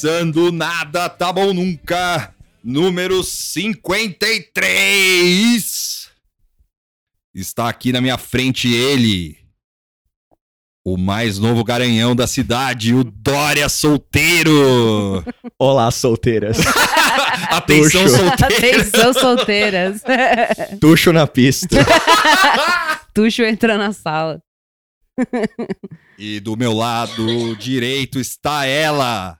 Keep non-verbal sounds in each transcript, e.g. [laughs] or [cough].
Começando nada, tá bom nunca. Número 53. Está aqui na minha frente ele. O mais novo garanhão da cidade, o Dória solteiro. [laughs] Olá, solteiras. [laughs] Atenção Tuxo. solteiro. Atenção, solteiras. [laughs] Tuxo na pista. Tuxo entra na sala. E do meu lado direito está ela,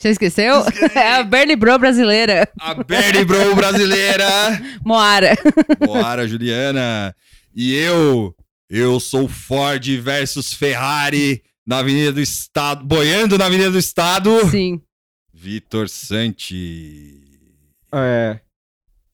Você esqueceu? [laughs] É a Bernie Bro brasileira. a Bernie Bro brasileira. [laughs] Moara. [laughs] Boara, Juliana. E eu, eu sou Ford versus Ferrari na Avenida do Estado, boiando na Avenida do Estado. Sim. Vitor Santi. É,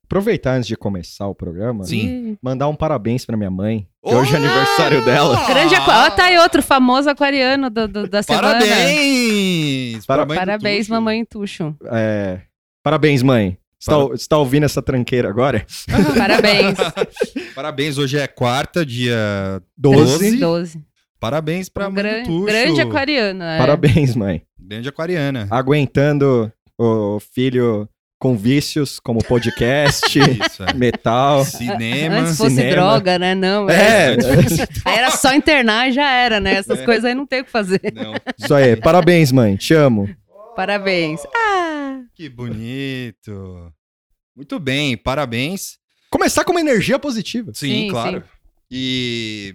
aproveitar antes de começar o programa, Sim. Ih. mandar um parabéns pra minha mãe. Que hoje é aniversário dela. [laughs] Grande aqua... Ó, tá aí outro famoso aquariano do, do- da semana. Parabéns! Para- Parabéns, mamãe Tuxo. É, parabéns, mãe. Você tá, você tá ouvindo essa tranqueira agora? Parabéns. [laughs] Parabéns, hoje é quarta, dia 12. 12. Parabéns pra Um mãe gran- Tuxo. grande aquariano. é. Parabéns, mãe. Grande aquariana. Aguentando o filho com vícios, como podcast, [laughs] Isso, é. metal. Cinema. Antes fosse cinema. droga, né? Não. É, [laughs] Aí era só internar e já era, né? Essas É. coisas aí não tem o que fazer. Não, isso aí. Parabéns, mãe. Te amo. Parabéns. Ah, que bonito. Muito bem, parabéns. Começar com uma energia positiva. Sim, Sim, claro. E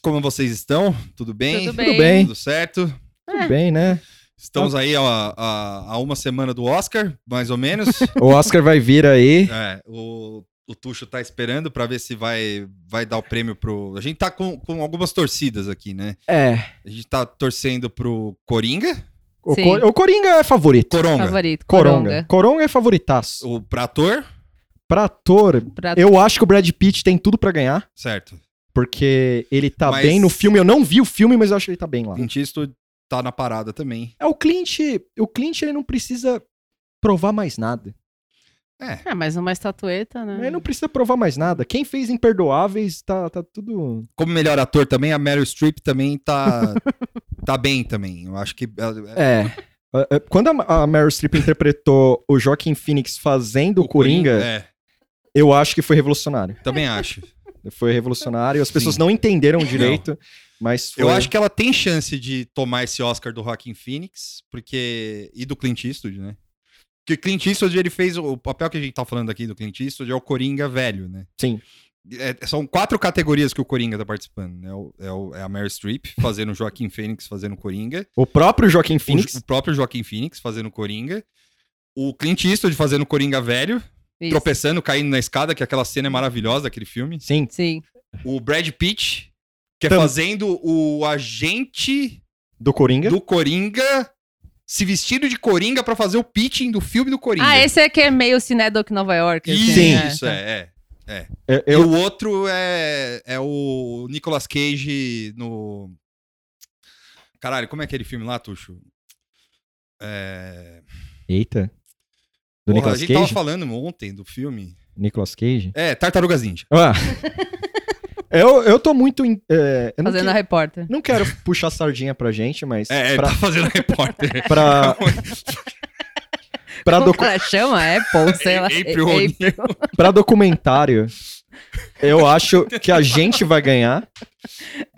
como vocês estão? Tudo bem? Tudo Tudo bem. Tudo certo? Tudo bem, né? Estamos aí a, a, a uma semana do Oscar, mais ou menos. [laughs] O Oscar vai vir aí. é, o, o Tuxo tá esperando pra ver se vai, vai dar o prêmio pro. A gente tá com, com algumas torcidas aqui, né? É. A gente tá torcendo pro Coringa, O, Sim. Cor- o Coringa é favorito. Coronga, favorito. Coronga. Coronga. Coronga é favoritaço. o pra ator, Pra ator, Pra- eu acho que o Brad Pitt tem tudo pra ganhar, certo. porque ele tá Mas- bem no filme. Eu não vi o filme, mas eu acho que ele tá bem lá. Clint Eastwood tá na parada também. É o Clint, o Clint ele não precisa provar mais nada. É, É, mais uma estatueta, né? Ele não precisa provar mais nada. Quem fez Imperdoáveis tá, tá tudo. como melhor ator também, a Meryl Streep também tá, [laughs] tá bem também. Eu acho que. ela- É. É, é, Quando a Meryl Streep interpretou o Joaquin Phoenix fazendo o Coringa, É, eu acho que foi revolucionário. também acho. Foi revolucionário. As pessoas Sim. não entenderam direito, mas foi... Eu acho que ela tem chance de tomar esse Oscar do Joaquin Phoenix, porque. E do Clint Eastwood, né? Porque Clint Eastwood, ele fez. O papel que a gente tá falando aqui do Clint Eastwood é o Coringa velho, né? Sim. É- são quatro categorias que o Coringa tá participando, né? O- É, o- é a Meryl Streep [laughs] fazendo o Joaquin Phoenix fazendo o Coringa. O próprio Joaquin O, Phoenix. o próprio Joaquin Phoenix fazendo o Coringa. O Clint Eastwood fazendo o Coringa velho, Isso. tropeçando, caindo na escada, que aquela cena é maravilhosa daquele filme. Sim. Sim. O Brad Pitt, que é Tam- fazendo o agente Do Coringa. do Coringa se vestindo de Coringa pra fazer o pitching do filme do Coringa. Ah, esse é que é meio Cinedoc Nova York. assim, Isso, Sim. né? isso é, é. É, E Eu, o outro é, é o Nicolas Cage no. Caralho, como é aquele filme lá, Tuxo? É... Eita. Do Porra, a Nicolas gente tava Cage? falando ontem do filme. Nicolas Cage? É, Tartarugas Ninja. Ah. [laughs] eu, eu tô muito. em- é, eu não, Fazendo que- a repórter. não quero puxar sardinha pra gente, mas. É, pra, tá fazendo repórter. [laughs] pra, [laughs] pra, Como docu- ela chama? Apple, [laughs] sei lá. April. April. pra documentário, eu acho que a gente vai ganhar.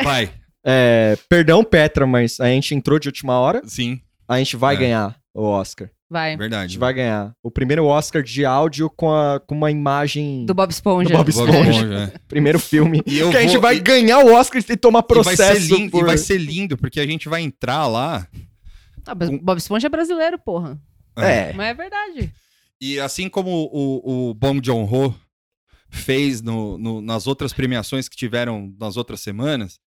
Vai, É, perdão, Petra, mas a gente entrou de última hora. sim, A gente vai É. ganhar o Oscar. Vai. A verdade. gente vai ganhar. O primeiro Oscar de áudio com, a, com uma imagem. Do Bob Esponja. Do Bob Bob Esponja. É. [laughs] Primeiro filme. E eu que a gente vou- vai e- ganhar o Oscar e tomar E vai, ser processo. lindo, por- e vai ser lindo, porque a gente vai entrar lá. Ah, mas Bob Esponja é brasileiro, porra. É. Mas é verdade. E assim como o, o Bong Joon-ho fez no, no- nas outras premiações que tiveram nas outras semanas,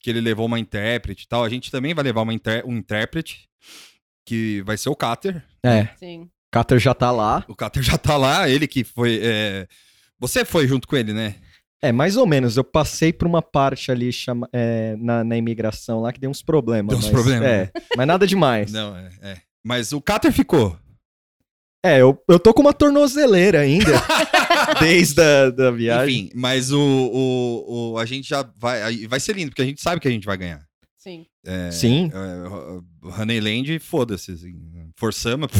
que ele levou uma intérprete e tal, a gente também vai levar uma inter- um intérprete, que vai ser o Cater. É. Sim. Cater já tá lá. O Cater já tá lá, ele que foi... é, Você foi junto com ele, né? É, mais ou menos. Eu passei por uma parte ali chama, é, na, na imigração lá que deu uns problemas. Deu uns mas- problemas, É, mas nada demais. Não, é, é. Mas o Cater ficou. É, eu, eu tô com uma tornozeleira ainda. [laughs] desde a da viagem. Enfim, mas o, o, o- a gente já vai. Vai ser lindo, porque a gente sabe que a gente vai ganhar. Sim. É, Sim, é, Honeyland, foda-se. Assim, forçamos.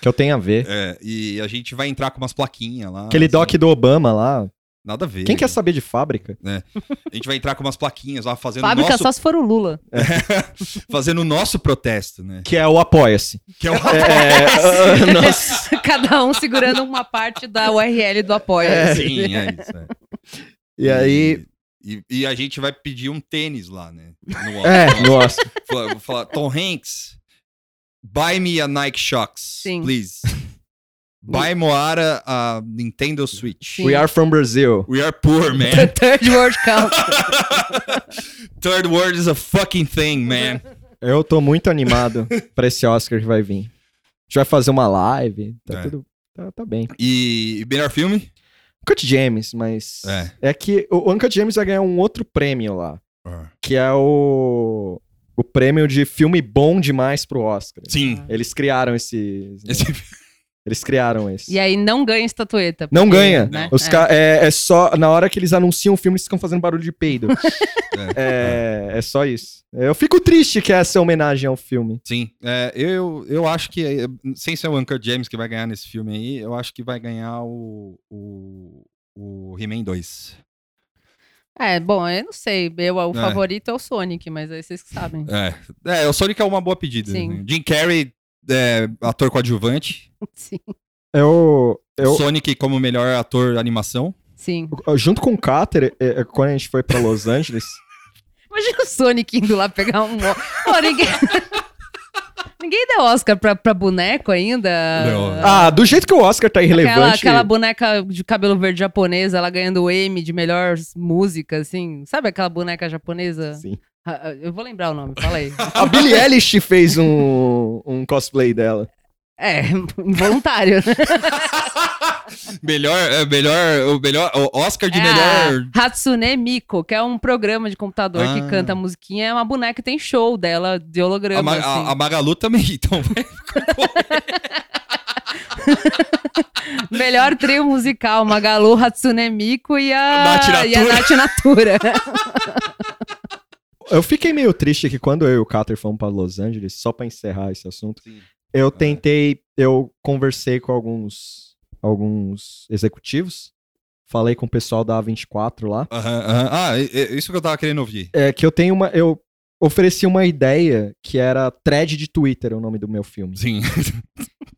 que eu tenho a ver. é, e a gente vai entrar com umas plaquinhas lá. Aquele assim, doc do Obama lá. Nada a ver. Quem quer saber de fábrica? A gente vai entrar com umas plaquinhas lá fazendo o Fábrica nosso, só se for o Lula. [laughs] fazendo o nosso protesto, né? Que é o Apoia-se. Que é o É, é, [laughs] [laughs] nossa. Cada um segurando uma parte da URL do. É. Sim, é isso. é. E aí. E, e a gente vai pedir um tênis lá, né? No [laughs] É, nossa. [laughs] Vou falar, Tom Hanks, buy me a Nike Shox, Sim. please. [laughs] Buy Moara a Nintendo Switch. Sim. We are from Brazil. We are poor, The man. Third World Count. Third word is a fucking thing, man. Eu tô muito animado pra esse Oscar que vai vir. A gente vai fazer uma live. Tá É. tudo. Tá, tá bem. E, e melhor filme? Uncut James, mas. É. É que o Uncut James vai ganhar um outro prêmio lá. Que é o. O prêmio de filme bom demais pro Oscar. Sim. Eles criaram esse. Esse- Eles criaram esse. E aí não ganha estatueta. Não porque, ganha. né? Os É. é. é só. Na hora que eles anunciam o filme, eles ficam fazendo barulho de peido. [laughs] é, é só isso. Eu fico triste que essa é homenagem ao filme. Sim. É, eu, eu acho que, é, sem ser o Uncle James que vai ganhar nesse filme aí, eu acho que vai ganhar o, o, o He-Man 2. É, bom, eu não sei. Eu, o É. favorito é o Sonic, mas aí vocês que sabem. É, é o Sonic é uma boa pedida. Sim. né? Jim Carrey, é, ator coadjuvante. [laughs] Sim. Eu. eu Sonic como melhor ator animação. Sim. junto com o Carter, é, é, quando a gente foi pra Los Angeles. [laughs] Imagina o Sonic indo lá pegar um. Ô, ninguém... [laughs] ninguém deu Oscar pra, pra boneco ainda. Não. ah, do jeito que o Oscar tá Aquela, irrelevante. aquela boneca de cabelo verde japonesa, ela ganhando o M de melhor música, assim. Sabe aquela boneca japonesa? Sim. Ah, ah, Eu vou lembrar o nome, fala aí. [laughs] A Billie Eilish fez um, um cosplay dela. É, involuntário. [laughs] Melhor, é, melhor, o melhor, o Oscar de É melhor. a Hatsune Miku, que é um programa de computador Ah. que canta musiquinha, é uma boneca que tem show dela de A, holograma, Ma- assim. a- a Magalu também, [laughs] então. Melhor trio musical, Magalu, Hatsune Miku e a, Nath Natura. e a Nath Natura. Eu fiquei meio triste que quando eu e o Carter fomos pra Los Angeles, só pra encerrar esse assunto, Sim. eu tentei, eu conversei com alguns, alguns executivos, falei com o pessoal da A24 lá, Aham, aham. Ah, é- é isso que eu tava querendo ouvir. é que eu tenho uma, eu ofereci uma ideia que era thread de Twitter, o nome do meu filme. Sim. [laughs]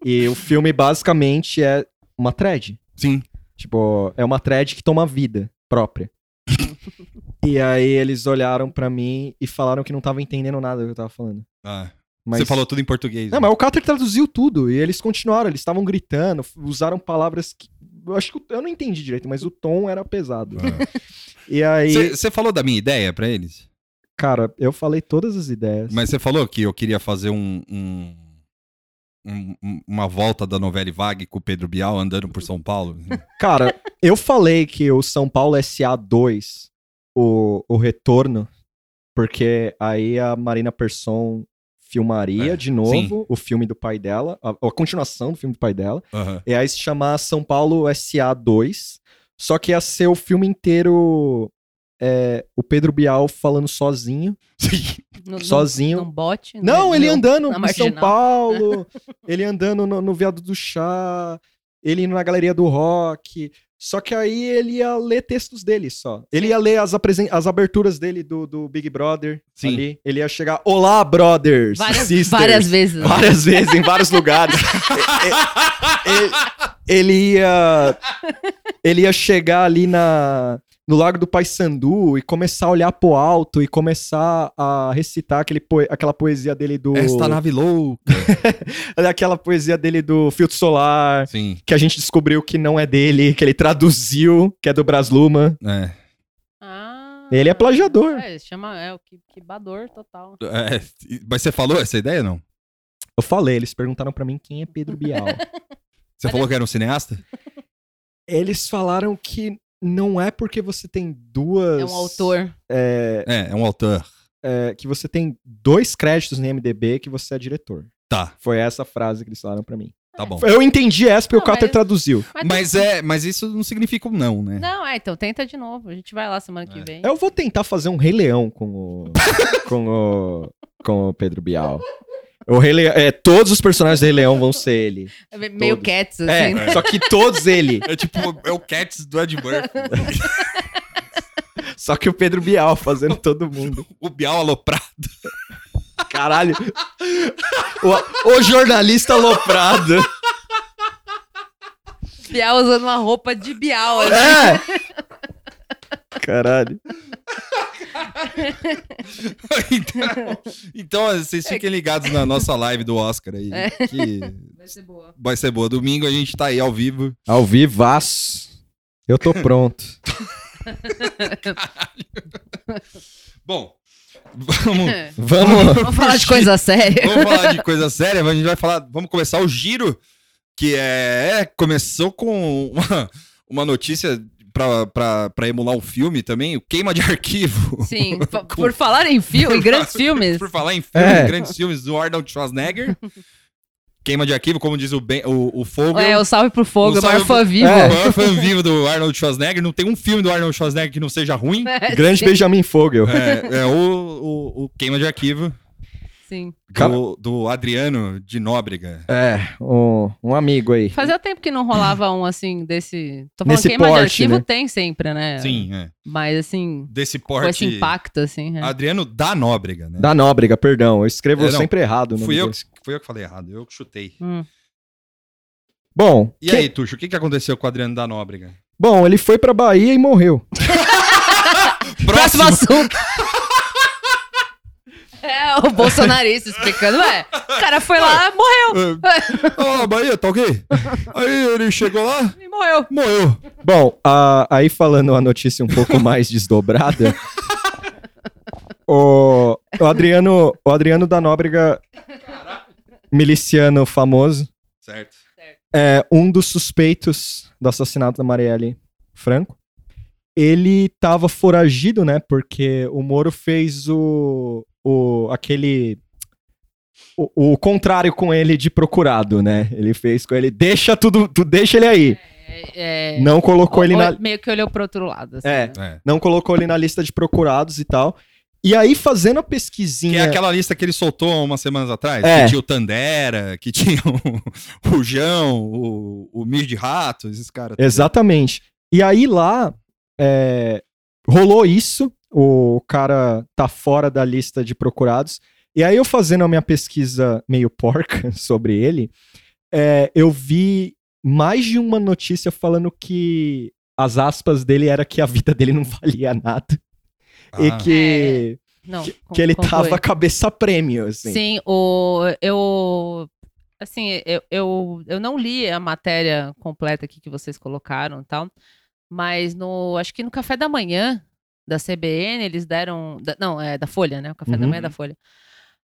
E o filme basicamente é uma thread. Sim. Tipo, é uma thread que toma vida própria. [laughs] e aí eles olharam pra mim e falaram que não tava entendendo nada do que eu tava falando. Ah, Mas... Você falou tudo em português. Não, né? mas o Carter traduziu tudo e eles continuaram, eles estavam gritando, usaram palavras que. Eu acho que eu não entendi direito, mas o tom era pesado. [laughs] E aí, Você falou da minha ideia pra eles? cara, eu falei todas as ideias. Mas você falou que eu queria fazer um, um- um- um- uma volta da novela Vague com o Pedro Bial andando por São Paulo. Cara, eu falei que o São Paulo SA2, o, o retorno, porque aí a Marina Persson filmaria É, de novo o filme do pai dela, a, a continuação do filme do pai dela, Aham. e aí se chamar São Paulo SA2, só que ia ser o filme inteiro é, o Pedro Bial falando sozinho. Sim. No- Sozinho. Num bote. Não, no- ele no- andando na em São. Paulo, [laughs] ele andando no, no Viado do Chá, ele indo na Galeria do Rock. Só que aí ele ia ler textos dele só. Ele ia ler as, apresen- as aberturas dele do, do Big Brother Sim. ali. Ele ia chegar, olá, brothers, Várias, sisters. várias vezes. [laughs] Várias vezes, em vários lugares. ele, [laughs] ele ia. Ele ia chegar ali na, no Lago do Paissandu e começar a olhar pro alto e começar a recitar aquele poe- aquela poesia dele do. Esta nave louca. [laughs] Aquela poesia dele do filtro solar, Sim. que a gente descobriu que não é dele, que ele traduziu, que é do Brasluma. É. Ah, Ele é plagiador. É, chama, é o que, que bador total. É, Mas você falou essa ideia, não? Eu falei, eles perguntaram pra mim quem é Pedro Bial. Você falou que era um cineasta? eles falaram que não é porque você tem duas. É um autor. é, É, é um autor. é, que você tem dois créditos no MDB que você é diretor. Tá. Foi essa frase que eles falaram pra mim. Tá bom. Eu entendi essa porque Não, o Cater mas- traduziu. Mas, Mas, é, mas isso não significa um não, né? Não, é, então tenta de novo. A gente vai lá semana que É. vem. Eu vou tentar fazer um Rei Leão com o. [laughs] com o. com o Pedro Bial. O Rei Leão, é, todos os personagens do Rei Leão vão ser ele. É meio todos. cats, assim. É, né? só que todos ele. É tipo, é o Cats do Ed Murphy. Só que o Pedro Bial fazendo todo mundo. o Bial aloprado. Caralho. O, o jornalista aloprado. Bial usando uma roupa de Bial. assim. É! Caralho. [laughs] então, então, vocês fiquem ligados na nossa live do Oscar aí. É. Que Vai ser boa. vai ser boa. Domingo a gente tá aí ao vivo. Ao vivaço. Eu tô pronto. Bom, vamos, Vamos. Vamos falar de coisa séria. vamos falar de coisa séria. A gente vai falar. Vamos começar o giro, que é. é, começou com uma, uma notícia pra, pra, pra emular um filme também, o Queima de Arquivo. Sim, [laughs] fa- [laughs] por falar em filme, em grandes filmes. Por falar em filmes, É. grandes filmes do Arnold Schwarzenegger. [laughs] Queima de arquivo, como diz o, ben, o, o Fogel. É, o Salve pro Fogo, O o maior fã vivo. É. O maior fã vivo do Arnold Schwarzenegger. Não tem um filme do Arnold Schwarzenegger que não seja ruim. Grande Benjamin Fogel. É, é o, o, o Queima de Arquivo Sim. do, do Adriano de Nóbrega. É, um, um amigo aí. Fazia tempo que não rolava um assim desse. Tô falando Nesse queima de porte, arquivo né? tem sempre, né? Sim, é. Mas assim, Desse com esse porte. impacto, assim. né? Adriano da Nóbrega, né? Da Nóbrega, perdão. Eu escrevo É, não. sempre errado. Fui eu, que- fui eu que falei errado, eu que chutei. Hum. Bom, E que- aí, Tuxo, o que, que aconteceu com o Adriano da Nóbrega? bom, ele foi pra Bahia e morreu. [laughs] Próximo assunto. [laughs] É, o bolsonarista explicando, é. O cara foi lá, morreu. [laughs] Ó, Bahia, tá ok? Aí ele chegou lá, E morreu. morreu. Bom, a- aí falando a notícia um pouco mais desdobrada. o, o Adriano, o Adriano da Nóbrega, miliciano famoso, Certo. é um dos suspeitos do assassinato da Marielle Franco. Ele tava foragido, né? Porque o Moro fez o, o aquele o, o contrário com ele de procurado, né? Ele fez com ele, deixa tudo, tu deixa ele aí. É, é, Não colocou ele o- na, Meio que olhou pro outro lado. Assim, É. né? É. não colocou ele na lista de procurados e tal. E aí, fazendo a Que pesquisinha. é aquela lista que ele soltou umas semanas atrás. É. Que tinha o Tandera, que tinha o, o Jão, o, o Mir de Rato, esses caras. Exatamente. E aí lá é, rolou isso. O cara tá fora da lista de procurados. E aí, eu fazendo a minha pesquisa meio porca [laughs] sobre ele, é, eu vi mais de uma notícia falando que as aspas dele era que a vida dele não valia nada. E Ah. que, Não, que, que ele conclui. tava cabeça prêmio, assim. Sim, o, eu. Assim, eu, eu, eu não li a matéria completa aqui que vocês colocaram e tal, mas no, acho que no café da manhã da CBN eles deram. da- não, é da Folha, né? O café da Uhum. manhã é da Folha.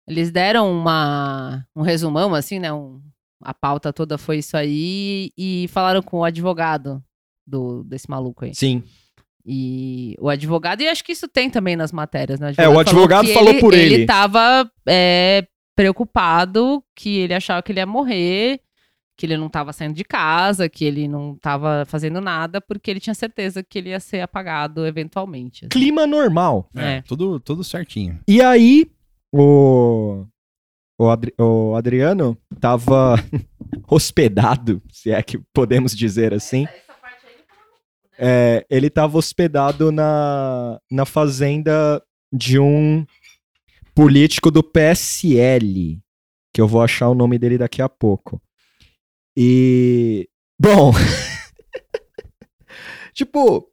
Eles deram uma, um resumão, assim, né? Um, a pauta toda foi isso aí e falaram com o advogado do, desse maluco aí. Sim. E o advogado, e acho que isso tem também nas matérias, né? É, o advogado que falou por ele. Ele tava é, preocupado, que ele achava que ele ia morrer, que ele não tava saindo de casa, que ele não tava fazendo nada, porque ele tinha certeza que ele ia ser apagado eventualmente. assim. Clima normal. É, É. Tudo, tudo certinho. E aí, o, o, Adri- o Adriano tava [laughs] hospedado, se é que podemos dizer assim. É, ele tava hospedado na, na fazenda de um político do PSL, que eu vou achar o nome dele daqui a pouco. E. Bom. [laughs] tipo,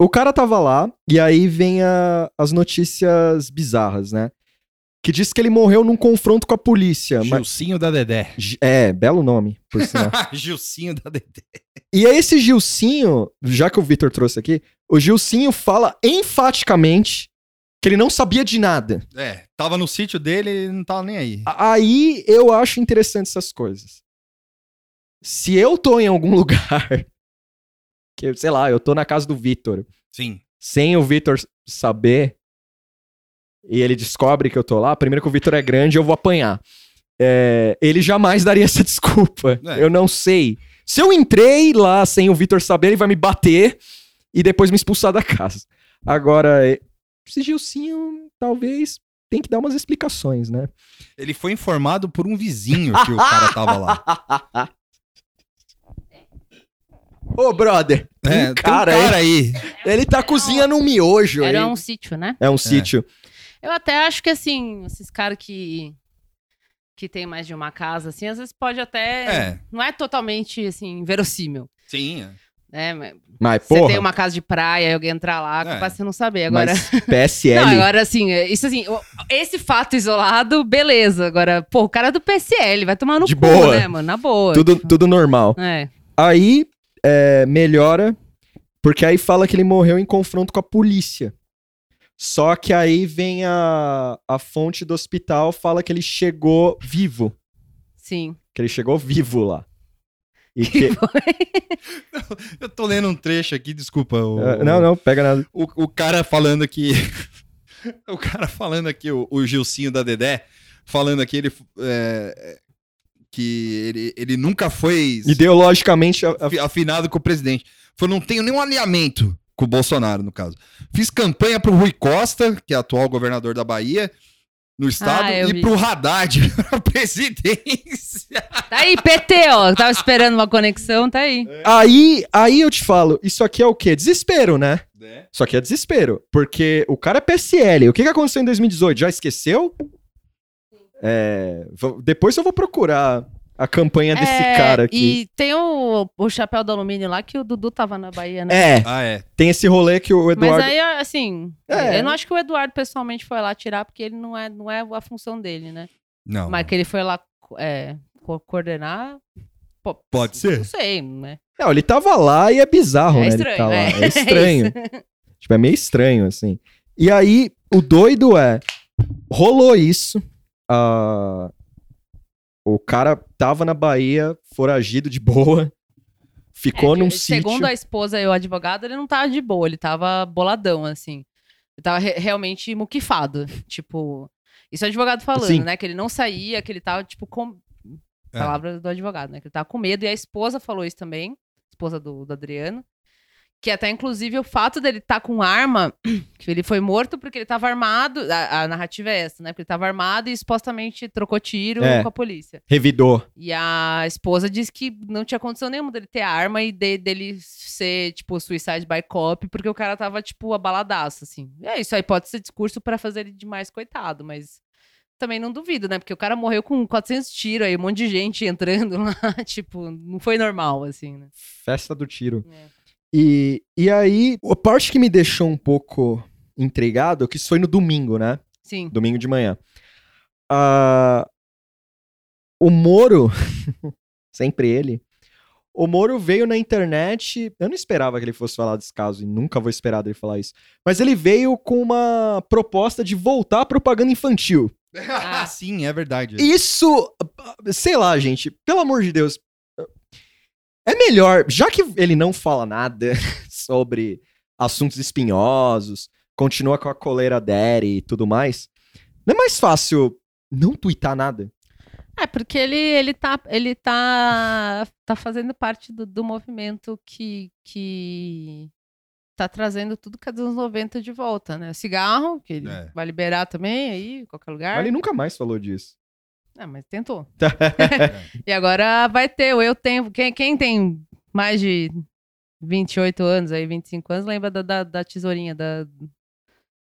o cara tava lá, e aí vem a- as notícias bizarras, né? Que diz que ele morreu num confronto com a polícia. Mas, Gilcinho da Dedé. é, belo nome, por sinal. [laughs] Gilcinho da Dedé. E aí esse Gilcinho, já que o Vitor trouxe aqui, o Gilcinho fala enfaticamente que ele não sabia de nada. É, tava no sítio dele e não tava nem aí. Aí eu acho interessante essas coisas. Se eu tô em algum [laughs] lugar, que sei lá, eu tô na casa do Vitor, Sim. sem o Vitor saber, e ele descobre que eu tô lá, primeiro que o Vitor é grande, eu vou apanhar. é, ele jamais daria essa [laughs] desculpa. É. Eu não sei. Se eu entrei lá sem o Vitor saber, ele vai me bater e depois me expulsar da casa. Agora, é, esse Gilcinho, talvez, tem que dar umas explicações, né? Ele foi informado por um vizinho que o cara tava lá. [laughs] Ô, brother, É, um tem cara, um cara aí. ele tá cozinhando um miojo aí. Era um sítio, né? É um sítio. Eu até acho que, assim, esses caras que, que tem mais de uma casa, assim, às vezes pode até... É, Não é totalmente, assim, verossímil, sim. é. né? Mas Você porra, tem uma casa de praia e alguém entrar lá, É. capaz de você não saber. Agora... mas [laughs] PSL... Não, agora assim, é- isso assim, esse fato isolado, beleza. Agora, pô, o cara é do PSL, vai tomar no De cu, boa. né, mano? Na boa. tudo, tudo normal. É. Aí, é, melhora, porque aí fala que ele morreu em confronto com a polícia. Só que aí vem a, a fonte do hospital, fala que ele chegou vivo. Sim. Que ele chegou vivo lá. E que- [laughs] Eu tô lendo um trecho aqui, desculpa. o- Ah, não, não, pega nada. O, o cara falando aqui. [laughs] o cara falando aqui, o, o Gilcinho da Dedé, falando aqui, ele. é, que ele, ele nunca foi Ideologicamente, afinado com o presidente. Falou, não tenho nenhum alinhamento com o Bolsonaro, no caso. Fiz campanha pro Rui Costa, que é atual governador da Bahia, no estado, Ah, e vi. pro Haddad, [laughs] pra presidência. Tá aí, PT, ó. Tava esperando uma conexão, tá aí. aí, aí eu te falo, isso aqui é o quê? Desespero, né? Isso aqui é desespero. Porque o cara é PSL. O que, que aconteceu em 2018? Já esqueceu? É, depois eu vou procurar a campanha desse É, cara aqui. E tem o, o chapéu do alumínio lá que o Dudu tava na Bahia, né? É, Ah, é. tem esse rolê que o Eduardo. Mas aí, assim, É. eu não acho que o Eduardo pessoalmente foi lá tirar, porque ele não é, não é a função dele, né? Não. Mas que ele foi lá é, co- coordenar. pô, Pode ser. Não sei, né? Não, ele tava lá e é bizarro, É né? estranho, ele tá lá. é. É estranho. [laughs] tipo, é meio estranho, assim. E aí, o doido é. Rolou isso. Ah, o cara tava na Bahia, foragido de boa. [laughs] Ficou É num sítio. Segundo a esposa e o advogado, ele não tava de boa, ele tava boladão, assim. Ele tava re- realmente muquifado. Tipo, isso é o advogado falando, Sim. né? Que ele não saía, que ele tava, tipo, com. É. Palavra do advogado, né? Que ele tava com medo. E a esposa falou isso também, esposa do, do Adriano. Que até, inclusive, o fato dele estar com arma, [clears throat] que ele foi morto porque ele tava armado. A, a narrativa é essa, né? Porque ele tava armado e supostamente trocou tiro É. com a polícia. Revidou. E a esposa disse que não tinha condição nenhuma dele ter arma e de- dele ser, tipo, suicide by cop, porque o cara tava, tipo, abaladaço, assim. É isso aí, pode ser discurso pra fazer ele de mais coitado, mas também não duvido, né? Porque o cara morreu com 400 tiros aí, um monte de gente entrando [laughs] lá, tipo, não foi normal, assim, né? Festa do tiro. É. E, e aí, a parte que me deixou um pouco intrigado, que isso foi no domingo, né? Sim. Domingo de manhã. Ah, o Moro, [laughs] sempre ele, o Moro veio na internet. Eu não esperava que ele fosse falar desse caso e nunca vou esperar dele falar isso. Mas ele veio com uma proposta de voltar à propaganda infantil. [laughs] Ah, sim, é verdade. Isso, sei lá, gente, pelo amor de Deus. É melhor, já que ele não fala nada [laughs] sobre assuntos espinhosos, continua com a coleira daddy e tudo mais, não é mais fácil não twittar nada? É, porque ele, ele, tá, ele tá, tá fazendo parte do, do movimento que, que tá trazendo tudo que é dos anos 90 de volta, né? Cigarro, que ele É. vai liberar também aí, em qualquer lugar. Mas ele nunca mais falou disso. Ah, mas tentou. [laughs] e agora vai ter, o eu tenho. Quem, quem tem mais de 28 anos, aí, 25 anos, lembra da, da, da tesourinha da,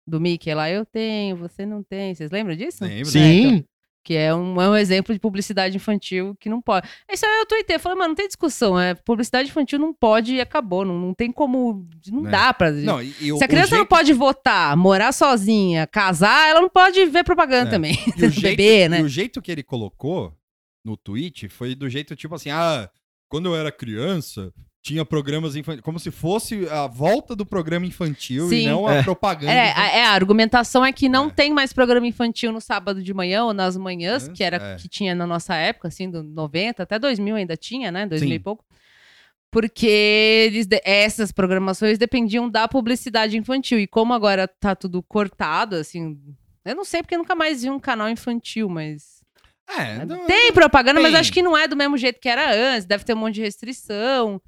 do Mickey lá? Eu tenho, você não tem. Vocês lembram disso? Lembro. Sim, Que é um, é um exemplo de publicidade infantil que não pode. Isso aí eu tuitei, falei, mano, não tem discussão. É, publicidade infantil não pode e acabou. Não, não tem como. Não É. dá pra. Não, e, e o- Se a criança não jeito- pode votar, morar sozinha, casar, ela não pode ver propaganda É. também. E o [laughs] jeito, Bebê, né? e o jeito que ele colocou no tweet foi do jeito tipo assim: ah, quando eu era criança, tinha programas infantis. Como se fosse a volta do programa infantil e Sim. não a É. propaganda. É, a, é, a argumentação é que não É. tem mais programa infantil no sábado de manhã ou nas manhãs, É, que era é. que tinha na nossa época, assim, do 90 até 2000 ainda tinha, né? 2000 e Sim. pouco. Porque eles, essas programações dependiam da publicidade infantil. E como agora tá tudo cortado, assim. Eu não sei porque nunca mais vi um canal infantil, mas. É, não- Tem propaganda, mas tem. acho que não é do mesmo jeito que era antes. Deve ter um monte de restrição.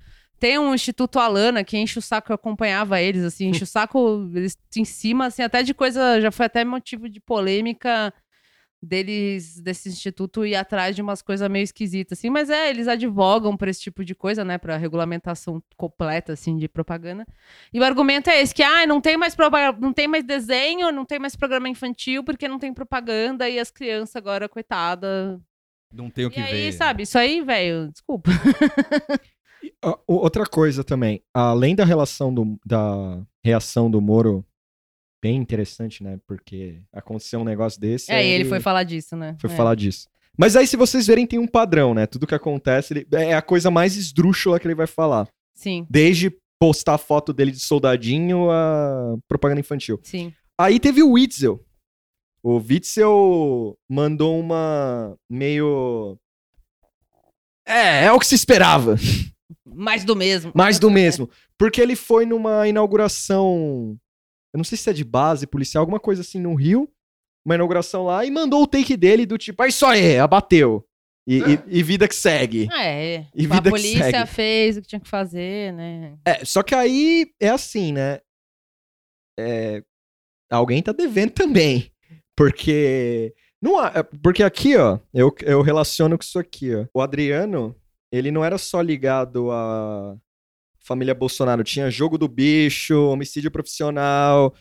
Tem um Instituto Alana que enche o saco, eu acompanhava eles, assim, enche o [laughs] saco eles em cima, assim, até de coisa, já foi até motivo de polêmica deles, desse instituto ir atrás de umas coisas meio esquisitas, assim, mas é, eles advogam pra esse tipo de coisa, né, pra regulamentação completa, assim, de propaganda. E o argumento é esse, que, ah, não tem mais, não tem mais desenho, não tem mais programa infantil, porque não tem propaganda, e as crianças agora, coitada, Não tem o que e aí, ver. sabe, isso aí, velho, desculpa. [laughs] Ah, Outra coisa também, além da relação do, da reação do Moro, bem interessante, né? Porque aconteceu um negócio desse. É, aí e ele foi falar disso, né? foi É. falar disso. Mas aí, se vocês verem, tem um padrão, né? Tudo que acontece ele- é a coisa mais esdrúxula que ele vai falar. Sim, Desde postar foto dele de soldadinho a propaganda infantil. sim. Aí teve o Witzel. O Witzel mandou uma meio. É, é o que se esperava. Mais do mesmo. Mais do mesmo. Porque ele foi numa inauguração. Eu não sei se é de base policial, alguma coisa assim no Rio. Uma inauguração lá e mandou o take dele do tipo, é isso aí, abateu. E, e- e vida que segue. Ah, é. E a vida que polícia segue. fez o que tinha que fazer, né? É, só que aí é assim, né? É, alguém tá devendo também. Porque. Não há, é, porque aqui, ó, eu, eu relaciono com isso aqui, ó. O Adriano, ele não era só ligado à família Bolsonaro. Tinha jogo do bicho, homicídio profissional.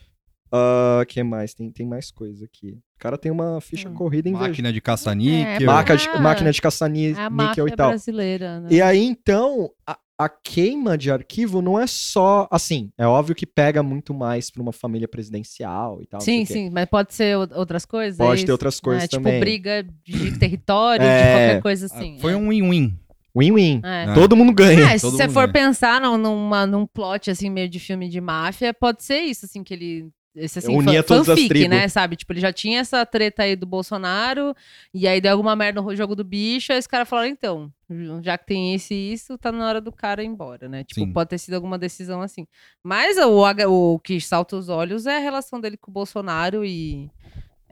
O que mais? Tem, tem mais coisa aqui. O cara tem uma ficha Hum. corrida em Máquina de caça-níquel. É, Máquina de, Ah, máquina de É caça-níquel e tal. brasileira, né? E aí, então, a, a queima de arquivo não é só. Assim, é óbvio que pega muito mais pra uma família presidencial e tal. Sim, sim, mas pode ser outras coisas? é Pode ter isso? outras coisas é, também. Tipo, briga de território, de É. qualquer coisa Ah, assim. Foi é. um win-win. Win-win. É. É. Todo mundo ganha. É, [laughs] se todo você for ganha. pensar num, numa, num plot, assim, meio de filme de máfia, pode ser isso, assim, que ele... Esse, assim, Unia fan- todas as fanfic, tribos. né, sabe? Tipo, ele já tinha essa treta aí do Bolsonaro, e aí deu alguma merda no jogo do bicho, aí os caras falaram, então, já que tem esse e isso, tá na hora do cara ir embora, né? Tipo, Sim. pode ter sido alguma decisão assim. Mas o, o que salta os olhos é a relação dele com o Bolsonaro e...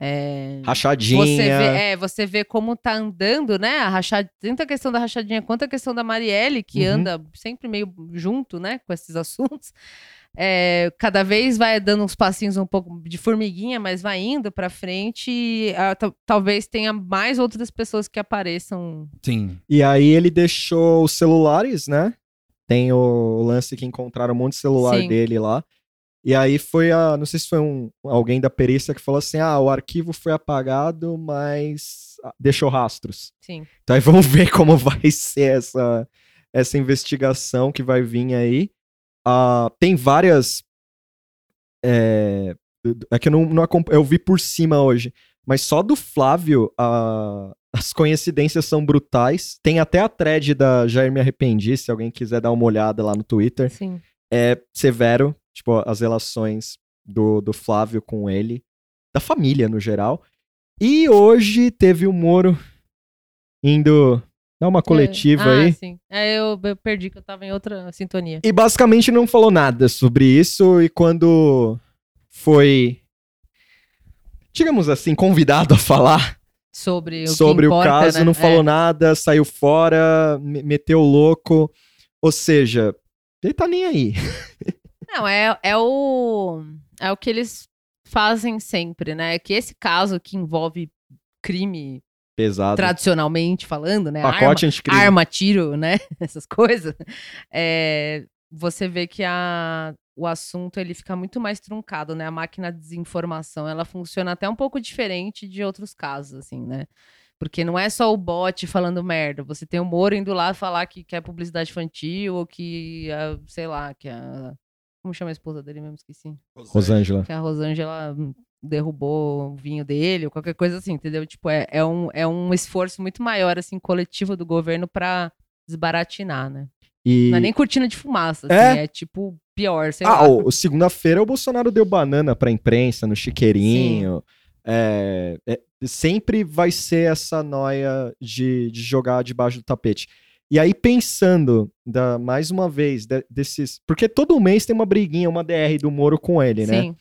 é, Rachadinha. você vê, é, você vê como tá andando, né? A rachadinha, tanto a questão da rachadinha quanto a questão da Marielle, que Uhum. anda sempre meio junto, né, com esses assuntos. É, cada vez vai dando uns passinhos um pouco de formiguinha, mas vai indo pra frente e ta- talvez tenha mais outras pessoas que apareçam. Sim. E aí ele deixou os celulares, né? Tem o lance que encontraram um monte de celular Sim. dele lá. E aí foi a. Não sei se foi um, alguém da perícia que falou assim: ah, o arquivo foi apagado, mas ah, deixou rastros. Sim. Então aí vamos [laughs] ver como vai ser essa, essa investigação que vai vir aí. Ah, tem várias. É, é que eu não, não eu vi por cima hoje. Mas só do Flávio, ah, [laughs] as coincidências são brutais. Tem até a thread da Jair Me Arrependi, se alguém quiser dar uma olhada lá no Twitter. Sim. É severo, tipo, as relações do, do Flávio com ele, da família no geral. E hoje teve o Moro indo dar uma coletiva ah, aí. Sim. É, eu, eu perdi que eu tava em outra sintonia. E basicamente não falou nada sobre isso. E quando foi, digamos assim, convidado a falar Sobre o sobre o caso, né? não É. falou nada, saiu fora, me- meteu o louco. Ou seja, ele tá nem aí. [laughs] Não, é, é o é o que eles fazem sempre, né? Que esse caso que envolve crime Pesado. tradicionalmente falando, né? Pacote arma, arma, tiro, né? [laughs] Essas coisas. É, você vê que a, o assunto ele fica muito mais truncado, né? A máquina de desinformação ela funciona até um pouco diferente de outros casos, assim, né? Porque não é só o bot falando merda. Você tem o Moro indo lá falar que quer publicidade infantil ou que, ah, sei lá, que a. Como chama a esposa dele mesmo? Esqueci Rosângela. que a Rosângela derrubou o vinho dele, ou qualquer coisa assim, entendeu? Tipo, é, é, um, é um esforço muito maior, assim, coletivo do governo pra desbaratinar, né? E... Não é nem cortina de fumaça, assim, É? é, tipo pior, sei Ah, lá. segunda-feira o Bolsonaro deu banana pra imprensa no chiqueirinho. É, é, sempre vai ser essa noia de, de jogar debaixo do tapete. E aí, pensando, da, mais uma vez, de- desses. Porque todo mês tem uma briguinha, uma DR do Moro com ele, né? Sim,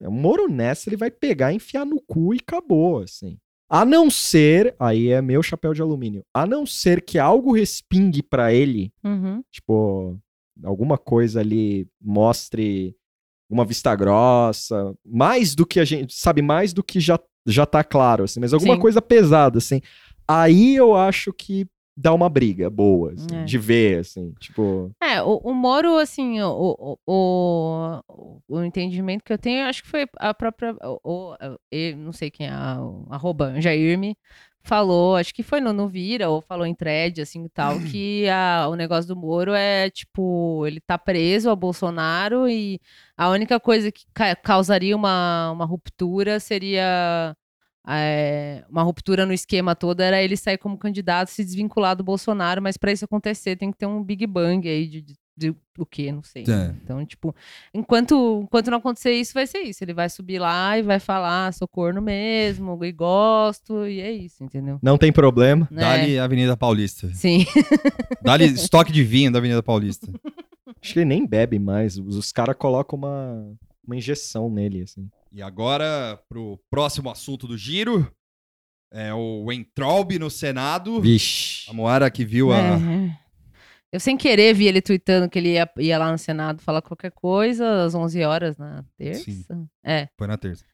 O Moro nessa, ele vai pegar, enfiar no cu e acabou, assim. A não ser, aí é meu chapéu de alumínio, a não ser que algo respingue pra ele, Uhum. tipo, alguma coisa ali mostre uma vista grossa, mais do que a gente, sabe, mais do que já, já tá claro, assim, mas alguma Sim. coisa pesada, assim. Aí eu acho que dá uma briga boa, assim, É. de ver, assim, tipo... É, o, o Moro, assim, o, o, o, o entendimento que eu tenho, acho que foi a própria. O, não sei quem é, a, arroba Jairme, falou, acho que foi no, no Vira, ou falou em thread, assim e tal, que a, o negócio do Moro é tipo, ele tá preso ao Bolsonaro e a única coisa que ca- causaria uma, uma ruptura seria. É, uma ruptura no esquema todo era ele sair como candidato, se desvincular do Bolsonaro, mas para isso acontecer tem que ter um Big Bang aí de, de, de o quê? Não sei. É. Então, tipo, enquanto, enquanto não acontecer isso, vai ser isso. Ele vai subir lá e vai falar, sou corno mesmo, e gosto, e é isso, entendeu? Não tem problema. Né? Dali Avenida Paulista. Sim. [laughs] Dali estoque de vinho da Avenida Paulista. Acho que ele nem bebe mais. Os, os caras colocam uma, uma injeção nele, assim. E agora, pro próximo assunto do giro, é o Entraub no Senado. Vixe. A Moara que viu a... É. Eu sem querer vi ele tweetando que ele ia, ia lá no Senado falar qualquer coisa às 11 horas na terça. Sim. É. Foi na terça.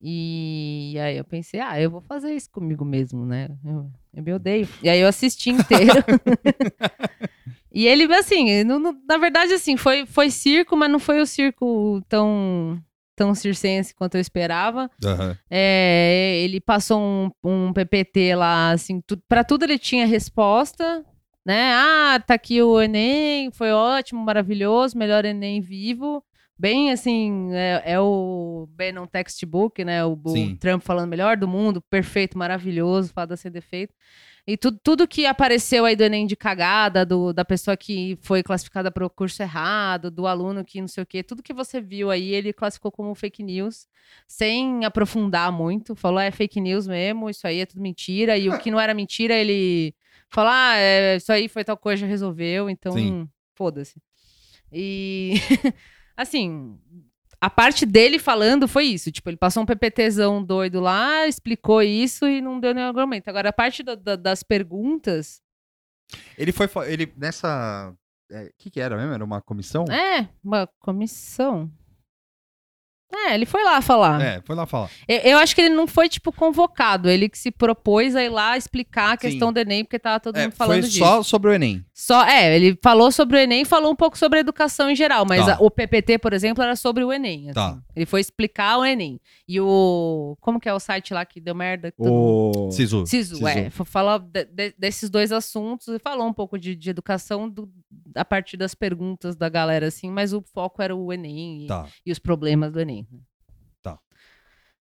E aí eu pensei, ah, eu vou fazer isso comigo mesmo, né? Eu, eu me odeio. E aí eu assisti inteiro. [laughs] e ele, assim, não- não- na verdade, assim, foi, foi circo, mas não foi o circo tão, tão circense quanto eu esperava. Aham. É, ele passou um, um PPT lá, assim, tu, para tudo ele tinha resposta, né? Ah, tá aqui o Enem, foi ótimo, maravilhoso, melhor Enem vivo. Bem assim, é, é o Bannon Textbook, né? O, o. Trump falando melhor do mundo, perfeito, maravilhoso, fada ser defeito. E tu, tudo que apareceu aí do Enem de cagada, do, da pessoa que foi classificada para o curso errado, do aluno que não sei o quê, tudo que você viu aí, ele classificou como fake news sem aprofundar muito, falou é fake news mesmo, isso aí é tudo mentira, e o que não era mentira, ele falou, ah, é, isso aí foi tal coisa, já resolveu, então foda-se. E, [laughs] assim, a parte dele falando foi isso, tipo, ele passou um PPTzão doido lá, explicou isso e não deu nenhum argumento. Agora, a parte da- da- das perguntas, Ele foi... Ele, nessa... O que que era mesmo? Era uma comissão? é, uma comissão. É, ele foi lá falar. É, foi lá falar. Eu, eu acho que ele não foi, tipo, convocado. Ele que se propôs a ir lá explicar a questão do Enem, porque tava todo É, mundo falando foi disso. só sobre o Enem. Só, é, ele falou sobre o Enem e falou um pouco sobre a educação em geral, mas Tá. a- o PPT, por exemplo, era sobre o Enem. assim. Tá. Ele foi explicar o Enem. E o. Como que é o site lá que deu merda? que O... Sisu. Sisu, Sisu. é. Falou de- de- desses dois assuntos e falou um pouco de, de educação do- a partir das perguntas da galera, assim, mas o foco era o Enem e, Tá. e os problemas do Enem.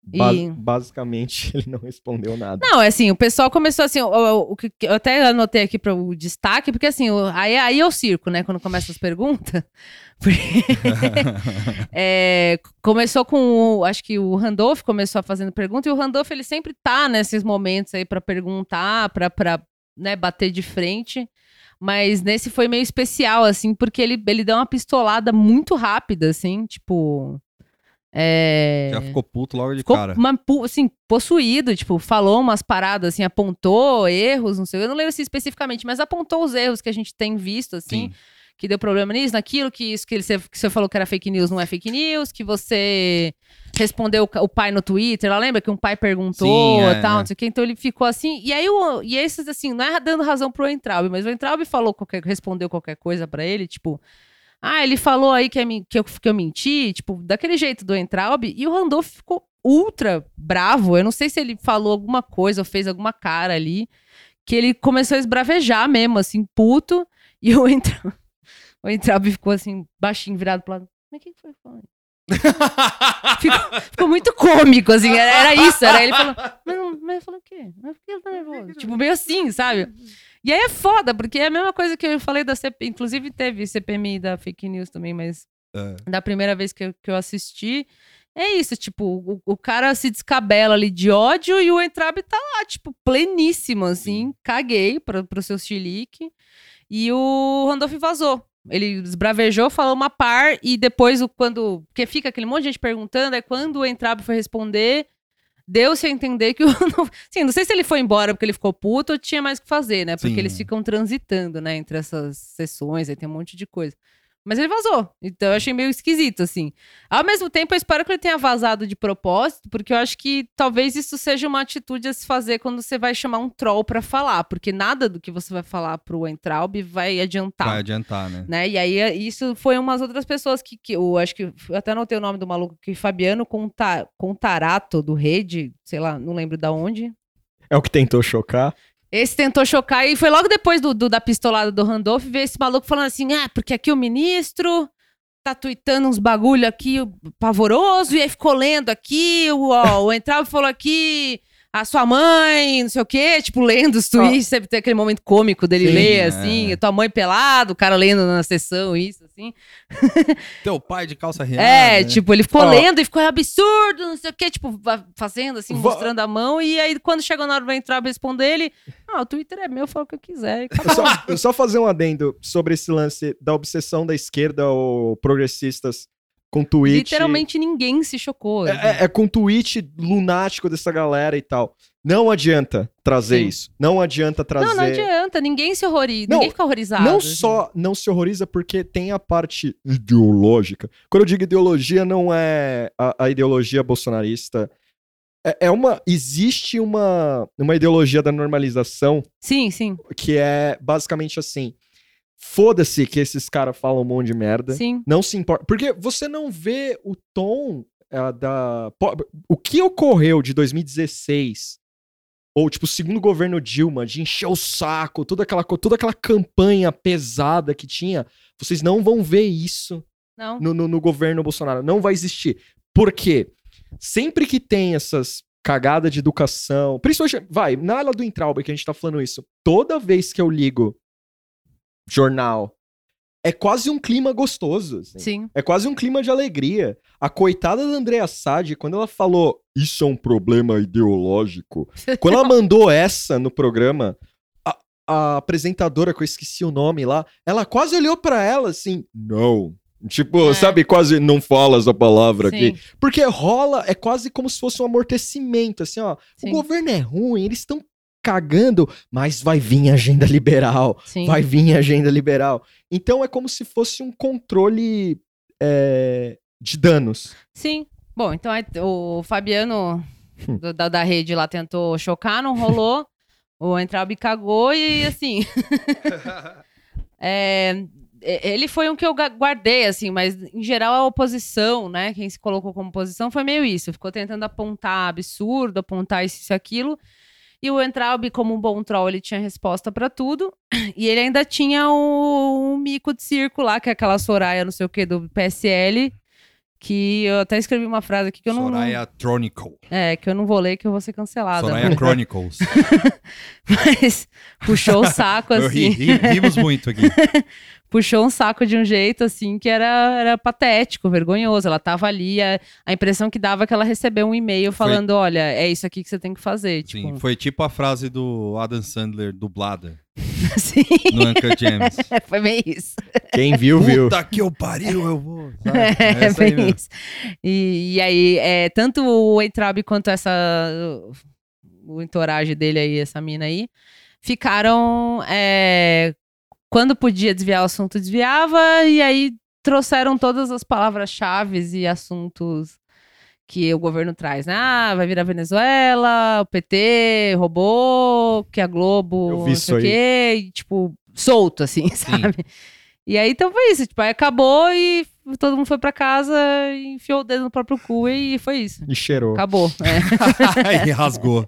Ba- E- Basicamente, [laughs] ele não respondeu nada. Não, é assim, o pessoal começou assim, o, que eu até anotei aqui para o destaque, porque assim, o- aí, aí é o circo, né, quando começa as perguntas. [laughs] [laughs] É, começou com, o, acho que o Randolph começou fazendo pergunta, e o Randolph, ele sempre tá nesses momentos aí para perguntar, para né, bater de frente. Mas nesse foi meio especial, assim, porque ele, ele deu uma pistolada muito rápida, assim, tipo... É... Já ficou puto logo de Ficou cara. uma, assim, possuído, tipo, falou umas paradas, assim, apontou erros, não sei, eu não lembro assim especificamente, mas apontou os erros que a gente tem visto, assim, Sim. que deu problema nisso, naquilo, que isso que, ele, que você falou que era fake news não é fake news, que você respondeu o, pai no Twitter, lá lembra que um pai perguntou Sim, e é, tal, é. não sei o que, então ele ficou assim, e aí, o, e esses, assim, não é dando razão pro Entraub, mas o Entraub falou qualquer, respondeu qualquer coisa pra ele, tipo, ah, ele falou aí que, é que, eu, que eu menti, tipo, daquele jeito do Entraub, e o Randolph ficou ultra bravo. Eu não sei se ele falou alguma coisa ou fez alguma cara ali, que ele começou a esbravejar mesmo, assim, puto, e o Entraub, [laughs] o Entraub ficou assim, baixinho, virado pro lado. Mas o que que foi falando? [laughs] ficou, ficou muito cômico, assim, era, era isso, era ele falando, mas, mas falou o quê? Mas por que ele tá nervoso? Tipo, meio assim, sabe? E aí é foda, porque é a mesma coisa que eu falei da CP, inclusive teve CPMI da fake news também, mas É. da primeira vez que eu, que eu assisti, é isso, tipo, o, o cara se descabela ali de ódio e o Entrabe tá lá, tipo, pleníssimo, assim, caguei pra, pro seu chilique. E o Randolph vazou. Ele esbravejou, falou uma par e depois, quando. Porque fica aquele monte de gente perguntando, é quando o Entrabe foi responder. Deu-se a entender que o. [laughs] Sim, não sei se ele foi embora porque ele ficou puto ou tinha mais o que fazer, né? Porque Sim. eles ficam transitando, né, entre essas sessões, aí tem um monte de coisa. Mas ele vazou. Então eu achei meio esquisito, assim. Ao mesmo tempo, eu espero que ele tenha vazado de propósito, porque eu acho que talvez isso seja uma atitude a se fazer quando você vai chamar um troll pra falar. Porque nada do que você vai falar pro Entraub vai adiantar Vai adiantar, né? né? E aí eh, isso foi umas outras pessoas que, que eu acho que eu até anotei o nome do maluco que Fabiano Conta, Contarato do Rede, sei lá, não lembro da onde. É o que tentou chocar. Esse tentou chocar e foi logo depois do, do- da pistolada do Randolph ver esse maluco falando assim: "Ah, porque aqui o ministro tá tweetando uns bagulho aqui pavoroso e aí ficou lendo aqui, o, ó, o Entrava falou aqui a sua mãe, não sei o quê, tipo, lendo os tweets, sempre tem aquele momento cômico dele Sim, ler, é. assim, tua mãe pelado, o cara lendo na sessão, isso, assim. [laughs] Teu pai de calça riada. É, né? tipo, ele ficou Ó. lendo e ficou "É absurdo, não sei o quê, tipo, fazendo assim, mostrando a mão. E aí, quando chegou na hora do entrar responder ele, ah, o Twitter é meu, eu falo o que eu quiser. E. Eu só, eu só fazer um adendo sobre esse lance da obsessão da esquerda ou progressistas com tweet. Literalmente ninguém se chocou. É, é- é com tweet lunático dessa galera e tal. Não adianta trazer Sim. isso. Não adianta trazer. Não, não adianta, ninguém se horroriza, Não, ninguém fica horrorizado. Não assim. só não se horroriza porque tem a parte ideológica. Quando eu digo ideologia, não é a, a ideologia bolsonarista. É, é uma. Existe uma, uma ideologia da normalização Sim, sim, que é basicamente assim: foda-se que esses caras falam um monte de merda. sim. Não se importa. Porque você não vê o tom ah, da. O que ocorreu de 2016, ou tipo, o segundo governo Dilma, de encher o saco, toda aquela, toda aquela campanha pesada que tinha, vocês não vão ver isso Não. no, no- no governo Bolsonaro. Não vai existir. Por quê? Sempre que tem essas cagadas de educação, principalmente, vai, na ala do Intraub que a gente tá falando isso, toda vez que eu ligo jornal, é quase um clima gostoso. assim. Sim. É quase um clima de alegria. A coitada da Andrea Sade, quando ela falou isso é um problema ideológico, [laughs] quando ela mandou essa no programa, a, a apresentadora, que eu esqueci o nome lá, ela quase olhou pra ela assim, não. Tipo, É. sabe, quase não fala essa palavra aqui. Sim, Porque rola, é quase como se fosse um amortecimento, assim, ó. sim, O governo é ruim, eles estão cagando, mas vai vir agenda liberal sim. vai vir a agenda liberal. Então é como se fosse um controle é, de danos. Sim. Bom, então aí o Fabiano Hum. do- da, da rede lá tentou chocar, não rolou. [laughs] o Entraub cagou e assim. [laughs] é, e- ele foi um que eu guardei, assim, mas em geral a oposição, né? Quem se colocou como oposição foi meio isso. Ficou tentando apontar absurdo, apontar isso e aquilo. E o Entraub, como um bom troll, ele tinha resposta pra tudo. [clears throat] E ele ainda tinha o, um mico de circo lá, que é aquela Soraya, não sei o que, do PSL. Que eu até escrevi uma frase aqui que eu não. Soraya Chronicle. É, que eu não vou ler, que eu vou ser cancelada. Soraya [laughs] Chronicles. Mas puxou o saco, Eu ri, assim. ri- rimos muito aqui. [laughs] puxou um saco de um jeito, assim, que era, era patético, vergonhoso. Ela tava ali, a, a impressão que dava é que ela recebeu um e-mail Foi- falando: olha, é isso aqui que você tem que fazer. Sim, Tipo, foi tipo a frase do Adam Sandler dublada [laughs] assim, no Uncut Gems. [laughs] foi meio isso. Quem viu, viu. Puta que eu pariu, eu vou. sabe? É, Essa aí bem isso. E, e aí, é, tanto o Entraub quanto essa. O entourage dele aí, essa mina aí, ficaram. é, quando podia desviar o assunto, desviava, e aí trouxeram todas as palavras-chave e assuntos que o governo traz, né? Ah, vai virar Venezuela, o PT roubou, que a Globo, Eu vi não isso sei o quê, e, tipo, solto, assim, [laughs] sabe? E aí, então foi isso. Tipo, aí acabou e todo mundo foi pra casa e enfiou o dedo no próprio cu e foi isso. E cheirou. Acabou. É, [laughs] e rasgou.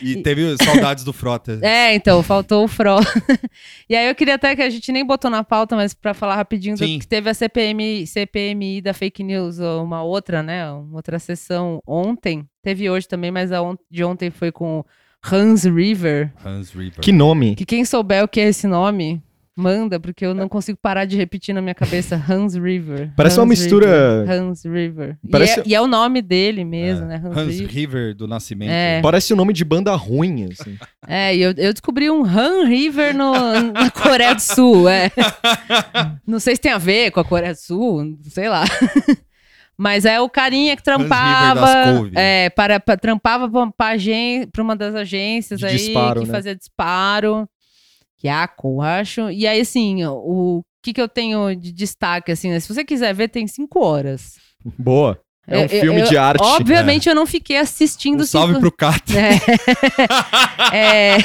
E teve saudades do Frota. É, então, faltou o Fro. [laughs] e aí eu queria até que a gente nem botou na pauta, mas pra falar rapidinho, do que teve a CPM, CPMI da fake news, uma outra, né? Uma outra sessão ontem. Teve hoje também, mas a on- de ontem foi com Hans River. Hans River. Que nome. Que quem souber o que é esse nome, manda, porque eu não consigo parar de repetir na minha cabeça [laughs] Hans River. Parece uma Hans mistura- River, Hans River. E Parece- é- E, é, o nome dele mesmo, É. né? Hans, Hans River. River do Nascimento. É. Parece o nome de banda ruim, assim. É, e eu, eu descobri um Han River no, na Coreia do Sul. É. [laughs] Não sei se tem a ver com a Coreia do Sul, sei lá. [laughs] Mas é o carinha que trampava. É, para, para- trampava pra, pra, agen- pra uma das agências De aí disparo, que né? fazia disparo. Yaco, acho. E aí, assim, o que, que eu tenho de destaque, assim, né? Se você quiser ver, tem cinco horas. Boa. É um filme eu- de arte. Obviamente, eu não fiquei assistindo Um salve cinco... pro Cato. É. [laughs] É.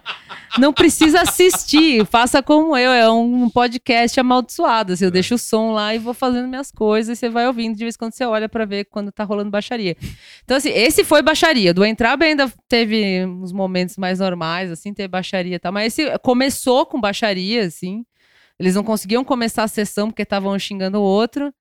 [laughs] não precisa assistir, faça como eu, é um podcast amaldiçoado. assim, eu deixo o som lá e vou fazendo minhas coisas, e você vai ouvindo, de vez em quando você olha pra ver quando tá rolando baixaria. Então, assim, esse foi baixaria. Do Entraba ainda teve uns momentos mais normais, assim, teve baixaria e tal, mas esse começou com baixaria, assim. Eles não conseguiam começar a sessão porque estavam xingando o outro.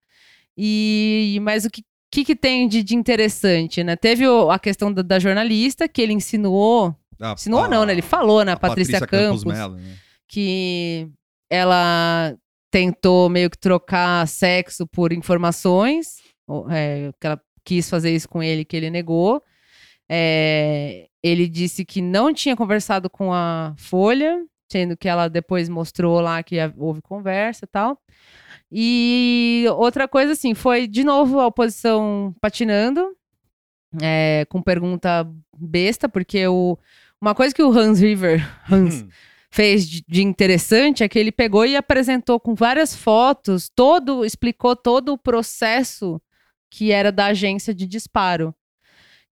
E mas o que que, que tem de, de interessante, né? Teve o- a questão da, da jornalista, que ele ensinou. Ah, Ensinou a- não, né? Ele falou, né? A a Patrícia, Campos, Melo, né? que ela tentou meio que trocar sexo por informações. é, que ela quis fazer isso com ele, que ele negou. É, ele disse que não tinha conversado com a Folha, sendo que ela depois mostrou lá que houve conversa e tal. E outra coisa, assim, foi de novo a oposição patinando, é, com pergunta besta, porque o, uma coisa que o Hans River, [laughs] Hans, Hum. fez de, de interessante é que ele pegou e apresentou com várias fotos, todo, explicou todo o processo que era da agência de disparo.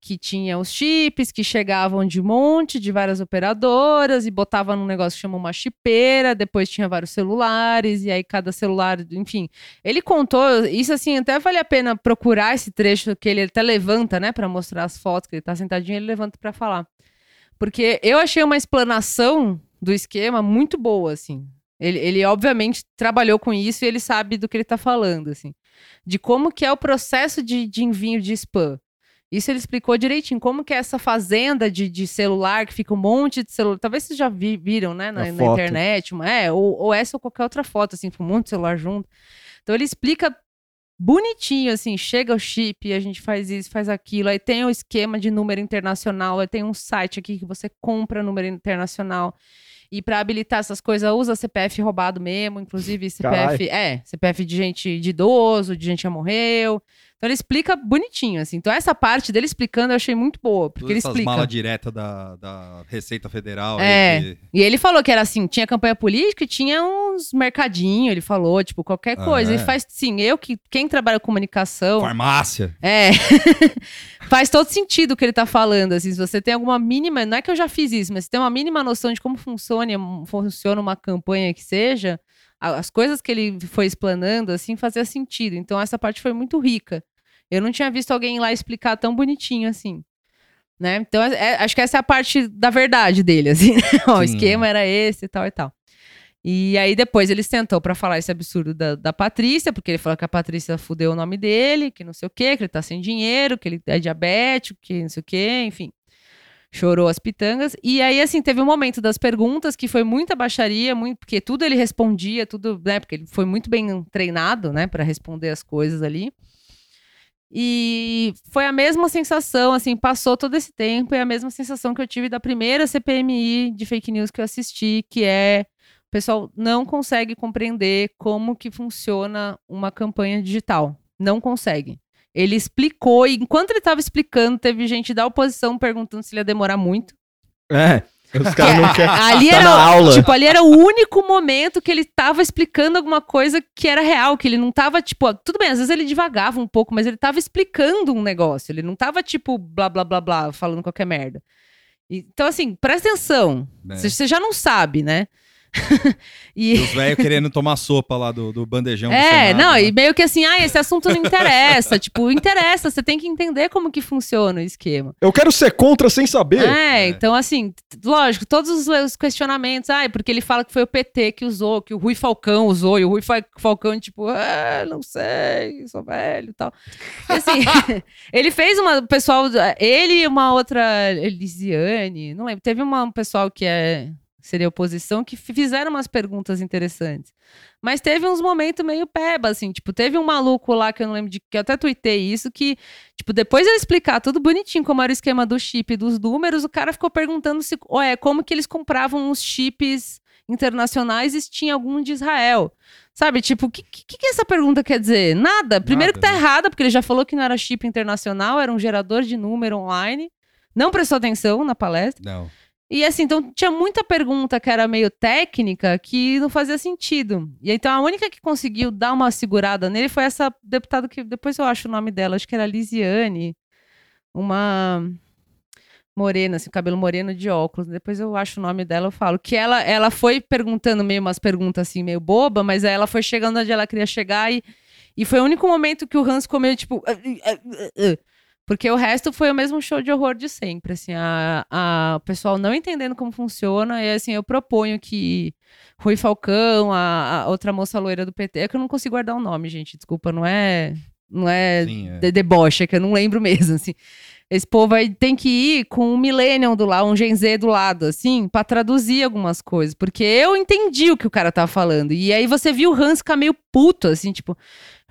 Que tinha os chips que chegavam de monte, de várias operadoras, e botava num negócio que chama uma chipeira, depois tinha vários celulares, e aí cada celular, enfim. Ele contou, isso assim, até vale a pena procurar esse trecho que ele até levanta, né, para mostrar as fotos, que ele tá sentadinho, ele levanta para falar. Porque eu achei uma explanação do esquema muito boa, assim. Ele, ele, obviamente, trabalhou com isso e ele sabe do que ele tá falando, assim. De como que é o processo de, de envio de spam. Isso ele explicou direitinho. Como que é essa fazenda de, de celular, que fica um monte de celular. Talvez vocês já vi- viram, né, na, na internet. uma- É, ou, ou essa ou qualquer outra foto, assim, com um monte de celular junto. Então ele explica bonitinho, assim, chega o chip, a gente faz isso, faz aquilo, aí tem o esquema de número internacional, aí tem um site aqui que você compra número internacional. E para habilitar essas coisas, usa CPF roubado mesmo, inclusive CPF, é, CPF de gente de idoso, de gente que já morreu. Então ele explica bonitinho, assim. Então essa parte dele explicando eu achei muito boa, porque Todas ele explica. malas diretas da, da Receita Federal. É. que- E ele falou que era assim, tinha campanha política e tinha uns mercadinhos, ele falou, tipo, qualquer Ah, coisa. é? Ele faz, sim, eu que, quem trabalha com comunicação, Farmácia. é, [laughs] faz todo sentido o que ele tá falando, assim, se você tem alguma mínima, não é que eu já fiz isso, mas se tem uma mínima noção de como funciona, funciona uma campanha que seja, as coisas que ele foi explanando, assim, fazia sentido. Então essa parte foi muito rica. Eu não tinha visto alguém lá explicar tão bonitinho assim. Né? Então, é- é- acho que essa é a parte da verdade dele, [laughs] assim. né? O esquema era esse e tal e tal. E aí depois ele sentou pra falar esse absurdo da, da Patrícia, porque ele falou que a Patrícia fudeu o nome dele, que não sei o quê, que ele tá sem dinheiro, que ele é diabético, que não sei o quê, enfim. Chorou as pitangas. E aí, assim, teve um momento das perguntas que foi muita baixaria, muito, porque tudo ele respondia, tudo, né? Porque ele foi muito bem treinado, né, Pra responder as coisas ali. E foi a mesma sensação, assim, passou todo esse tempo, é a mesma sensação que eu tive da primeira CPMI de fake news que eu assisti, que é o pessoal não consegue compreender como que funciona uma campanha digital. Não consegue. Ele explicou, e enquanto ele estava explicando, teve gente da oposição perguntando se ele ia demorar muito. É. Os caras não [laughs] querem. Ali Tá era, na aula. tipo, ali era o único momento que ele tava explicando alguma coisa que era real, que ele não tava, tipo, tudo bem, às vezes ele divagava um pouco, mas ele tava explicando um negócio, ele não tava, tipo, blá, blá, blá, blá, falando qualquer merda. Então, assim, presta atenção, né? você você já não sabe, né? E [laughs] e... os velhos querendo tomar sopa lá do, do bandejão do É, Senado, não, né? e meio que assim, ah, esse assunto não interessa. [laughs] tipo, interessa, você tem que entender como que funciona o esquema. Eu quero ser contra sem saber. É, É. então assim, lógico, todos os, os questionamentos, ah, porque ele fala que foi o PT que usou, que o Rui Falcão usou, e o Rui Fa- Falcão, tipo, ah, não sei, sou velho e tal. E, assim, [laughs] ele fez uma, o pessoal, ele e uma outra, Elisiane, não lembro, teve uma, um pessoal que é, seria oposição, que fizeram umas perguntas interessantes. Mas teve uns momentos meio peba, assim, tipo, teve um maluco lá que eu não lembro de que eu até tuitei isso, que, tipo, depois de eu explicar tudo bonitinho como era o esquema do chip e dos números, o cara ficou perguntando se, ué, como que eles compravam os chips internacionais e se tinha algum de Israel. Sabe, tipo, o que, que, que essa pergunta quer dizer? Nada. Primeiro Nada, que tá né? errada, porque ele já falou que não era chip internacional, era um gerador de número online. Não prestou atenção na palestra. Não. E assim, então tinha muita pergunta que era meio técnica que não fazia sentido. E então a única que conseguiu dar uma segurada nele foi essa deputada que depois eu acho o nome dela, acho que era Lisiane, uma morena, assim, cabelo moreno de óculos. Depois eu acho o nome dela, eu falo. Que ela, ela foi perguntando meio umas perguntas assim, meio boba, mas aí ela foi chegando onde ela queria chegar e, e foi o único momento que o Hans meio tipo. "Ah, ah, ah, ah". Porque o resto foi o mesmo show de horror de sempre, assim, a, a, o pessoal não entendendo como funciona, e assim, eu proponho que Rui Falcão, a, a outra moça loira do PT, é que eu não consigo guardar o nome, gente, desculpa, não é, não é, Sim, é. de deboche, é que eu não lembro [laughs] mesmo, assim. Esse povo aí tem que ir com um millennial do lado, um Gen Z do lado, assim, pra traduzir algumas coisas. Porque eu entendi o que o cara tava falando. E aí você viu o Hans ficar meio puto, assim, tipo,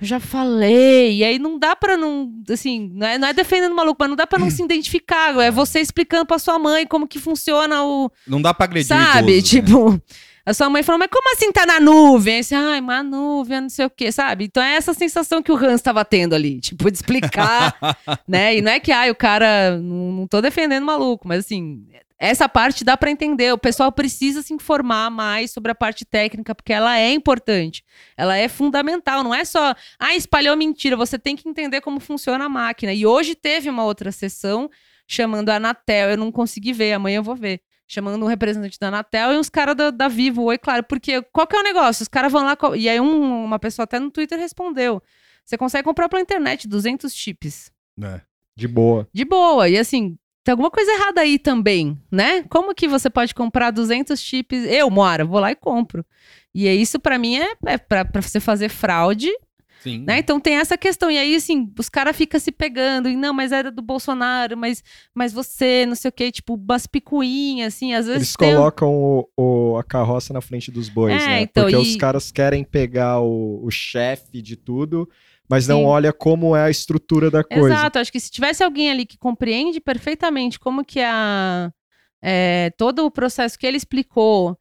eu já falei. E aí não dá pra não, assim, não é, não é defendendo o maluco, mas não dá pra não se identificar. É você explicando pra sua mãe como que funciona o, Não dá pra agredir o Sabe? idoso, né? A sua mãe falou, mas como assim tá na nuvem? Aí você, ai, uma nuvem, não sei o quê, sabe? Então é essa sensação que o Hans tava tendo ali, tipo, de explicar, [laughs] né? E não é que, ai, o cara, não, não tô defendendo o maluco, mas assim, essa parte dá pra entender. O pessoal precisa se informar mais sobre a parte técnica, porque ela é importante. Ela é fundamental. Não é só, ah, espalhou mentira. Você tem que entender como funciona a máquina. E hoje teve uma outra sessão chamando a Anatel. Eu não consegui ver, amanhã eu vou ver. Chamando um representante da Anatel e uns caras da, da Vivo. Oi, claro. Porque qual que é o negócio? Os caras vão lá. E aí um- uma pessoa até no Twitter respondeu. Você consegue comprar pela internet 200 chips. É. De boa. De boa. E assim, tem alguma coisa errada aí também, né? Como que você pode comprar 200 chips? Eu, Moara, vou lá e compro. E é isso pra mim é, é pra você fazer fraude, Sim. né? Então tem essa questão. E aí, assim, os caras ficam se pegando. E não, mas era do Bolsonaro, mas, mas você, não sei o quê, tipo, umas picuinhas, assim, às vezes Eles tem... colocam o, o- a carroça na frente dos bois, É, né? então, Porque e- os caras querem pegar o, o chefe de tudo, mas não Sim. olha como é a estrutura da coisa. Exato, acho que se tivesse alguém ali que compreende perfeitamente como que a é, todo o processo que ele explicou,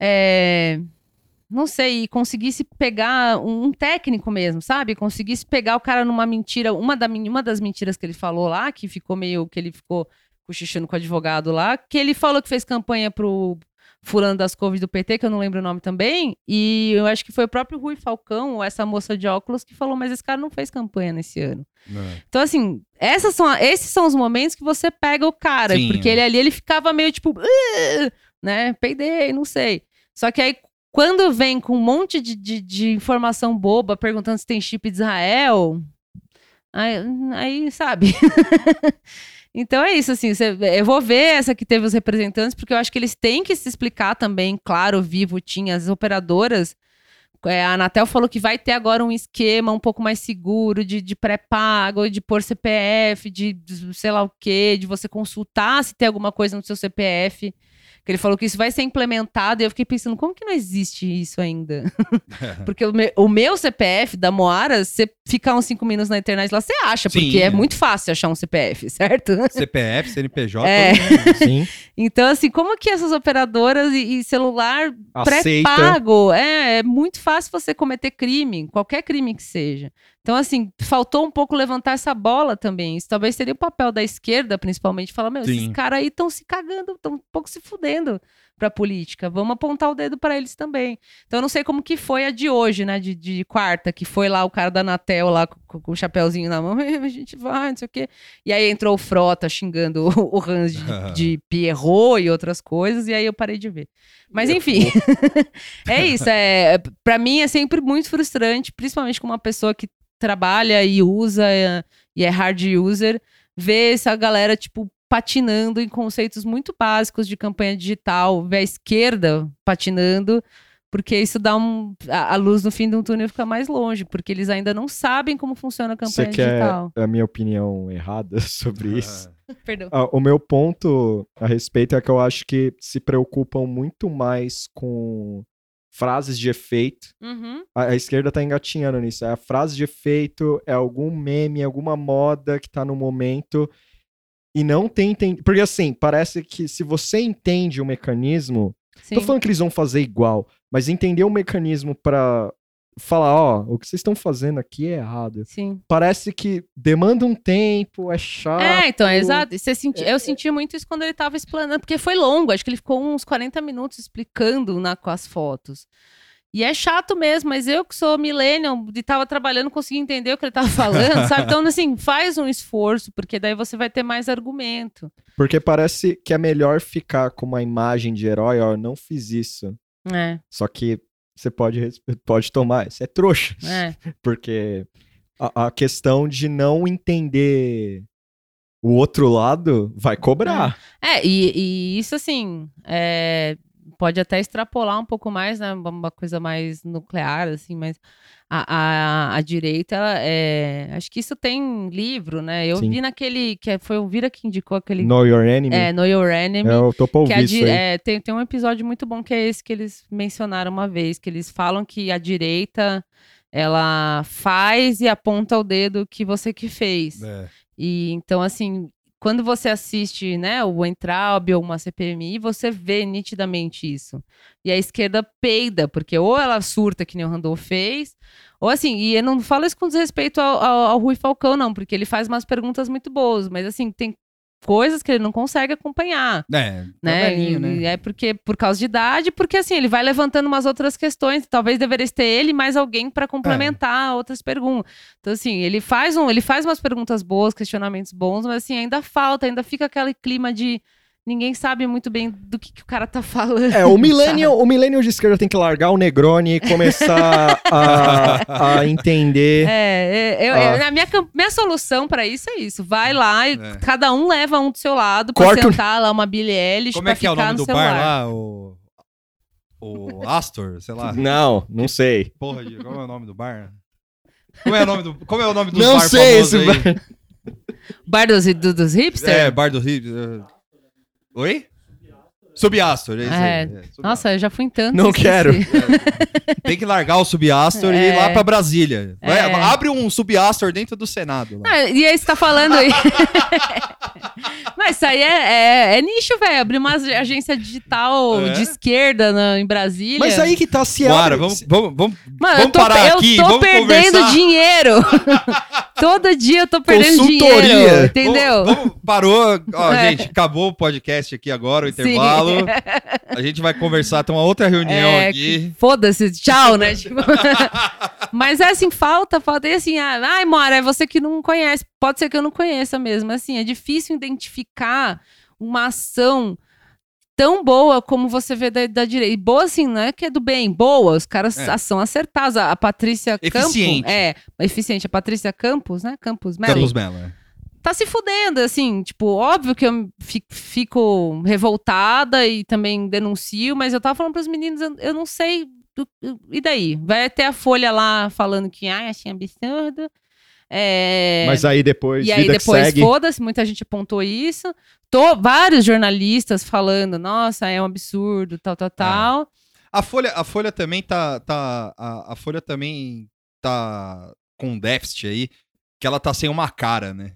é, não sei, e conseguisse pegar um, técnico mesmo, sabe? Conseguisse pegar o cara numa mentira, uma, da, uma das mentiras que ele falou lá, que ficou meio, que ele ficou cochichando com o advogado lá, que ele falou que fez campanha pro fulano das couves do PT, que eu não lembro o nome também, e eu acho que foi o próprio Rui Falcão, ou essa moça de óculos, que falou, mas esse cara não fez campanha nesse ano. É. Então, assim, essas são, esses são os momentos que você pega o cara. Sim, porque ele ali, ele ficava meio tipo, né? Peidei, não sei. Só que aí, quando vem com um monte de, de, de informação boba, perguntando se tem chip de Israel, aí, aí sabe? [laughs] Então é isso, assim, eu vou ver essa que teve os representantes, porque eu acho que eles têm que se explicar também, claro, Vivo tinha as operadoras, é, a Anatel falou que vai ter agora um esquema um pouco mais seguro de, de pré-pago, de pôr CPF, de, de sei lá o quê, de você consultar se tem alguma coisa no seu CPF. Que ele falou que isso vai ser implementado e eu fiquei pensando, como que não existe isso ainda? [laughs] porque o, me- o meu CPF da Moara, você ficar uns cinco minutos na internet lá, você acha, Sim, porque é. é. muito fácil achar um CPF, [laughs] certo? CPF, CNPJ, É. [laughs] Sim. Então, assim, como que essas operadoras e, e celular pré-pago. É, é muito fácil você cometer crime, qualquer crime que seja. Então, assim, faltou um pouco levantar essa bola também. Isso talvez seria o papel da esquerda, principalmente, falar: meu, esses Sim. caras aí estão se cagando, estão um pouco se fudendo pra política. Vamos apontar o dedo pra eles também. Então, eu não sei como que foi a de hoje, né, de, de quarta, que foi lá o cara da Anatel lá com, com o chapéuzinho na mão, [laughs] a gente vai, não sei o quê. E aí entrou o Frota xingando [laughs] o, o Hans de, [laughs] de Pierrot e outras coisas, e aí eu parei de ver. Mas enfim, é isso. É, para mim é sempre muito frustrante, principalmente com uma pessoa que trabalha e usa é, e é hard user, ver essa galera, tipo, patinando em conceitos muito básicos de campanha digital, ver a esquerda patinando, porque isso dá um. A, a luz no fim de um túnel fica mais longe, porque eles ainda não sabem como funciona a Você campanha quer digital. a minha opinião errada [laughs] sobre isso? [laughs] Perdão. Ah, o meu ponto a respeito é que eu acho que se preocupam muito mais com frases de efeito. Uhum. A, a esquerda tá engatinhando nisso. É a frase de efeito, é algum meme, alguma moda que tá no momento e não tem entendido. Porque assim, parece que se você entende o mecanismo, Sim. tô falando que eles vão fazer igual, mas entender o mecanismo pra falar, ó, o que vocês estão fazendo aqui é errado. Sim. Parece que demanda um tempo, é chato. É, então, é exato. Você senti- Eu senti muito isso quando ele tava explanando, porque foi longo, acho que ele ficou uns 40 minutos explicando na, com as fotos. E é chato mesmo, mas eu que sou millennial e tava trabalhando, consegui entender o que ele tava falando, sabe? Então, assim, [laughs] faz um esforço, porque daí você vai ter mais argumento. Porque parece que é melhor ficar com uma imagem de herói, ó, não fiz isso. É, Só que você pode, pode tomar, isso é trouxa. é. [laughs] Porque a, a questão de não entender o outro lado vai cobrar. É, e, e isso assim, é, pode até extrapolar um pouco mais, né? Uma coisa mais nuclear, assim, mas a, a, a direita, ela é. Acho que isso tem livro, né? Eu Sim. vi naquele. que Foi o Vira que indicou aquele. Know Your Enemy. é, Know Your Enemy. eu tô pra a ouvir di- é, tem, tem um episódio muito bom que é esse que eles mencionaram uma vez, que eles falam que a direita ela faz e aponta o dedo que você que fez. É. E então, assim, quando você assiste, né, o Entraub ou uma CPMI, você vê nitidamente isso. E a esquerda peida, porque ou ela surta, que nem o Randolph fez, ou assim, e eu não falo isso com desrespeito ao, ao, ao Rui Falcão, não, porque ele faz umas perguntas muito boas, mas assim, tem coisas que ele não consegue acompanhar É, tá né? velhinho, E- né? e é porque por causa de idade, porque assim, ele vai levantando umas outras questões, talvez deveria ter ele mais alguém para complementar outras perguntas. Então assim, ele faz um, ele faz umas perguntas boas, questionamentos bons, mas assim, ainda falta, ainda fica aquele clima de ninguém sabe muito bem do que, que o cara tá falando. É, o [laughs] millennial, o millennial de esquerda tem que largar o Negroni e começar [laughs] a, a entender. É, é, eu- Ah. eu- a minha, minha solução pra isso é isso. Vai lá e É. cada um leva um do seu lado pra Corta o- sentar lá uma Billie Eilish Como pra é que é o ficar nome no do celular. bar lá? O, o Astor, sei lá. Não, não sei. Porra, como é o nome do bar? Como é o nome do, como é o nome do Não bar sei famoso esse aí? bar. Bar dos, do- dos hipsters? É, Bar do Rio. É. Oi? Subiastor, é isso aí. É. é, Subiastor. Nossa, eu já fui em tanto. Não quero. Tem que largar o Subiastor e ir É. lá pra Brasília. Vai, É. Abre um Subiastor dentro do Senado. lá. Ah, e aí você tá falando aí. [laughs] Mas isso aí é, é- é nicho, velho. Abrir uma agência digital É. de esquerda na- em Brasília. Mas aí que tá se Bora, vamos, vamos, vamos, Mano, vamos eu tô, parar eu aqui, tô vamos perdendo conversar. dinheiro. [laughs] Todo dia eu tô perdendo Consultoria. dinheiro. Entendeu? Vamos- vamos- parou. Ó, É. gente, acabou o podcast aqui agora, o Sim. [laughs] A gente vai conversar, tem uma outra reunião É, aqui. Foda-se, tchau, né? Tipo, [laughs] Mas é assim, falta, falta. E assim, ah, ai, Mora, é você que não conhece. Pode ser que eu não conheça mesmo. Assim, é difícil identificar uma ação tão boa como você vê da, da direita. E boa, assim, não é que é do bem, boa. Os caras É. são acertados. A, a Patrícia. Campos. É, eficiente. A Patrícia Campos, né? Campos Melo Campos Mello. é. Tá se fudendo, assim, tipo, óbvio que eu fi- fico revoltada e também denuncio, mas eu tava falando pros meninos, eu, eu não sei, do- e daí? Vai até a Folha lá falando que, ai, achei absurdo, é... Mas aí depois, E aí vida depois, foda-se, muita gente apontou isso. Tô, vários jornalistas falando, nossa, é um absurdo, tal, tal, tal. A Folha, a Folha também tá. tá a, a Folha também tá com um déficit aí, que ela tá sem uma cara, né?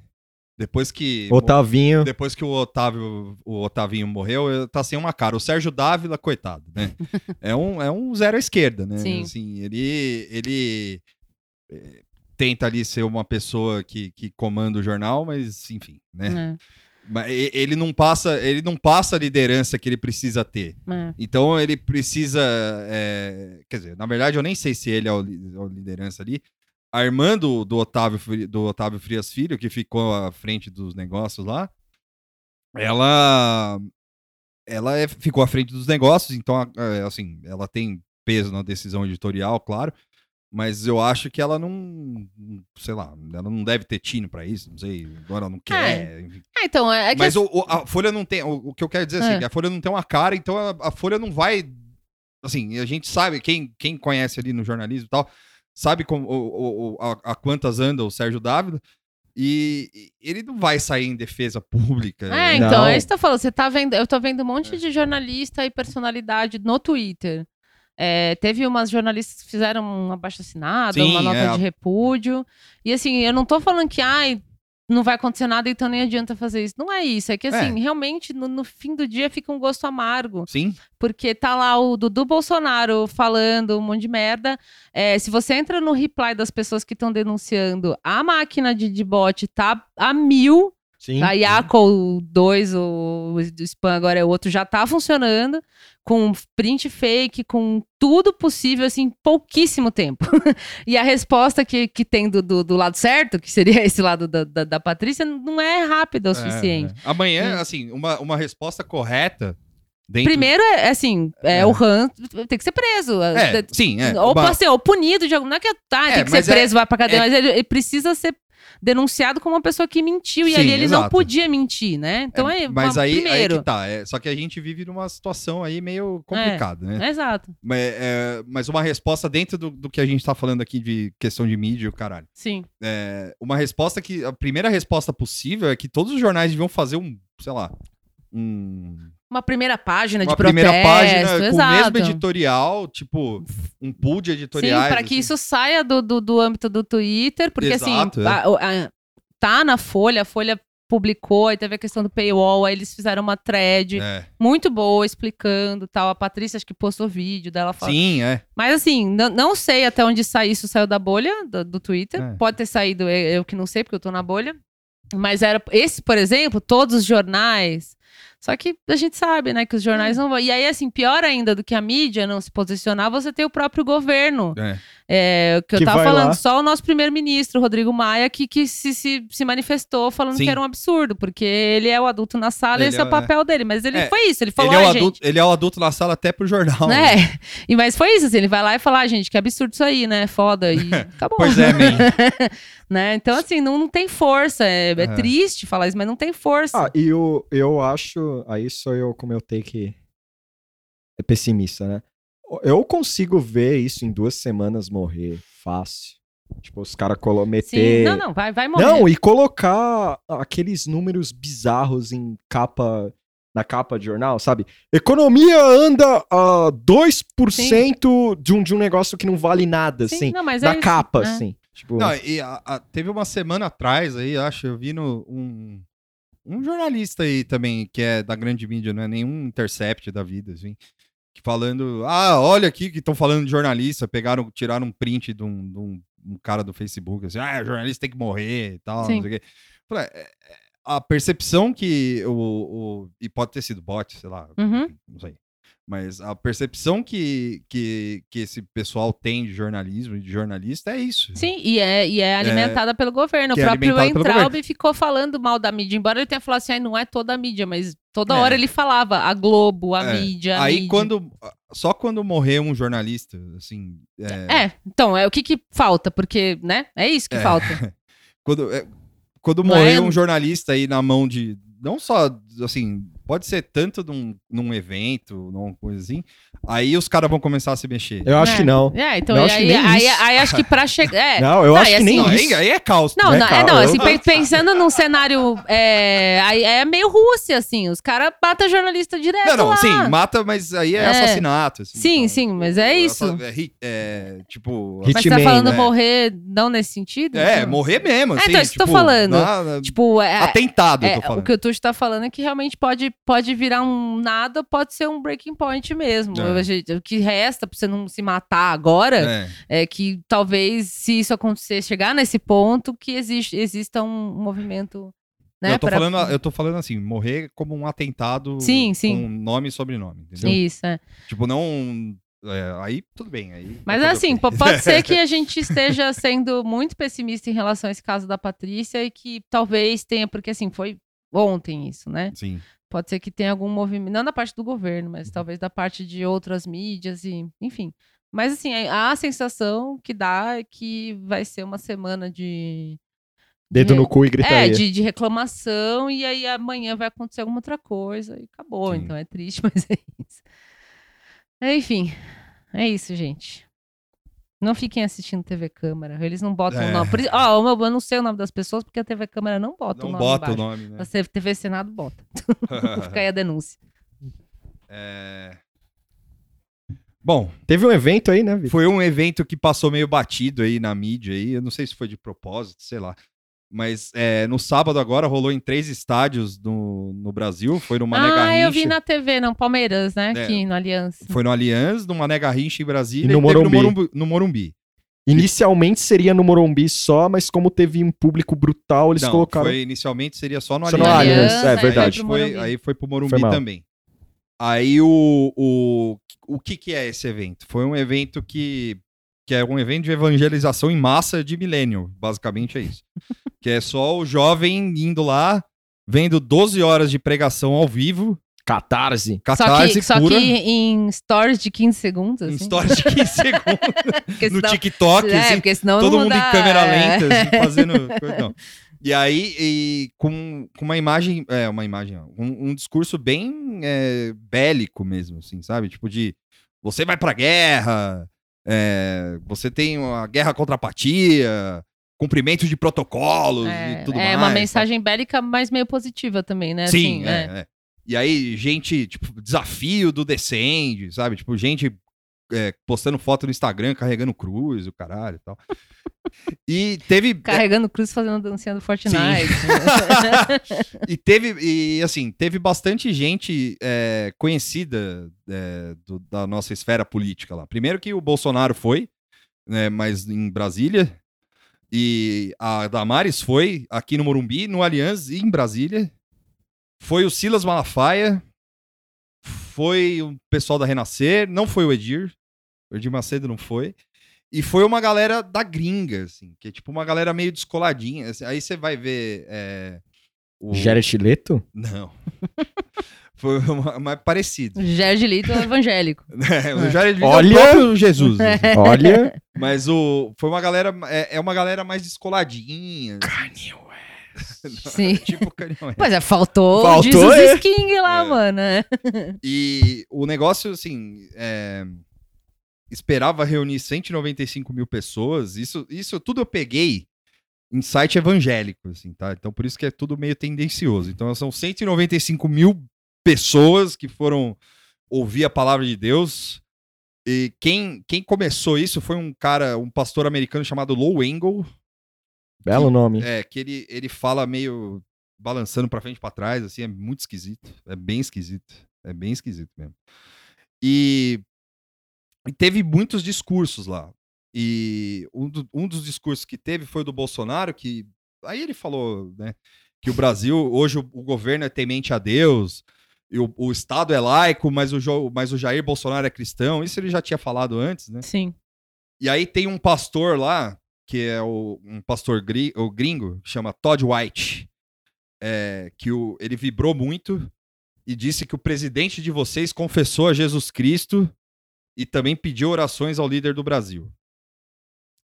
Depois que. Otavinho. Depois que o Otávio, o Otavinho morreu, tá sem uma cara. O Sérgio Dávila, coitado, né? [laughs] é, um, é um zero à esquerda, né? Sim. Assim, ele, ele eh, tenta ali ser uma pessoa que, que comanda o jornal, mas enfim, né? É, Mas ele não passa, ele não passa a liderança que ele precisa ter. é. Então ele precisa. é, quer dizer, na verdade, eu nem sei se ele é o, li- é o liderança ali. A irmã do, do, Otávio, do Otávio Frias Filho, que ficou à frente dos negócios lá, ela. Ela é- ficou à frente dos negócios, então, é, assim, ela tem peso na decisão editorial, claro. Mas eu acho que ela não. Sei lá, ela não deve ter tino pra isso, não sei. Agora ela não quer. enfim. Ah, então, é, é que Mas o- o- a Folha não tem. O, o que eu quero dizer é assim, É. que a Folha não tem uma cara, então a, a Folha não vai. Assim, a gente sabe, quem, quem conhece ali no jornalismo e tal, sabe como, o, o- a, a quantas anda o Sérgio Dávila. E ele não vai sair em defesa pública. É, Não. então, é isso que eu tô falando. Você tá vendo, eu tô vendo um monte de jornalista e personalidade no Twitter. É, teve umas jornalistas que fizeram um abaixo assinado, Sim, uma nota é. de repúdio. E assim, eu não tô falando que, ai, não vai acontecer nada, então nem adianta fazer isso. Não é isso, é que assim, realmente no, no fim do dia fica um gosto amargo. Sim. Porque tá lá o Dudu Bolsonaro falando um monte de merda. É, se você entra no reply das pessoas que estão denunciando, a máquina de, de bot tá a mil. Sim. A Yaco 2, o, o spam agora é outro, já tá funcionando. Com print fake, com tudo possível, assim, pouquíssimo tempo. [laughs] e a resposta que, que tem do, do, do lado certo, que seria esse lado da, da, da Patrícia, não é rápida o suficiente. É, é. Amanhã, Hum. assim, uma, uma resposta correta dentro... Primeiro, é assim, é, É. o Han tem que ser preso. É, sim, é. Ou, assim, ou punido de algum. Não é que tá, É, tem que ser é- preso, vai pra cadeia, é- mas ele, ele precisa ser denunciado como uma pessoa que mentiu. e Sim, ali ele não exato. podia mentir, né? Então é. Mas uma- aí, aí primeiro. que tá. é, só que a gente vive numa situação aí meio complicada, né? Exato. Mas, é, mas uma resposta dentro do, do que a gente tá falando aqui de questão de mídia o caralho. Sim. É, uma resposta que. A primeira resposta possível é que todos os jornais deviam fazer um, sei lá, um. Uma primeira página Uma de protesto. primeira página com o exato. mesmo editorial, tipo, um pool de Sim, editoriais. para que assim. isso saia do, do, do âmbito do Twitter, porque Exato, assim, é. a- a- tá na Folha, a Folha publicou, aí teve a questão do paywall, aí eles fizeram uma thread É. muito boa explicando tal. A Patrícia acho que postou vídeo dela falando. Sim, é. Mas assim, não, não sei até onde sai, isso saiu da bolha do, do Twitter. É. Pode ter saído, eu, eu que não sei, porque eu tô na bolha. Mas era esse, por exemplo, todos os jornais. Só que a gente sabe, né, que os É. jornais não vão. E aí, assim, pior ainda do que a mídia não se posicionar, você tem o próprio governo. é. É, que eu Que tava falando, lá. só o nosso primeiro-ministro, Rodrigo Maia, que, que se, se, se manifestou falando Sim. que era um absurdo, porque ele é o adulto na sala e Ele esse é, é- o papel dele. Mas ele É, foi isso, ele falou, Ele é, o "Ai, adulto, gente, ele é o adulto na sala até pro jornal. né? né? E, mas foi isso, assim, ele vai lá e fala, ah, gente, que absurdo isso aí, né? Foda. E [laughs] acabou. Pois é, man. [laughs] né? Então, assim, não, não tem força. É, é É. triste falar isso, mas não tem força. Ah, e eu, eu acho. Aí sou eu com meu take é pessimista, né? Eu consigo ver isso em duas semanas morrer fácil. Tipo, os caras Sim, meter. não, não, vai, vai morrer. Não, e colocar aqueles números bizarros em capa. Na capa de jornal, sabe? Economia anda a 2% de um, de um negócio que não vale nada, Sim, assim. não, mas é na isso, capa, né? assim. Tipo, Não, e a- a- teve uma semana atrás aí, acho, eu vi no, um, um jornalista aí também, que é da grande mídia, não é nenhum intercept da vida, assim, falando, ah, olha aqui que estão falando de jornalista, pegaram, tiraram um print de um, de um- um cara do Facebook, assim, ah, jornalista tem que morrer e tal, Sim. não sei o quê. Falei, é, é, a percepção que o, o- e pode ter sido bot, sei lá, Uhum. não sei. Mas a percepção que, que, que esse pessoal tem de jornalismo e de jornalista é isso. Sim, e é, e é alimentada pelo governo. o é próprio pelo Entraub ficou falando mal da mídia, embora ele tenha falado assim, "Ai, não é toda a mídia, mas toda É. hora ele falava a Globo, a É. mídia, a Aí mídia. quando. Só quando morrer um jornalista, assim. É, É, então, é o que que falta, porque, né, é isso que É. falta. [laughs] Quando, é, quando morrer é- um jornalista aí na mão de. Não só, assim, pode ser tanto num, num evento, numa coisa assim. Aí os caras vão começar a se mexer. eu acho É. que não. É, então, Eu e acho que aí, nem aí, isso. aí acho que pra chegar... É, Não, eu Não, acho que nem assim, Não, isso. aí, aí é caos. Não, né, não, é, não, assim, pe- pensando num cenário. É, aí é meio Rússia, assim. Os caras matam jornalista direto. Não, não, lá. sim, mata, mas aí é, É. assassinato. assim, Sim, então, sim, mas é isso. É, é, tipo. Hit- Mas você tá falando né? morrer não nesse sentido? É, Então- morrer mesmo. É, assim, então, isso que eu tô tipo, falando. na- Tipo, é, atentado, eu é, o que o Tuxo tá falando é que realmente pode, pode virar um nada, pode ser um breaking point mesmo. Gente- O que resta pra você não se matar agora É. é que talvez, se isso acontecer, chegar nesse ponto, que existe, exista um movimento. Né, eu, tô pra- falando, eu tô falando assim, morrer como um atentado Sim, sim. com nome e sobrenome, entendeu? Isso, é. Tipo, não. é, aí tudo bem. Aí Mas assim, pode ser que [laughs] a gente esteja sendo muito pessimista em relação a esse caso da Patrícia e que talvez tenha, porque assim, foi ontem isso, né? Sim. Pode ser que tenha algum movimento, não da parte do governo, Uhum. mas talvez da parte de outras mídias e, enfim. Mas assim, a a sensação que dá é que vai ser uma semana de Dedo de- no cu e é, gritaria. de, de reclamação, e aí amanhã vai acontecer alguma outra coisa e acabou. Sim. Então é triste, [laughs] mas é isso. Enfim, é isso, gente. Não fiquem assistindo TV Câmara. Eles não botam É. o nome. Ó, o meu- eu não sei o nome das pessoas, porque a TV Câmara não bota o Não nome. bota o embaixo. nome, né? A TV Senado bota. [laughs] Fica aí a denúncia. É, Bom, Teve um evento aí, né, Vitor? foi um evento que passou meio batido aí na mídia aí. Eu não sei se foi de propósito, sei lá. Mas é, no sábado agora rolou em três estádios no, no Brasil. Foi no Mané ah, Garrincha. eu vi na TV, não, Palmeiras, né? É. Aqui no Aliança. Foi no Allianz, no Mané Garrincha em Brasília E no teve Morumbi. no Morumbi. No Morumbi. Inicialmente seria no Morumbi só, mas como teve um público brutal, eles Não, colocaram. foi inicialmente seria só no Só no Allianz. Allianz, Aliança, é aí verdade. pro Foi, Morumbi. aí foi pro Morumbi Foi também. Aí o, o, o que, que é esse evento? Foi um evento que, que é um evento de evangelização em massa de milênio, basicamente é isso. [laughs] que é só o jovem indo lá, vendo 12 horas de pregação ao vivo, Catarse. Só catarse que, só pura, que em stories de 15 segundos. em Assim. stories de 15 segundos, [laughs] Porque no senão- TikTok, é, assim, porque senão todo não mundo dá, em câmera é. lenta, assim, [laughs] fazendo. Não. E aí, e com, com uma imagem, é, uma imagem, um, um discurso bem é, bélico mesmo, assim, sabe? Tipo de, você vai pra guerra, é, você tem uma guerra contra a apatia, cumprimento de protocolos É, e tudo é mais. uma tal. mensagem bélica, mas meio positiva também, né? Sim, Assim, é, é. E aí, gente, tipo, desafio do Descende, sabe? Tipo, gente é, postando foto no Instagram, carregando cruz, o caralho e tal. E teve. Carregando cruz fazendo dancinha do Fortnite. [laughs] e teve, e assim, teve bastante gente é, conhecida é, do- da nossa esfera política lá. Primeiro que o Bolsonaro foi, né, mas em Brasília. E a Damares foi aqui no Morumbi, no Allianz e em Brasília. Foi o Silas Malafaia. Foi o pessoal da Renascer. Não foi o Edir. O Edir Macedo não foi. E foi uma galera da gringa, assim, que é tipo uma galera meio descoladinha. assim. Aí você vai ver. é, o- Jared Leto? Não. [laughs] Foi uma- mais parecido. Jared Leto é evangélico. [laughs] É, o Jared Leto Olha! é o próprio Jesus. assim. Olha. Mas o, foi uma galera. É, é uma galera mais descoladinha. Kanye Sim. tipo Kanye West. Pois é, faltou, Faltou, Jesus é? King lá, É. mano. né? E o negócio, assim, é, esperava reunir 195 mil pessoas. Isso, isso tudo eu peguei em site evangélico, assim, tá? Então por isso que é tudo meio tendencioso. Então são 195 mil pessoas que foram ouvir a palavra de Deus. E quem, quem começou isso foi um cara, um pastor americano chamado Low Engel, Belo nome. é, que ele, ele fala meio balançando pra frente e pra trás, assim, é muito esquisito. É bem esquisito. É bem esquisito mesmo. E, e teve muitos discursos lá. E um, do- um dos discursos que teve foi o do Bolsonaro, que aí ele falou, né, que o Brasil, hoje o, o governo é temente a Deus, e o, o Estado é laico, mas o, Jo- mas o Jair Bolsonaro é cristão. Isso ele já tinha falado antes, né? Sim. E aí tem um pastor lá, que é o, um pastor gri, o gringo, que chama Todd White, é, que o, ele vibrou muito e disse que o presidente de vocês confessou a Jesus Cristo e também pediu orações ao líder do Brasil.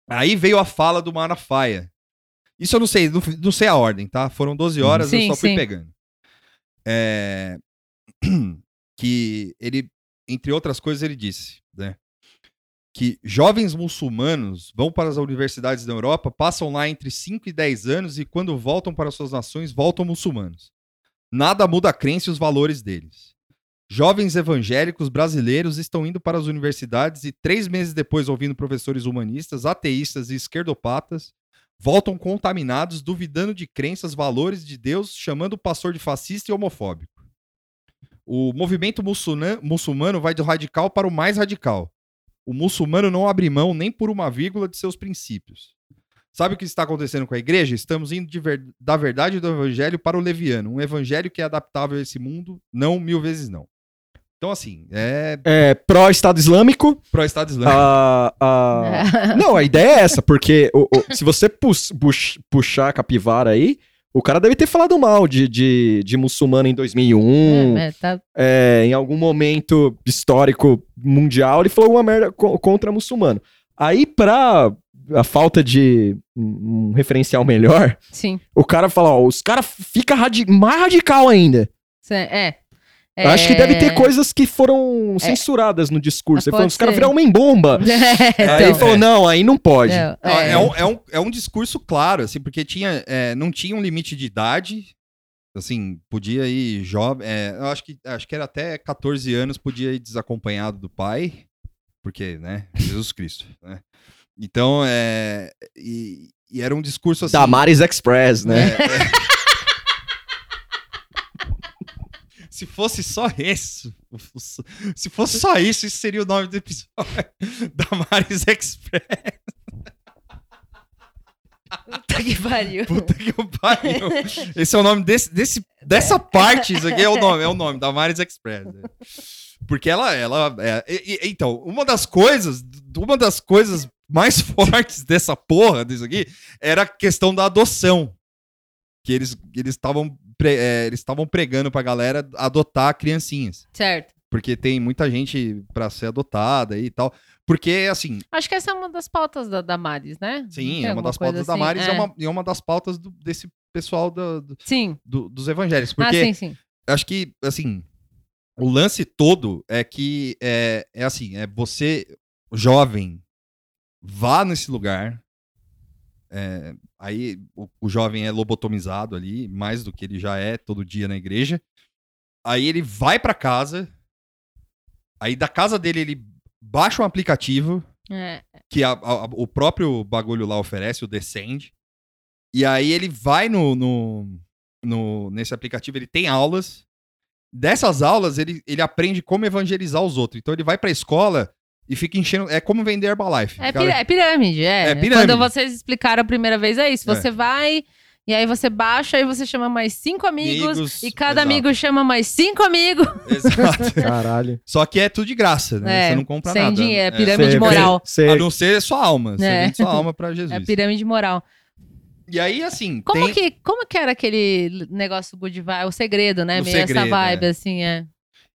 Aí veio a fala do Malafaia. Isso eu não sei, não, não sei a ordem, tá? Foram 12 horas, Sim, eu só fui sim. pegando. É, [clears throat] que ele, entre outras coisas, ele disse, né? Que jovens muçulmanos vão para as universidades da Europa, passam lá entre 5 e 10 anos e quando voltam para suas nações, voltam muçulmanos. Nada muda a crença e os valores deles. Jovens evangélicos brasileiros estão indo para as universidades e três meses depois, ouvindo professores humanistas, ateístas e esquerdopatas, voltam contaminados, duvidando de crenças, valores de Deus, chamando o pastor de fascista e homofóbico. O movimento muçulmano, vai do radical para o mais radical. O muçulmano não abre mão nem por uma vírgula de seus princípios. Sabe o que está acontecendo com a igreja? Estamos indo de ver- da verdade do evangelho para o leviano. Um evangelho que é adaptável a esse mundo, não mil vezes não. Então, assim, é É, pró-Estado Islâmico. pró-Estado Islâmico. a- [laughs] Não, a ideia é essa, porque o- o- se você pux- puxar a capivara aí, o cara deve ter falado mal de, de, de muçulmano em 2001. É, é, tá- é, em algum momento histórico mundial, ele falou uma merda co- contra muçulmano. Aí, pra a falta de um referencial melhor, sim. o cara fala, ó, os caras ficam radi mais radical ainda. Cê- É. Eu Acho que deve ter É. coisas que foram censuradas no discurso. Ele falou, Pode os caras viraram homem bomba. [laughs] É, Aí ele então, falou, não, aí não pode. é, Ah, é. É, um, é, um, é um discurso claro, assim, porque tinha, é, não tinha um limite de idade. Assim, podia ir jovem. é, eu acho que, acho que era até 14 anos, podia ir desacompanhado do pai. Porque, né? Jesus Cristo. Né? Então, é. E, e era um discurso assim. Damares Express, né? É, é. Se fosse só isso, se fosse só isso, isso seria o nome do episódio [laughs] Damares Express. Puta que pariu. Puta que pariu. Esse é o nome desse, desse, dessa parte. Isso aqui é o nome, é o nome, Damares Express. Porque ela, ela, é, e- e- então, uma das coisas, uma das coisas mais fortes dessa porra disso aqui era a questão da adoção. Que eles eles estavam pre- é, eles estavam pregando pra galera adotar criancinhas. Certo. Porque tem muita gente pra ser adotada e tal. Porque, assim, Acho que essa é uma das pautas da Damares, né? Sim, é uma das pautas da assim? Maris, é. É. uma, é uma das pautas do- desse pessoal do- do- Sim. do- dos evangélicos. Ah, Porque sim, sim. acho que, assim, o lance todo é que é, é assim, é você, jovem, vá nesse lugar. É, aí o, o jovem é lobotomizado ali, mais do que ele já é todo dia na igreja. Aí ele vai pra casa. Aí da casa dele ele baixa um aplicativo É. que a- a- o próprio bagulho lá oferece, o Descend. E aí ele vai no, no, no- nesse aplicativo, ele tem aulas. Dessas aulas, ele, ele aprende como evangelizar os outros. Então ele vai pra escola e fica enchendo. É como vender Herbalife. É, Cara, é pirâmide, é. É pirâmide. Quando vocês explicaram a primeira vez, é isso. É. Você vai, e aí você baixa, e você chama mais cinco amigos, Amigos, e cada exato. amigo chama mais cinco amigos. [laughs] Exato. Caralho. Só que é tudo de graça, né? É, Você não compra sem nada. dinheiro, É. pirâmide Cê- moral. cê- A não ser sua alma. Você É. vende sua alma pra Jesus. É pirâmide moral. E aí, assim. Como, tem... que, como que era aquele negócio good vibe? O segredo, né? O Meio essa segredo, vibe, é. assim, é.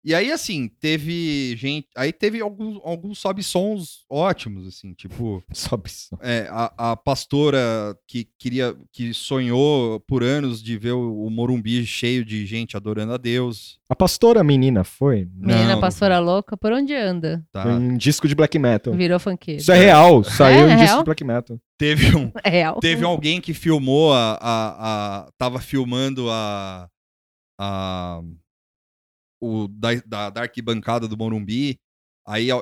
E aí, assim, teve gente. Aí teve alguns, alguns sobe-sons ótimos, assim, tipo. [laughs] Sobe. É, a, a pastora que queria, que sonhou por anos de ver o, o Morumbi cheio de gente adorando a Deus, A pastora menina foi? Menina Não. pastora louca, por onde anda? tá? Um disco de black metal. Virou funkeiro. Isso é real. Saiu É um disco real? de black metal. Teve um, É real. teve alguém que filmou a, a, a tava filmando a, a o da, da, da arquibancada do Morumbi, aí um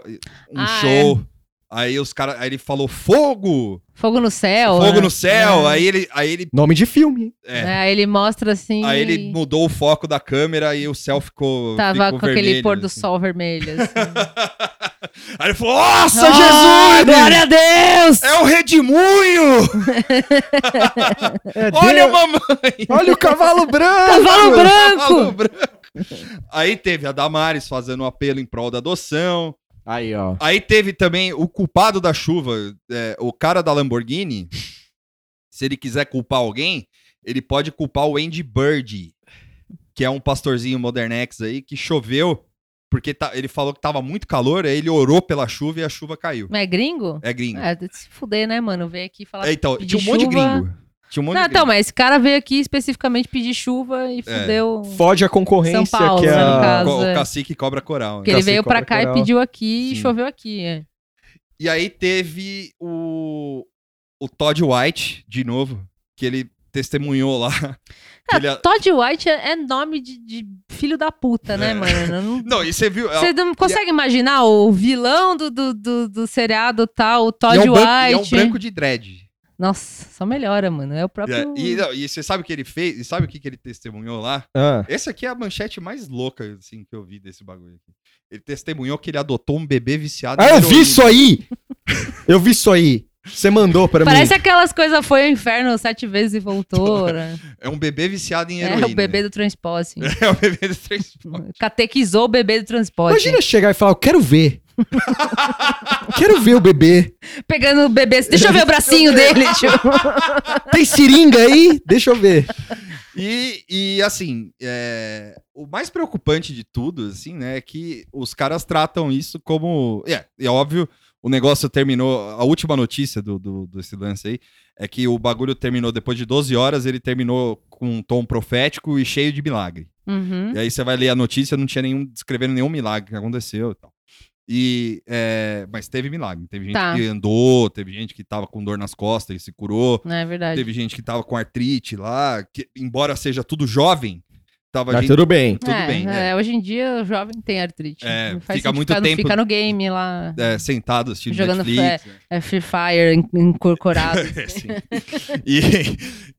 Ah, show, aí os caras, aí ele falou fogo, Fogo no céu. fogo né? no céu, É. aí ele, aí ele, Nome de filme. hein? é, É, aí ele mostra assim. Aí ele mudou o foco da câmera e o céu ficou. Tava ficou com aquele vermelho, pôr do assim. sol vermelho. Assim. [laughs] Aí ele falou: Nossa, Ah, Jesus! Glória a Deus! É o redemoinho! É, [laughs] Olha a Deus- mamãe! Olha o cavalo [laughs] branco! Cavalo branco! Cavalo branco! [laughs] Aí teve a Damares fazendo um apelo em prol da adoção. Aí, ó. Aí teve também o culpado da chuva, é, o cara da Lamborghini. Se ele quiser culpar alguém, ele pode culpar o Andy Bird, que é um pastorzinho modernex aí, que choveu, porque tá- ele falou que tava muito calor, aí ele orou pela chuva e a chuva caiu. Mas é gringo? É gringo. É, se fuder, né, mano? Veio aqui falar. É, então, tinha um monte de chuva. gringo. Tinha um monte Não, de então, mas esse cara veio aqui especificamente pedir chuva É. e fudeu. Fode a concorrência São Paulo, que é né, a... Co- é. O cacique cobra coral. né? Porque ele veio pra cá e Coral. pediu aqui e Sim. choveu aqui. É. E aí teve o, o Todd White, de novo, que ele testemunhou lá. [laughs] que ele- Todd White é, é nome de, de filho da puta, né, É. mano? Não- [laughs] Não, e você viu... Você não consegue imaginar o vilão do, do, do, do seriado tal, o e Todd é um branco, White? e é um branco de dread. Nossa, só melhora, mano. É o E, próprio. e, não, e você sabe o que ele fez? E sabe o que, que ele testemunhou lá? Ah, Essa aqui é a manchete mais louca, assim, que eu vi desse bagulho aqui. Ele testemunhou que ele adotou um bebê viciado Ah, em eu vi isso aí! Eu vi isso aí. Você mandou pra Parece mim. aquelas coisas foi ao inferno sete vezes e voltou. né? É um bebê viciado em É heroína. o bebê do transporte. [laughs] É o bebê do transporte. Catequizou o bebê do transporte. Imagina chegar e falar, eu quero ver. [laughs] quero ver o bebê. Pegando o bebê. Deixa eu ver o bracinho [laughs] dele. [laughs] Tem seringa aí? Deixa eu ver. E, e assim, é, o mais preocupante de tudo, assim, né, é que os caras tratam isso como. É, é óbvio, o negócio terminou. A última notícia do, do, desse lance aí é que o bagulho terminou depois de 12 horas, ele terminou com um tom profético e cheio de milagre. Uhum. E aí você vai ler a notícia, não tinha nenhum. descrevendo nenhum milagre que aconteceu e tal. E, é, mas teve milagre. Teve gente Tá. que andou, teve gente que tava com dor nas costas e se curou. Não é verdade. Teve gente que tava com artrite lá, que, embora seja tudo jovem, tava Mas gente- tudo bem. tudo é, bem, é, é. Hoje em dia o jovem tem artrite. É, faz fica muito ficar tempo- Fica no game lá, é, sentado assistindo Jogando Netflix. né? é Free Fire in- incorporado. [laughs] É, sim. e,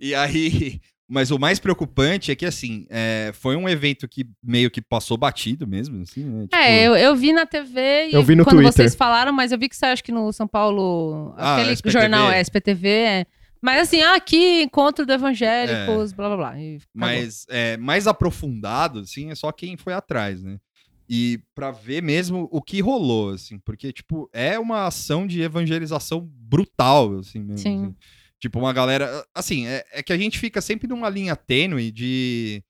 e aí, mas o mais preocupante é que, assim, é, foi um evento que meio que passou batido mesmo, assim, né? Tipo, É, eu, eu vi na TV e Eu vi no quando Twitter. vocês falaram, mas eu vi que saiu acho que no São Paulo, Ah, aquele SPTV. jornal é, SPTV, é. Mas assim, ah, aqui, encontro do evangélicos, blá blá blá. e acabou. Mas é, mais aprofundado, assim, é só quem foi atrás, né? E pra ver mesmo o que rolou, assim, porque, tipo, é uma ação de evangelização brutal, assim mesmo. Sim. assim. Tipo, uma galera. Assim, é, é que a gente fica sempre numa linha tênue de.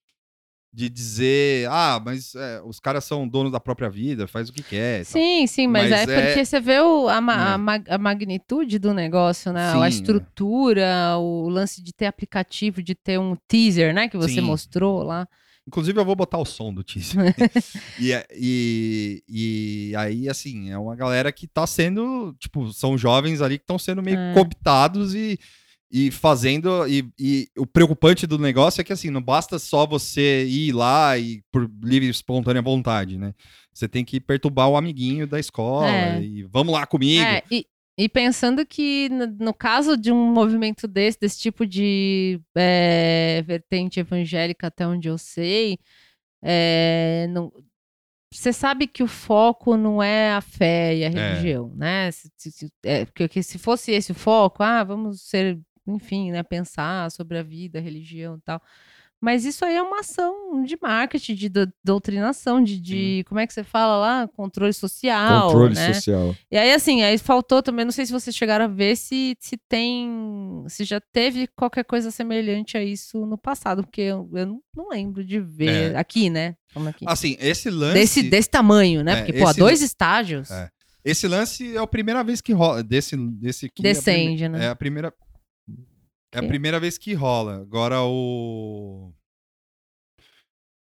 De dizer, ah, mas é, os caras são donos da própria vida, faz o que quer. Sim, sim, mas, Mas é, é- porque você vê o- a, ma- a ma- a magnitude do negócio, né? Sim, a é. estrutura, o lance de ter aplicativo, de ter um teaser, né? Que você Sim. mostrou lá. Inclusive, eu vou botar o som do teaser. [laughs] e, e, e aí, assim, é uma galera que tá sendo, tipo, são jovens ali que estão sendo meio É. cooptados e, e fazendo. E, e o preocupante do negócio é que, assim, não basta só você ir lá e por livre e espontânea vontade, né? Você tem que perturbar o amiguinho da escola É. e vamos lá comigo. É, e, e pensando que no, no caso de um movimento desse, desse tipo de é, vertente evangélica, até onde eu sei, é, não- você sabe que o foco não é a fé e a religião, né? Se, se- se- é, porque que se fosse esse o foco, ah, vamos ser, enfim, né, pensar sobre a vida, a religião e tal. Mas isso aí é uma ação de marketing, de do- doutrinação, de, de como é que você fala lá? Controle social. Controle né? social. E aí, assim, aí faltou também, não sei se vocês chegaram a ver se, se tem. Se já teve qualquer coisa semelhante a isso no passado, porque eu, eu não, não lembro de ver É. aqui, né? Aqui. Assim, esse lance. Desse, desse tamanho, né? É, Porque, pô, há dois estágios. É. Esse lance é a primeira vez que rola. Desse, desse aqui. é a Descende, né? É a primeira. É a primeira vez que rola. Agora o.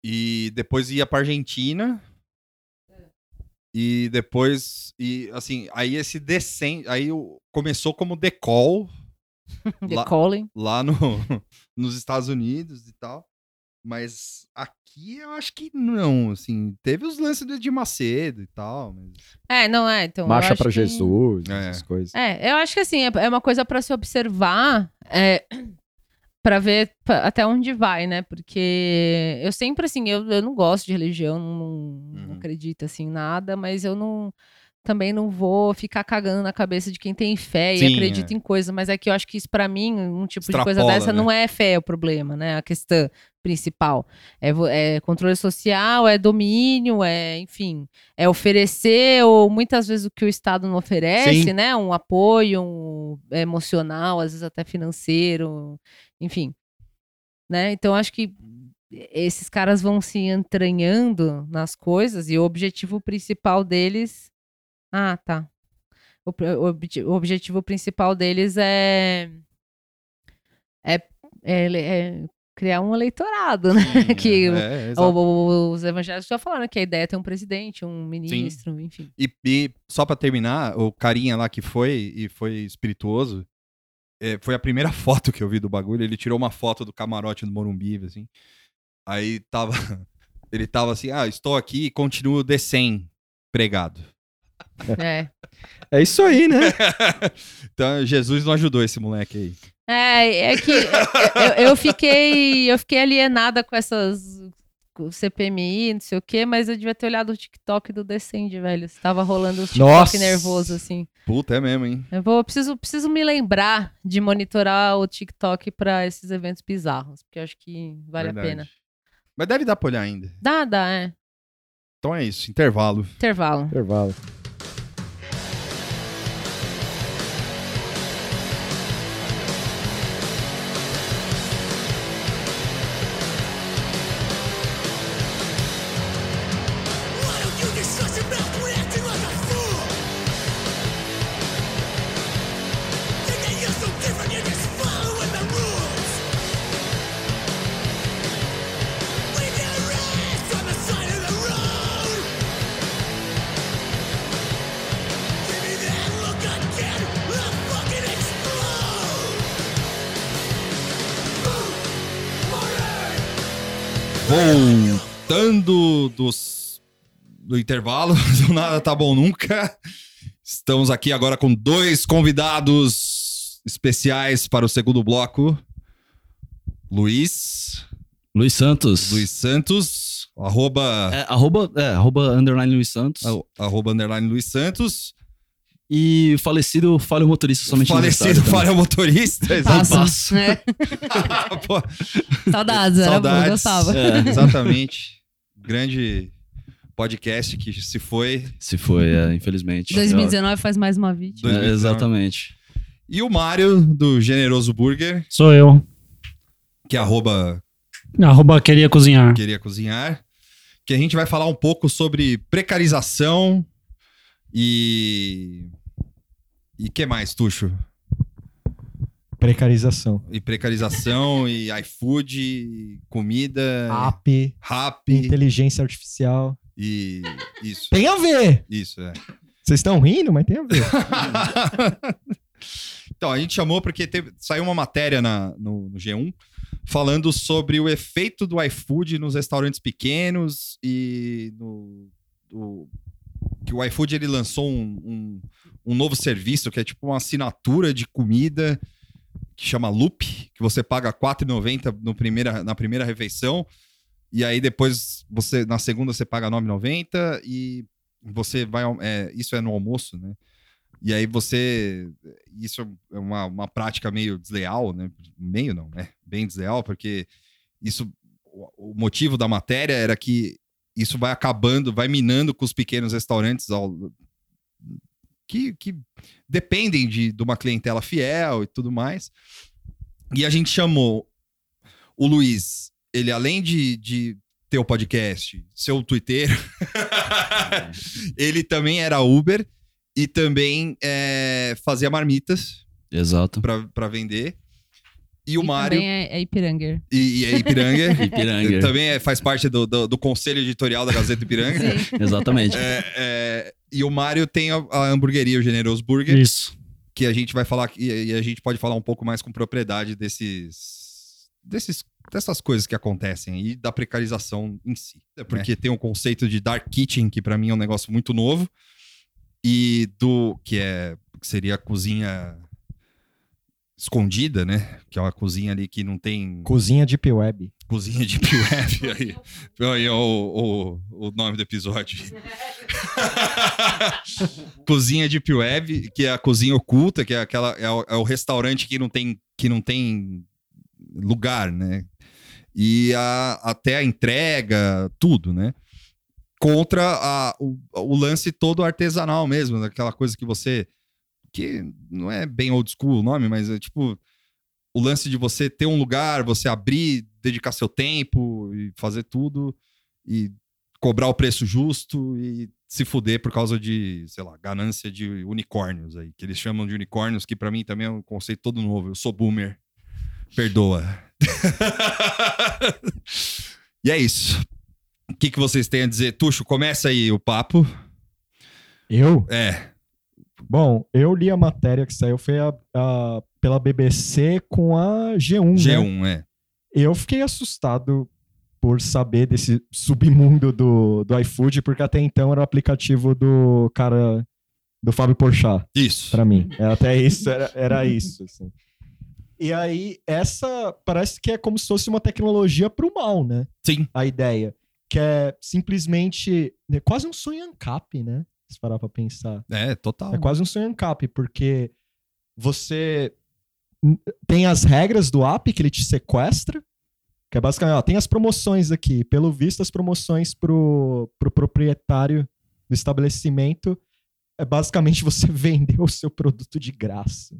E depois ia pra Argentina. E depois. E assim, aí esse descende. Aí começou como decol [laughs] The lá- lá no, [laughs] nos Estados Unidos e tal. Mas aqui eu acho que não, assim. Teve os lances do Edir Macedo e tal. Mas... É, não é. Então, Marcha pra que- Jesus, É. essas coisas. É, eu acho que assim, é é uma coisa pra se observar, é, [clears throat] para ver até onde vai, né? Porque eu sempre, assim, eu, eu não gosto de religião, não, não Uhum. acredito, assim, em nada, mas eu não. Também não vou ficar cagando na cabeça de quem tem fé Sim, e acredita é. em coisa, mas é que eu acho que isso pra mim, um tipo de coisa Extrapola, dessa né? não é fé o problema, né? A questão principal. É, é controle social, é domínio, é, enfim, é oferecer, ou muitas vezes o que o Estado não oferece, Sim. né? Um apoio um, emocional, às vezes até financeiro, enfim. Né? Então, acho que esses caras vão se entranhando nas coisas e o objetivo principal deles. Ah, tá. O, o o objetivo principal deles é. É, é, é criar um eleitorado, né? Sim, [laughs] que é, o- é, o- os evangélicos já falaram que a ideia é ter um presidente, um ministro, enfim. E, e só pra terminar, o carinha lá que foi e foi espirituoso, é, foi a primeira [laughs] foto que eu vi do bagulho. Ele tirou uma foto do camarote do Morumbi, assim. Aí tava. [laughs] Ele tava assim: ah, estou aqui e continuo descendo pregado. [laughs] É. É isso aí, né? [laughs] então, Jesus não ajudou esse moleque aí. É, é que eu, eu fiquei, eu fiquei alienada com essas com o CPMI, não sei o quê, mas eu devia ter olhado o TikTok do Descende, velho. Estava rolando os TikTok Nossa! nervoso, assim. Puta, é mesmo, hein? Eu vou, preciso, preciso me lembrar de monitorar o TikTok pra esses eventos bizarros, porque eu acho que vale a Verdade. pena. Mas deve dar pra olhar ainda. Dá, dá, é. Então é isso, intervalo. Intervalo. Intervalo. Dos, do intervalo, [laughs] do nada tá bom nunca. Estamos aqui agora com dois convidados especiais para o segundo bloco. Luiz, Luiz Santos. Luiz Santos, arroba, É, arroba, é, arroba underline Luiz Santos. arroba underline Luiz Santos. E falecido falho motorista somente Falecido falha motorista. exato. Passo. É. [laughs] Saudades, era bom, gostava. É, Exatamente. Grande podcast que se foi. se foi, é, infelizmente. 2019 faz mais uma vítima. É, 2019. exatamente. E o Mário, do Generoso Burger, Sou eu. que é arroba Arroba queria cozinhar. queria cozinhar, que a gente vai falar um pouco sobre precarização e e que mais, Tuxo? Precarização. E precarização e iFood, comida, App, rap inteligência artificial. e isso, Tem a ver! isso é. Vocês estão rindo, mas tem a ver. [laughs] então, a gente chamou porque teve- saiu uma matéria na- no, no G1 falando sobre o efeito do iFood nos restaurantes pequenos e no, do- que o iFood ele lançou um, um- um novo serviço que é tipo uma assinatura de comida que chama Loop, que você paga R$ 4,90 no primeira, na primeira refeição e aí depois você na segunda você paga R$ 9,90 e você vai é, isso é no almoço, né? E aí você. Isso é uma, uma prática meio desleal, né? Meio não, né? Bem desleal, porque isso. O o motivo da matéria era que isso vai acabando, vai minando com os pequenos restaurantes ao- que, que dependem de, de uma clientela fiel e tudo mais. E a gente chamou o Luiz, ele além de, de ter o podcast, ser o Twitter, [laughs] ele também era Uber e também é, fazia marmitas Exato. para vender. E o E Mário, também é, é Ipiranga. e, e é Ipiranga, [laughs] Ipiranga. também é- faz parte do, do, do conselho editorial da Gazeta Ipiranga. Sim. Exatamente. É, é, e o Mário tem a, a hamburgueria, o Generoso Burger, Isso. que a gente vai falar aqui, e a gente pode falar um pouco mais com propriedade desses, desses dessas coisas que acontecem e da precarização em si. É porque tem o conceito de dark kitchen, que pra mim é um negócio muito novo, e do que é que seria a cozinha escondida, né? Que é uma cozinha ali que não tem Cozinha Deep Web. cozinha de web [laughs] aí. Aí é o, o, o nome do episódio. [laughs] cozinha de web, que é a cozinha oculta, que é aquela é o, é o restaurante que não tem que não tem lugar, né? E a- até a entrega, tudo, né? Contra a- o, o lance todo artesanal mesmo, daquela coisa que você que não é bem old school o nome, mas é tipo o lance de você ter um lugar, você abrir, dedicar seu tempo e fazer tudo e cobrar o preço justo e se fuder por causa de, sei lá, ganância de unicórnios aí, que eles chamam de unicórnios, que pra mim também é um conceito todo novo. Eu sou boomer. Perdoa. [laughs] e é isso. O que, que vocês têm a dizer? Tuxo, começa aí o papo. Eu? É, Bom, eu li a matéria que saiu, foi a, a- pela BBC com a G1, né? G1, é. Eu fiquei assustado por saber desse submundo do, do iFood, porque até então era o aplicativo do cara, do Fábio Porchat. Isso. Pra mim. Era até isso, era, era isso, assim. E aí, essa parece que é como se fosse uma tecnologia pro mal, né? Sim. A ideia. Que é simplesmente. É quase um sonho ANCAP, né? Se parar pra pensar. É, total. É quase um sonho ANCAP, porque você tem as regras do app que ele te sequestra, que é basicamente, ó, tem as promoções aqui. Pelo visto, as promoções pro, pro proprietário do estabelecimento é basicamente você [laughs] vender o seu produto de graça.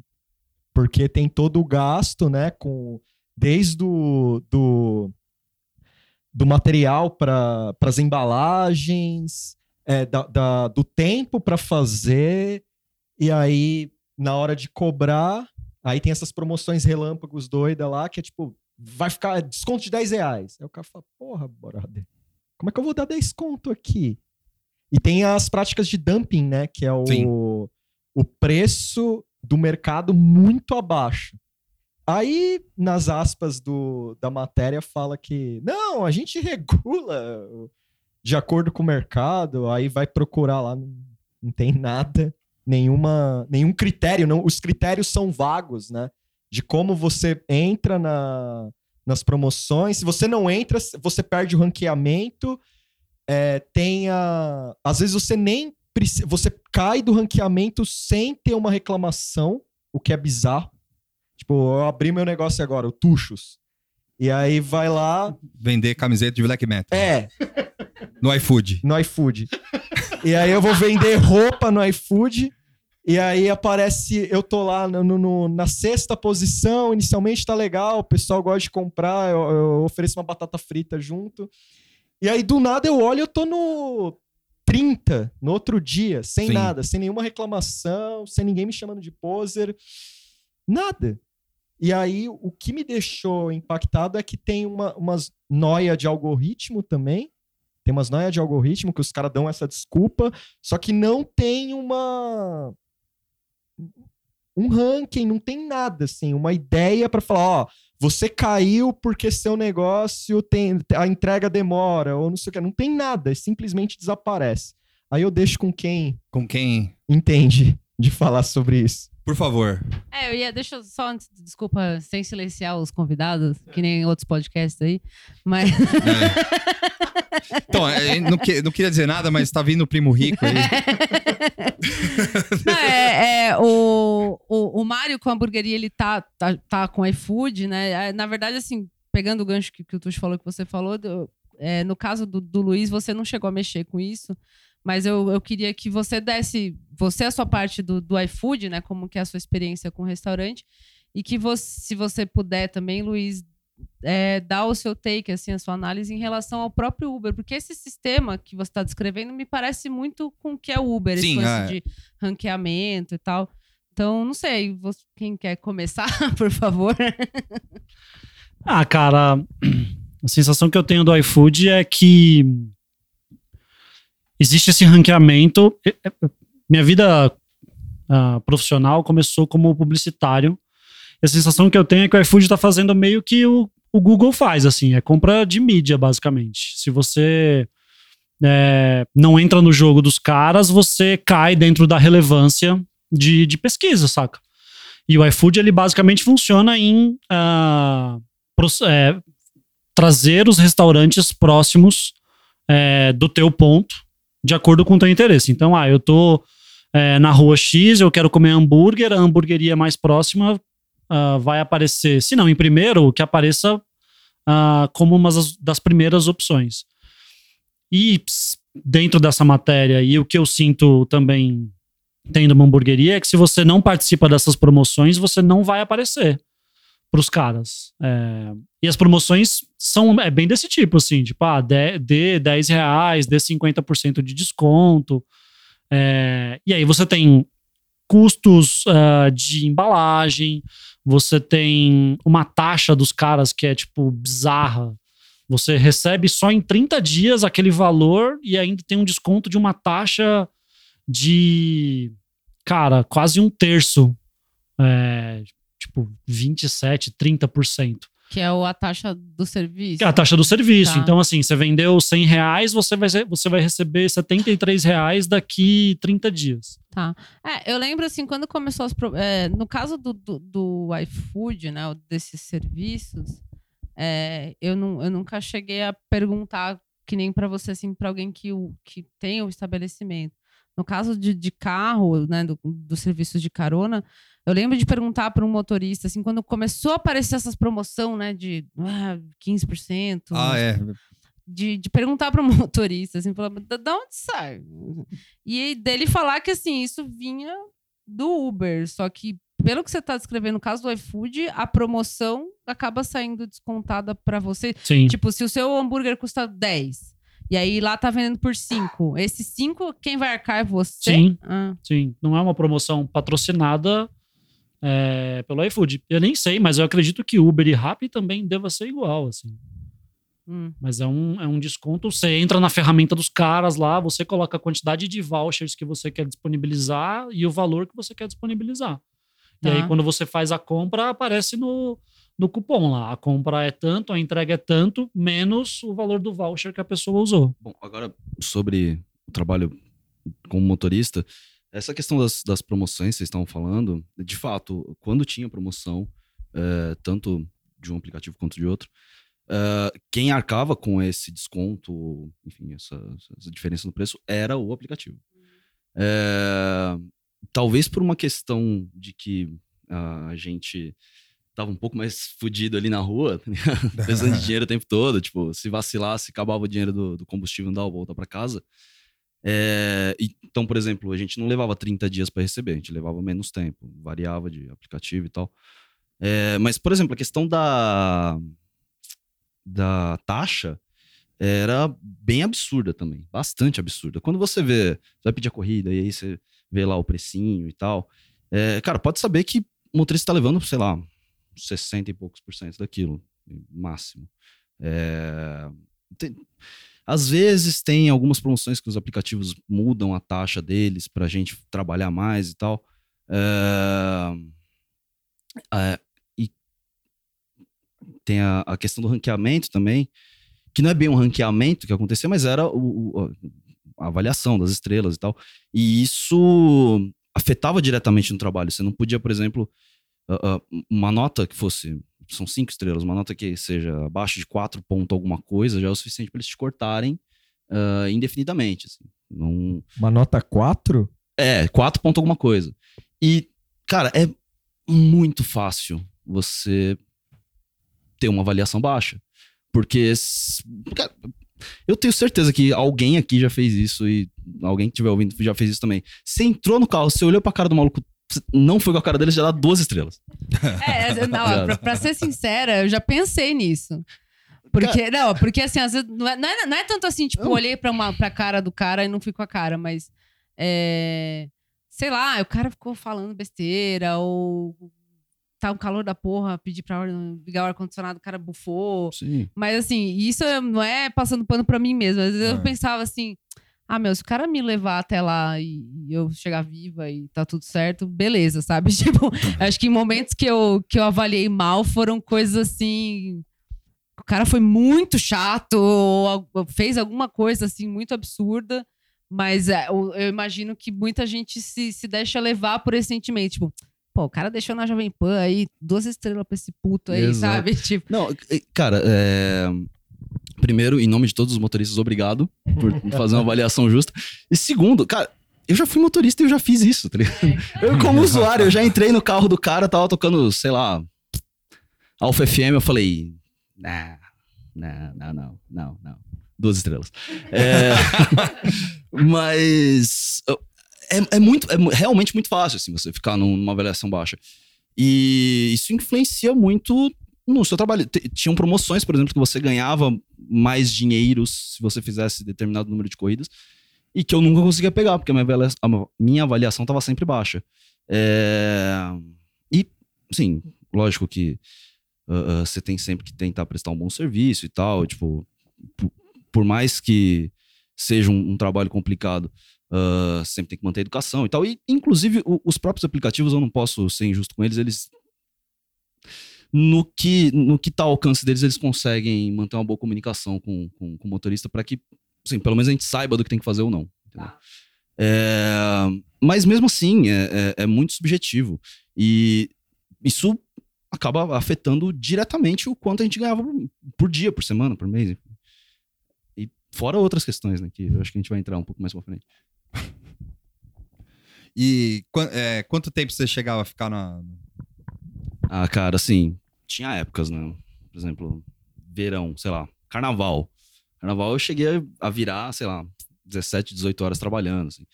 Porque tem todo o gasto, né, com desde o do, do material para as embalagens, é, da, da- do tempo para fazer, e aí na hora de cobrar, aí tem essas promoções relâmpagos doida lá, que é tipo, vai ficar desconto de 10 reais. Aí o cara fala, porra, brother, como é que eu vou dar 10 conto aqui? E tem as práticas de dumping, né? Que é Sim. o, o preço do mercado muito abaixo. Aí, nas aspas do, da matéria, fala que não, a gente [laughs] regula de acordo com o mercado, aí vai procurar lá, não, não tem nada, nenhuma, nenhum critério, não, os critérios são vagos, né? De como você entra na, nas promoções. Se você não entra, você perde o ranqueamento. É, tem a, às vezes você nem preci- você cai do ranqueamento sem ter uma reclamação, o que é bizarro. Tipo, eu abri meu negócio agora, o Tuxos. E aí vai lá, Vender camiseta de black metal. é, No iFood. no iFood. E aí eu vou vender roupa no iFood. E aí aparece, eu tô lá no, no- na sexta posição, inicialmente tá legal, o pessoal gosta de comprar, eu, eu ofereço uma batata frita junto. E aí do nada eu olho, eu tô no 30, no outro dia, sem Sim. nada, sem nenhuma reclamação, sem ninguém me chamando de poser, nada. E aí o que me deixou impactado é que tem uma, umas noia de algoritmo também, tem umas noias de algoritmo que os caras dão essa desculpa, só que não tem uma. Um ranking, não tem nada, assim, uma ideia pra falar, ó, você caiu porque seu negócio tem. A entrega demora, ou não sei o que. Não tem nada, simplesmente desaparece. Aí eu deixo com quem Com quem? entende de falar sobre isso. Por favor. É, eu ia, deixa eu só, antes, desculpa, sem silenciar os convidados, que nem outros podcasts aí, mas É. [laughs] Então, é, não, que- não queria dizer nada, mas tá vindo o primo rico aí. Não, é, é, o, o, o Mário com a hamburgueria, ele tá, tá, tá com iFood, né? É, Na verdade, assim, pegando o gancho que, que o Tuxo falou, que você falou, é, no caso do, do Luiz, você não chegou a mexer com isso, mas eu, eu queria que você desse, você a sua parte do, do iFood, né? Como que é a sua experiência com o restaurante, e que você, se você puder também, Luiz, é, dar o seu take, assim, a sua análise em relação ao próprio Uber, porque esse sistema que você está descrevendo me parece muito com o que é o Uber, esse Sim, lance é. de ranqueamento e tal. Então, não sei, você- quem quer começar, [laughs] por favor? Ah, cara, a sensação que eu tenho do iFood é que existe esse ranqueamento. Minha vida ah, profissional começou como publicitário. A sensação que eu tenho é que o iFood está fazendo meio que o, o Google faz, assim, é compra de mídia, basicamente. Se você é, não entra no jogo dos caras, você cai dentro da relevância de, de pesquisa, saca? E o iFood, ele basicamente funciona em ah, pros- é, trazer os restaurantes próximos é, do teu ponto, de acordo com o teu interesse. Então, ah, eu tô é, na rua X, eu quero comer hambúrguer, a hamburgueria mais próxima ah, vai aparecer, se não em primeiro, que apareça ah, como uma das- primeiras opções. E dentro dessa matéria, e o que eu sinto também tendo uma hamburgueria é que se você não participa dessas promoções, você não vai aparecer pros caras. É, e as promoções são é bem desse tipo, assim, tipo, ah, dê, dê 10 reais, dê 50% de desconto. É, e aí você tem custos ah, de embalagem, você tem uma taxa dos caras que é, tipo, bizarra. Você recebe só em 30 dias aquele valor e ainda tem um desconto de uma taxa de, cara, quase um terço. É, tipo, 27, 30%. Que é a taxa do serviço. Que é a taxa do serviço. Tá. Então, assim, você vendeu 100 reais, você vai, você vai receber 73 reais daqui 30 dias. Tá. É, eu lembro assim, quando começou as. é, no caso do, do, do iFood, né? Desses serviços, é, eu, não, eu nunca cheguei a perguntar, que nem para você, assim, para alguém que, que tem o estabelecimento. No caso de, de carro, né, do, dos serviços de carona, eu lembro de perguntar para um motorista, assim, quando começou a aparecer essas promoção, né, de ah, 15%, Ah, é. de, de perguntar para o [laughs] motorista, assim, falar, da, da onde sai? E dele falar que, assim, isso vinha do Uber, só que, pelo que você está descrevendo, no caso do iFood, a promoção acaba saindo descontada para você. Sim. Tipo, se o seu hambúrguer custa 10, e aí lá tá vendendo por 5, esses 5, quem vai arcar é você? Sim. Ah, Sim, não é uma promoção patrocinada é, pelo iFood. Eu nem sei, mas eu acredito que Uber e Rappi também deva ser igual, assim. hum. Mas é um, é um desconto. Você entra na ferramenta dos caras lá, você coloca a quantidade de vouchers que você quer disponibilizar e o valor que você quer disponibilizar. E aí, Tá. quando você faz a compra, aparece no, no cupom lá. A compra é tanto, a entrega é tanto, menos o valor do voucher que a pessoa usou. Bom, agora sobre o trabalho como motorista, essa questão das, das promoções que vocês estavam falando, de fato, quando tinha promoção, eh, tanto de um aplicativo quanto de outro, eh, quem arcava com esse desconto, enfim, essa, essa diferença no preço, era o aplicativo. Eh, talvez por uma questão de que a gente tava um pouco mais fudido ali na rua, tá [laughs] precisando de dinheiro o tempo todo, tipo, se vacilasse, acabava o dinheiro do, do combustível, não dava volta para casa. É, então, por exemplo, a gente não levava 30 dias para receber, a gente levava menos tempo, variava de aplicativo e tal. É, mas, por exemplo, a questão da, da taxa era bem absurda também, bastante absurda. Quando você vê, você vai pedir a corrida e aí você vê lá o precinho e tal, é, cara, pode saber que o motorista tá levando, sei lá, 60 e poucos por cento daquilo, máximo. É, tem- às vezes tem algumas promoções que os aplicativos mudam a taxa deles pra gente trabalhar mais e tal. É, é, e tem a, a questão do ranqueamento também, que não é bem um ranqueamento que aconteceu, mas era o- a avaliação das estrelas e tal. E isso afetava diretamente no trabalho. Você não podia, por exemplo, ah, ah, uma nota que fosse. São cinco estrelas, uma nota que seja abaixo de quatro ponto alguma coisa já é o suficiente para eles te cortarem ah, indefinidamente. assim. Não, Uma nota 4? é, quatro ponto alguma coisa. E, cara, é muito fácil você ter uma avaliação baixa. Porque, cara, eu tenho certeza que alguém aqui já fez isso e alguém que estiver ouvindo já fez isso também. Você entrou no carro, você olhou pra cara do maluco, não foi com a cara dele, já dá duas estrelas. É, não, pra, pra ser sincera, eu já pensei nisso. Porque, não, porque assim, às vezes, não é, não é, não é tanto assim, tipo, Não. olhei pra, uma, pra cara do cara e não fui com a cara, mas. é, sei lá, o cara ficou falando besteira, ou tá um calor da porra, pedi pra ligar o ar-condicionado, o cara bufou. Sim. Mas assim, isso não é passando pano pra mim mesmo. Às vezes É. eu pensava assim, ah, meu, se o cara me levar até lá e, e eu chegar viva e tá tudo certo, beleza, sabe? [laughs] Tipo, acho que em momentos que eu, que eu avaliei mal foram coisas assim. O cara foi muito chato, ou al- fez alguma coisa assim muito absurda. Mas é, eu, eu imagino que muita gente se, se deixa levar por esse sentimento. Tipo, pô, o cara deixou na Jovem Pan aí duas estrelas pra esse puto aí, Exato. sabe? [laughs] Tipo, Não, cara, é... primeiro, em nome de todos os motoristas, obrigado por [laughs] fazer uma avaliação justa. E segundo, cara, eu já fui motorista e eu já fiz isso, tá ligado? Eu, como usuário, eu já entrei no carro do cara, tava tocando, sei lá, Alfa FM, eu falei, nah, não, não, não, não, não. Duas estrelas. É, [laughs] mas é, é muito, é realmente muito fácil, assim, você ficar num- numa avaliação baixa. E isso influencia muito no seu trabalho. Tinham promoções, por exemplo, que você ganhava mais dinheiro se você fizesse determinado número de corridas e que eu nunca conseguia pegar, porque a minha avalia- a minha avaliação estava sempre baixa. É, E, sim, lógico que ah, você tem sempre que tentar prestar um bom serviço e tal, tipo, por, por mais que seja um, um trabalho complicado, ah, sempre tem que manter a educação e tal. E, inclusive, o- os próprios aplicativos, eu não posso ser injusto com eles, eles no que no que tá ao alcance deles, eles conseguem manter uma boa comunicação com, com, com o motorista para que, assim, pelo menos a gente saiba do que tem que fazer ou não. entendeu? É, mas mesmo assim, é, é, é muito subjetivo. E isso acaba afetando diretamente o quanto a gente ganhava por, dia, por semana, por mês. E fora outras questões, né? Que eu acho que a gente vai entrar um pouco mais pra frente. [laughs] E é, quanto tempo você chegava a ficar na. Ah, cara, assim, tinha épocas, né? Por exemplo, verão, sei lá, carnaval. Carnaval eu cheguei a virar, sei lá, 17, 18 horas trabalhando, assim.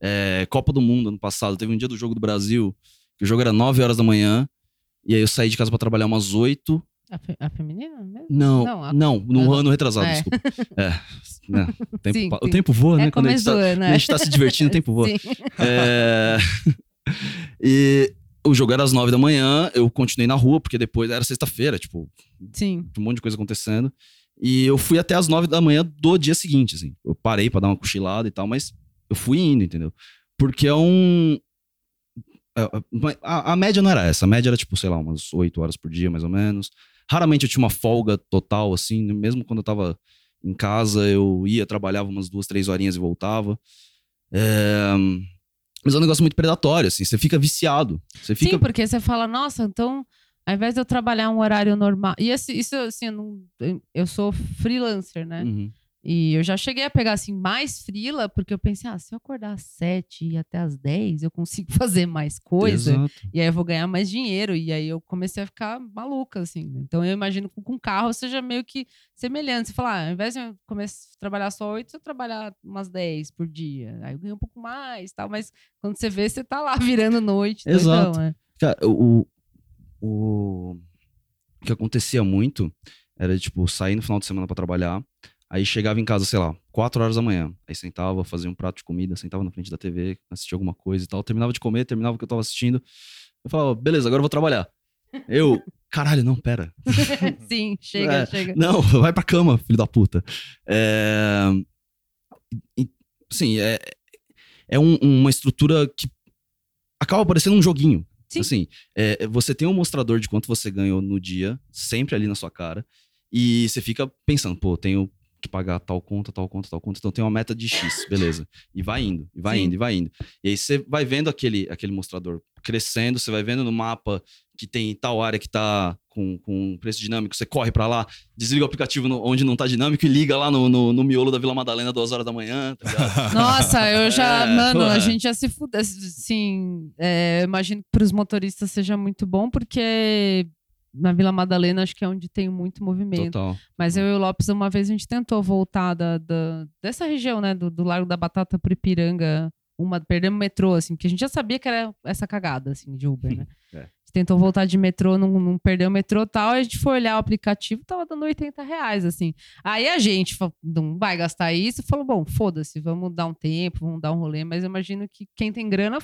É, Copa do Mundo ano passado, teve um dia do Jogo do Brasil, que o jogo era 9 horas da manhã, e aí eu saí de casa pra trabalhar umas 8. a, fe- a feminina mesmo? Não, Não, não, a- no não. ano retrasado, É. desculpa. É, né, o, [laughs] tempo, Sim, sim. o tempo voa, né? É Quando a gente, tá, quando né? tá se divertindo, o tempo voa. [laughs] É, [laughs] e o jogo era às nove da manhã, eu continuei na rua, porque depois era sexta-feira, tipo, Sim. um monte de coisa acontecendo. E eu fui até às nove da manhã do dia seguinte, assim. Eu parei pra dar uma cochilada e tal, mas eu fui indo, entendeu? Porque é um. é, A, a média não era essa. A média era, tipo, sei lá, umas 8 horas por dia, mais ou menos. Raramente eu tinha uma folga total, assim. Mesmo quando eu tava em casa, eu ia, trabalhava umas duas, três horinhas e voltava. É, Mas é um negócio muito predatório, assim. Você fica viciado. Você fica... Sim, porque você fala, nossa, então, ao invés de eu trabalhar um horário normal. E esse- isso, assim, eu, não- eu sou freelancer, né? Uhum. E eu já cheguei a pegar, assim, mais frila, porque eu pensei, ah, se eu acordar às 7 e até às 10, eu consigo [laughs] fazer mais coisa. Exato. E aí eu vou ganhar mais dinheiro. E aí eu comecei a ficar maluca, assim. Então eu imagino que com carro seja meio que semelhante. Você falar, ah, ao invés de eu começar a trabalhar só 8, eu trabalhar umas 10 por dia. Aí eu ganho um pouco mais tal. Mas quando você vê, você tá lá [laughs] virando noite. Exato. Doidão, né? Cara, o, o, o que acontecia muito era, tipo, sair no final de semana pra trabalhar, aí chegava em casa, sei lá, 4 horas da manhã, aí sentava, fazia um prato de comida, sentava na frente da TV, assistia alguma coisa e tal, terminava de comer, terminava o que eu tava assistindo, eu falava, beleza, agora eu vou trabalhar. Eu, [laughs] caralho, não, pera. [laughs] Sim, chega, É, chega. Não, [laughs] vai pra cama, filho da puta. É... Sim, é, é um- uma estrutura que acaba parecendo um joguinho. Sim. Assim, é, você tem um mostrador de quanto você ganhou no dia, sempre ali na sua cara, e você fica pensando, pô, tenho que pagar tal conta, tal conta, tal conta, então tem uma meta de X, beleza. E vai indo, e vai Sim. indo, e vai indo. E aí você vai vendo aquele, aquele mostrador crescendo, você vai vendo no mapa que tem tal área que tá com, com preço dinâmico, você corre pra lá, desliga o aplicativo no- onde não tá dinâmico e liga lá no, no, no miolo da Vila Madalena duas horas da manhã, tá? [laughs] Nossa, eu já, É, mano, a gente já se fude. Assim, é, eu imagino que para os motoristas seja muito bom, porque na Vila Madalena acho que é onde tem muito movimento. Total. Mas eu e o Lopes, uma vez a gente tentou voltar da, da- dessa região, né, do, do Largo da Batata pro Ipiranga, uma, perdemos o metrô, assim, porque a gente já sabia que era essa cagada, assim, de Uber, né? [laughs] É. A gente tentou voltar de metrô, não, não perdeu o metrô e tal, a gente foi olhar o aplicativo, tava dando 80 reais, assim. Aí a gente falou, não vai gastar isso, falou, bom, foda-se, vamos dar um tempo, vamos dar um rolê, mas eu imagino que quem tem grana,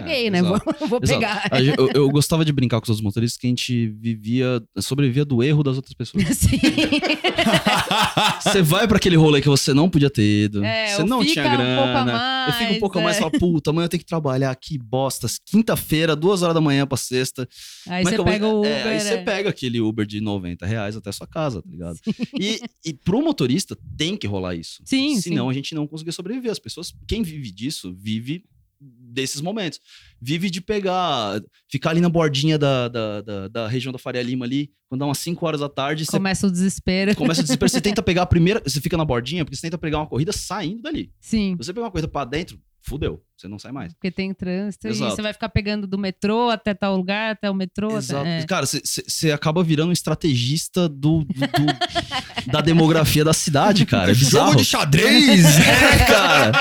caguei, É, né? [laughs] Vou, vou pegar. Eu, eu gostava de brincar com os outros motoristas que a gente vivia, sobrevivia do erro das outras pessoas. [laughs] Sim. [laughs] Você vai pra aquele rolê que você não podia ter ido, É, você não tinha um grana. a mais, eu fico um pouco a mais é. e falo, puta, amanhã eu tenho que trabalhar, que bosta. Quinta-feira, duas horas da manhã pra sexta. Aí é você eu vou- pega o É, Uber. aí você é. pega aquele Uber de 90 reais até a sua casa, tá ligado? E, e pro motorista tem que rolar isso. Sim, Senão sim. a gente não conseguia sobreviver. As pessoas, quem vive disso, vive desses momentos. Vive de pegar, ficar ali na bordinha da, da, da, da região da Faria Lima ali, quando dá umas 5 horas da tarde, você Começa o desespero. começa a desesperar. Você [laughs] tenta pegar a primeira. Você fica na bordinha porque você tenta pegar uma corrida saindo dali. Sim. Você pegar uma corrida pra dentro, fudeu. Você não sai mais. Porque tem trânsito Exato. e você vai ficar pegando do metrô até tal lugar, até o metrô. até- Exato. é. Cara, você acaba virando um estrategista do, do- do- da demografia da cidade, cara. É bizarro. Jogo de xadrez! [laughs] É, cara.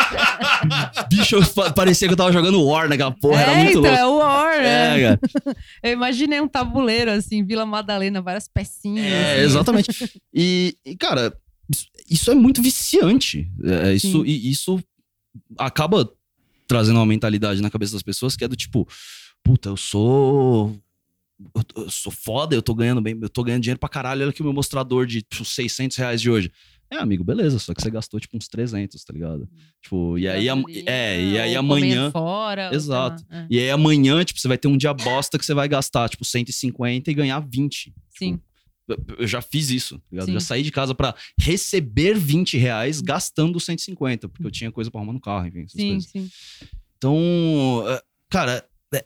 Bicho, pa- parecia que eu tava jogando War naquela porra. Era É, muito então, louco. é o War, né? É, cara. [laughs] Eu imaginei um tabuleiro, assim, Vila Madalena, várias pecinhas. É, assim. exatamente. E, e, cara, isso, é muito viciante. É, isso, e isso acaba trazendo uma mentalidade na cabeça das pessoas que é do tipo, puta, eu sou. Eu, sou foda, eu tô ganhando bem, eu tô ganhando dinheiro pra caralho. Olha aqui o meu mostrador de tipo, 600 reais de hoje. É, amigo, beleza, só que você gastou tipo uns 300, tá ligado? Tipo, e aí, Gasolina, é, e aí amanhã. Fora, Exato. lá, é. E aí amanhã, tipo, você vai ter um dia bosta que você vai gastar, tipo, 150 e ganhar 20. Sim. Eu- Eu já fiz isso, tá. Já saí de casa pra receber 20 reais gastando 150, porque eu tinha coisa pra arrumar no carro, enfim, essas Sim, coisas. sim. Então, é, cara, é,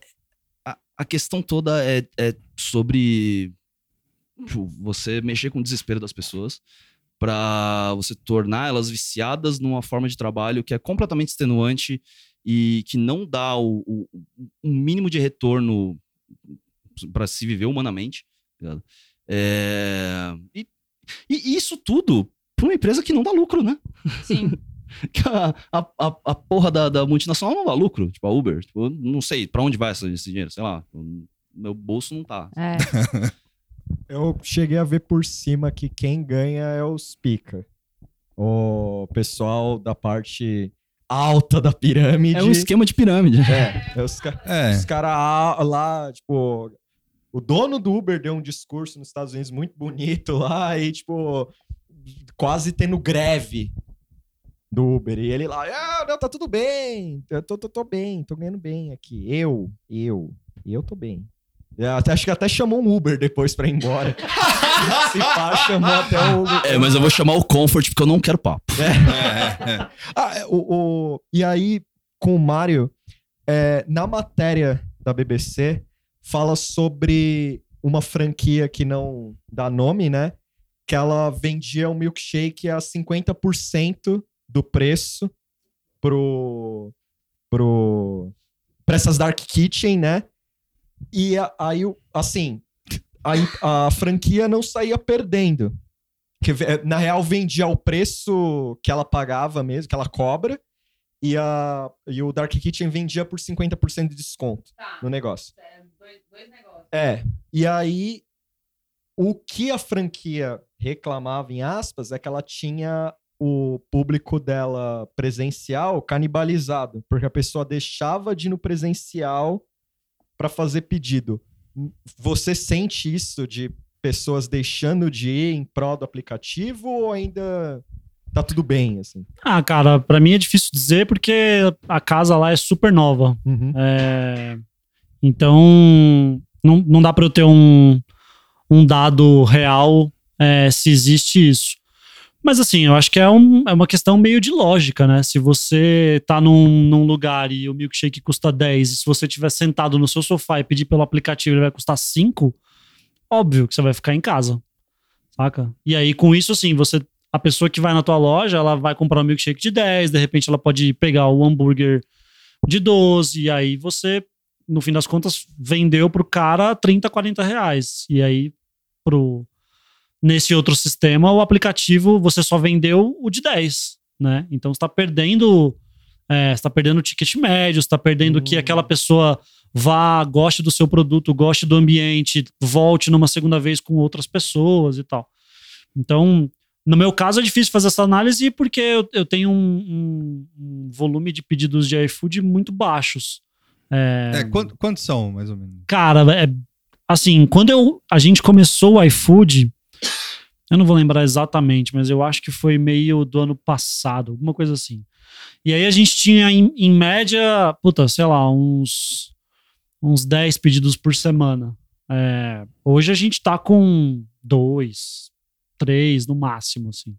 a, a questão toda é, é sobre tipo, você mexer com o desespero das pessoas pra você tornar elas viciadas numa forma de trabalho que é completamente extenuante e que não dá o, o, um mínimo de retorno pra se viver humanamente. tá ligado? É, e, e isso tudo pra uma empresa que não dá lucro, né? Sim. [laughs] a, a, a- a porra da, da multinacional não dá lucro, tipo a Uber. Tipo, eu não sei pra onde vai esse, esse dinheiro, sei lá. o Meu bolso não tá. É. [laughs] Eu cheguei a ver por cima que quem ganha é os pica. O pessoal da parte alta da pirâmide. É um esquema de pirâmide. É, é os, ca- É. os caras lá, tipo. O dono do Uber deu um discurso nos Estados Unidos muito bonito lá e, tipo, quase tendo greve do Uber. E ele lá, ah, não, tá tudo bem. Eu tô, tô, tô bem, tô ganhando bem aqui. Eu, eu, eu tô bem. Até- acho que até chamou um Uber depois pra ir embora. [laughs] Se pá, chamou até o Uber. É, mas eu vou chamar o Comfort porque eu não quero papo. É, é, é. [laughs] Ah, é, o, o- e aí, com o Mário, é, na matéria da BBC, fala sobre uma franquia que não dá nome, né? Que ela vendia um milkshake a 50% do preço pro, pro, pra essas Dark Kitchen, né? E aí, o- assim, a, a franquia não saía perdendo. Que, ve- na real, vendia ao preço que ela pagava mesmo, que ela cobra, e, a, e o Dark Kitchen vendia por 50% de desconto Tá. no negócio. Dois, dois negócios. É. E aí, o que a franquia reclamava, em aspas, é que ela tinha o público dela presencial canibalizado, porque a pessoa deixava de ir no presencial para fazer pedido. Você sente isso de pessoas deixando de ir em prol do aplicativo ou ainda tá tudo bem, assim? Ah, cara, pra mim é difícil dizer porque a casa lá é super nova. Uhum. É, então, não, não dá pra eu ter um, um dado real é, se existe isso. Mas assim, eu acho que é, um- é uma questão meio de lógica, né? Se você tá num, num lugar e o milkshake custa 10, e se você estiver sentado no seu sofá e pedir pelo aplicativo ele vai custar 5, óbvio que você vai ficar em casa. Saca? E aí, com isso, assim, você. A pessoa que vai na tua loja, ela vai comprar um milkshake de 10, de repente ela pode pegar o hambúrguer de 12, e aí você, no fim das contas, vendeu pro cara 30, 40 reais. E aí, pro, nesse outro sistema, o aplicativo você só vendeu o de 10, né? Então você tá perdendo. É, você tá perdendo o ticket médio, você tá perdendo que aquela pessoa vá, goste do seu produto, goste do ambiente, volte numa segunda vez com outras pessoas e tal. Então, no meu caso, é difícil fazer essa análise porque eu, eu tenho um, um- um volume de pedidos de iFood muito baixos. É, É, quant- quantos são, mais ou menos? Cara, é, assim, quando eu, a gente começou o iFood, eu não vou lembrar exatamente, mas eu acho que foi meio do ano passado, alguma coisa assim. E aí a gente tinha, em, em média, puta, sei lá, uns, uns 10 pedidos por semana. É, hoje a gente tá com dois, três no máximo, assim.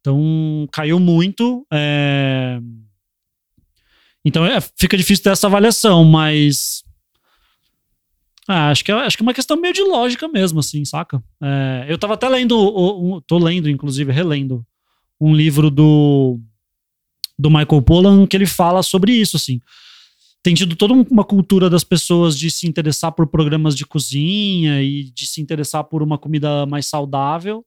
Então, caiu muito. é, Então, é, fica difícil ter essa avaliação, mas ah, acho que, é, acho que é uma questão meio de lógica mesmo, assim, saca? É, eu tava até lendo, um- tô lendo, inclusive, relendo, um livro do, do Michael Pollan que ele fala sobre isso, assim. Tem tido toda uma cultura das pessoas de se interessar por programas de cozinha e de se interessar por uma comida mais saudável,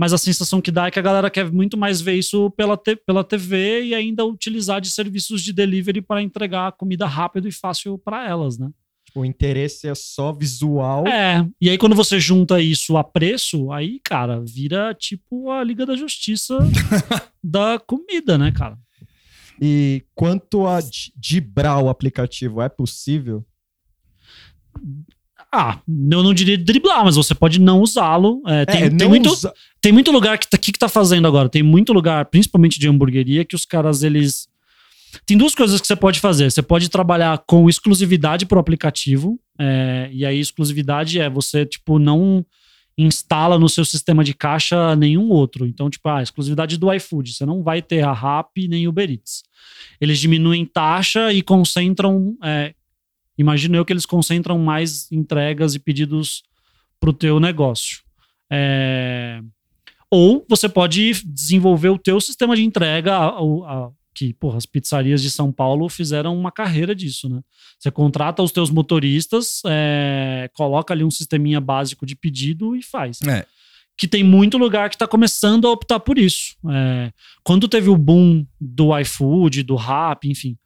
mas a sensação que dá é que a galera quer muito mais ver isso pela, te- pela TV e ainda utilizar de serviços de delivery para entregar comida rápido e fácil para elas, né? O interesse é só visual. É, e aí quando você junta isso a preço, aí, cara, vira tipo a Liga da Justiça [laughs] da comida, né, cara? E quanto a di- dibrar o aplicativo, é possível? Ah, eu não diria driblar, mas você pode não usá-lo. É, tem, é, tem não muito, usa- tem muito lugar que tá, que, que tá fazendo agora. Tem muito lugar, principalmente de hamburgueria, que os caras, eles. Tem duas coisas que você pode fazer. Você pode trabalhar com exclusividade pro aplicativo. é, e aí, exclusividade é você, tipo, não instala no seu sistema de caixa nenhum outro. Então, tipo, a exclusividade do iFood. Você não vai ter a Rappi nem Uber Eats. Eles diminuem taxa e concentram. É, imagino eu que eles concentram mais entregas e pedidos pro teu negócio. É, ou você pode desenvolver o teu sistema de entrega, a- o- a- que, porra, as pizzarias de São Paulo fizeram uma carreira disso, né? Você contrata os teus motoristas, é, coloca ali um sisteminha básico de pedido e faz. É. Que tem muito lugar que está começando a optar por isso. É, quando teve o boom do iFood, do Rap, enfim,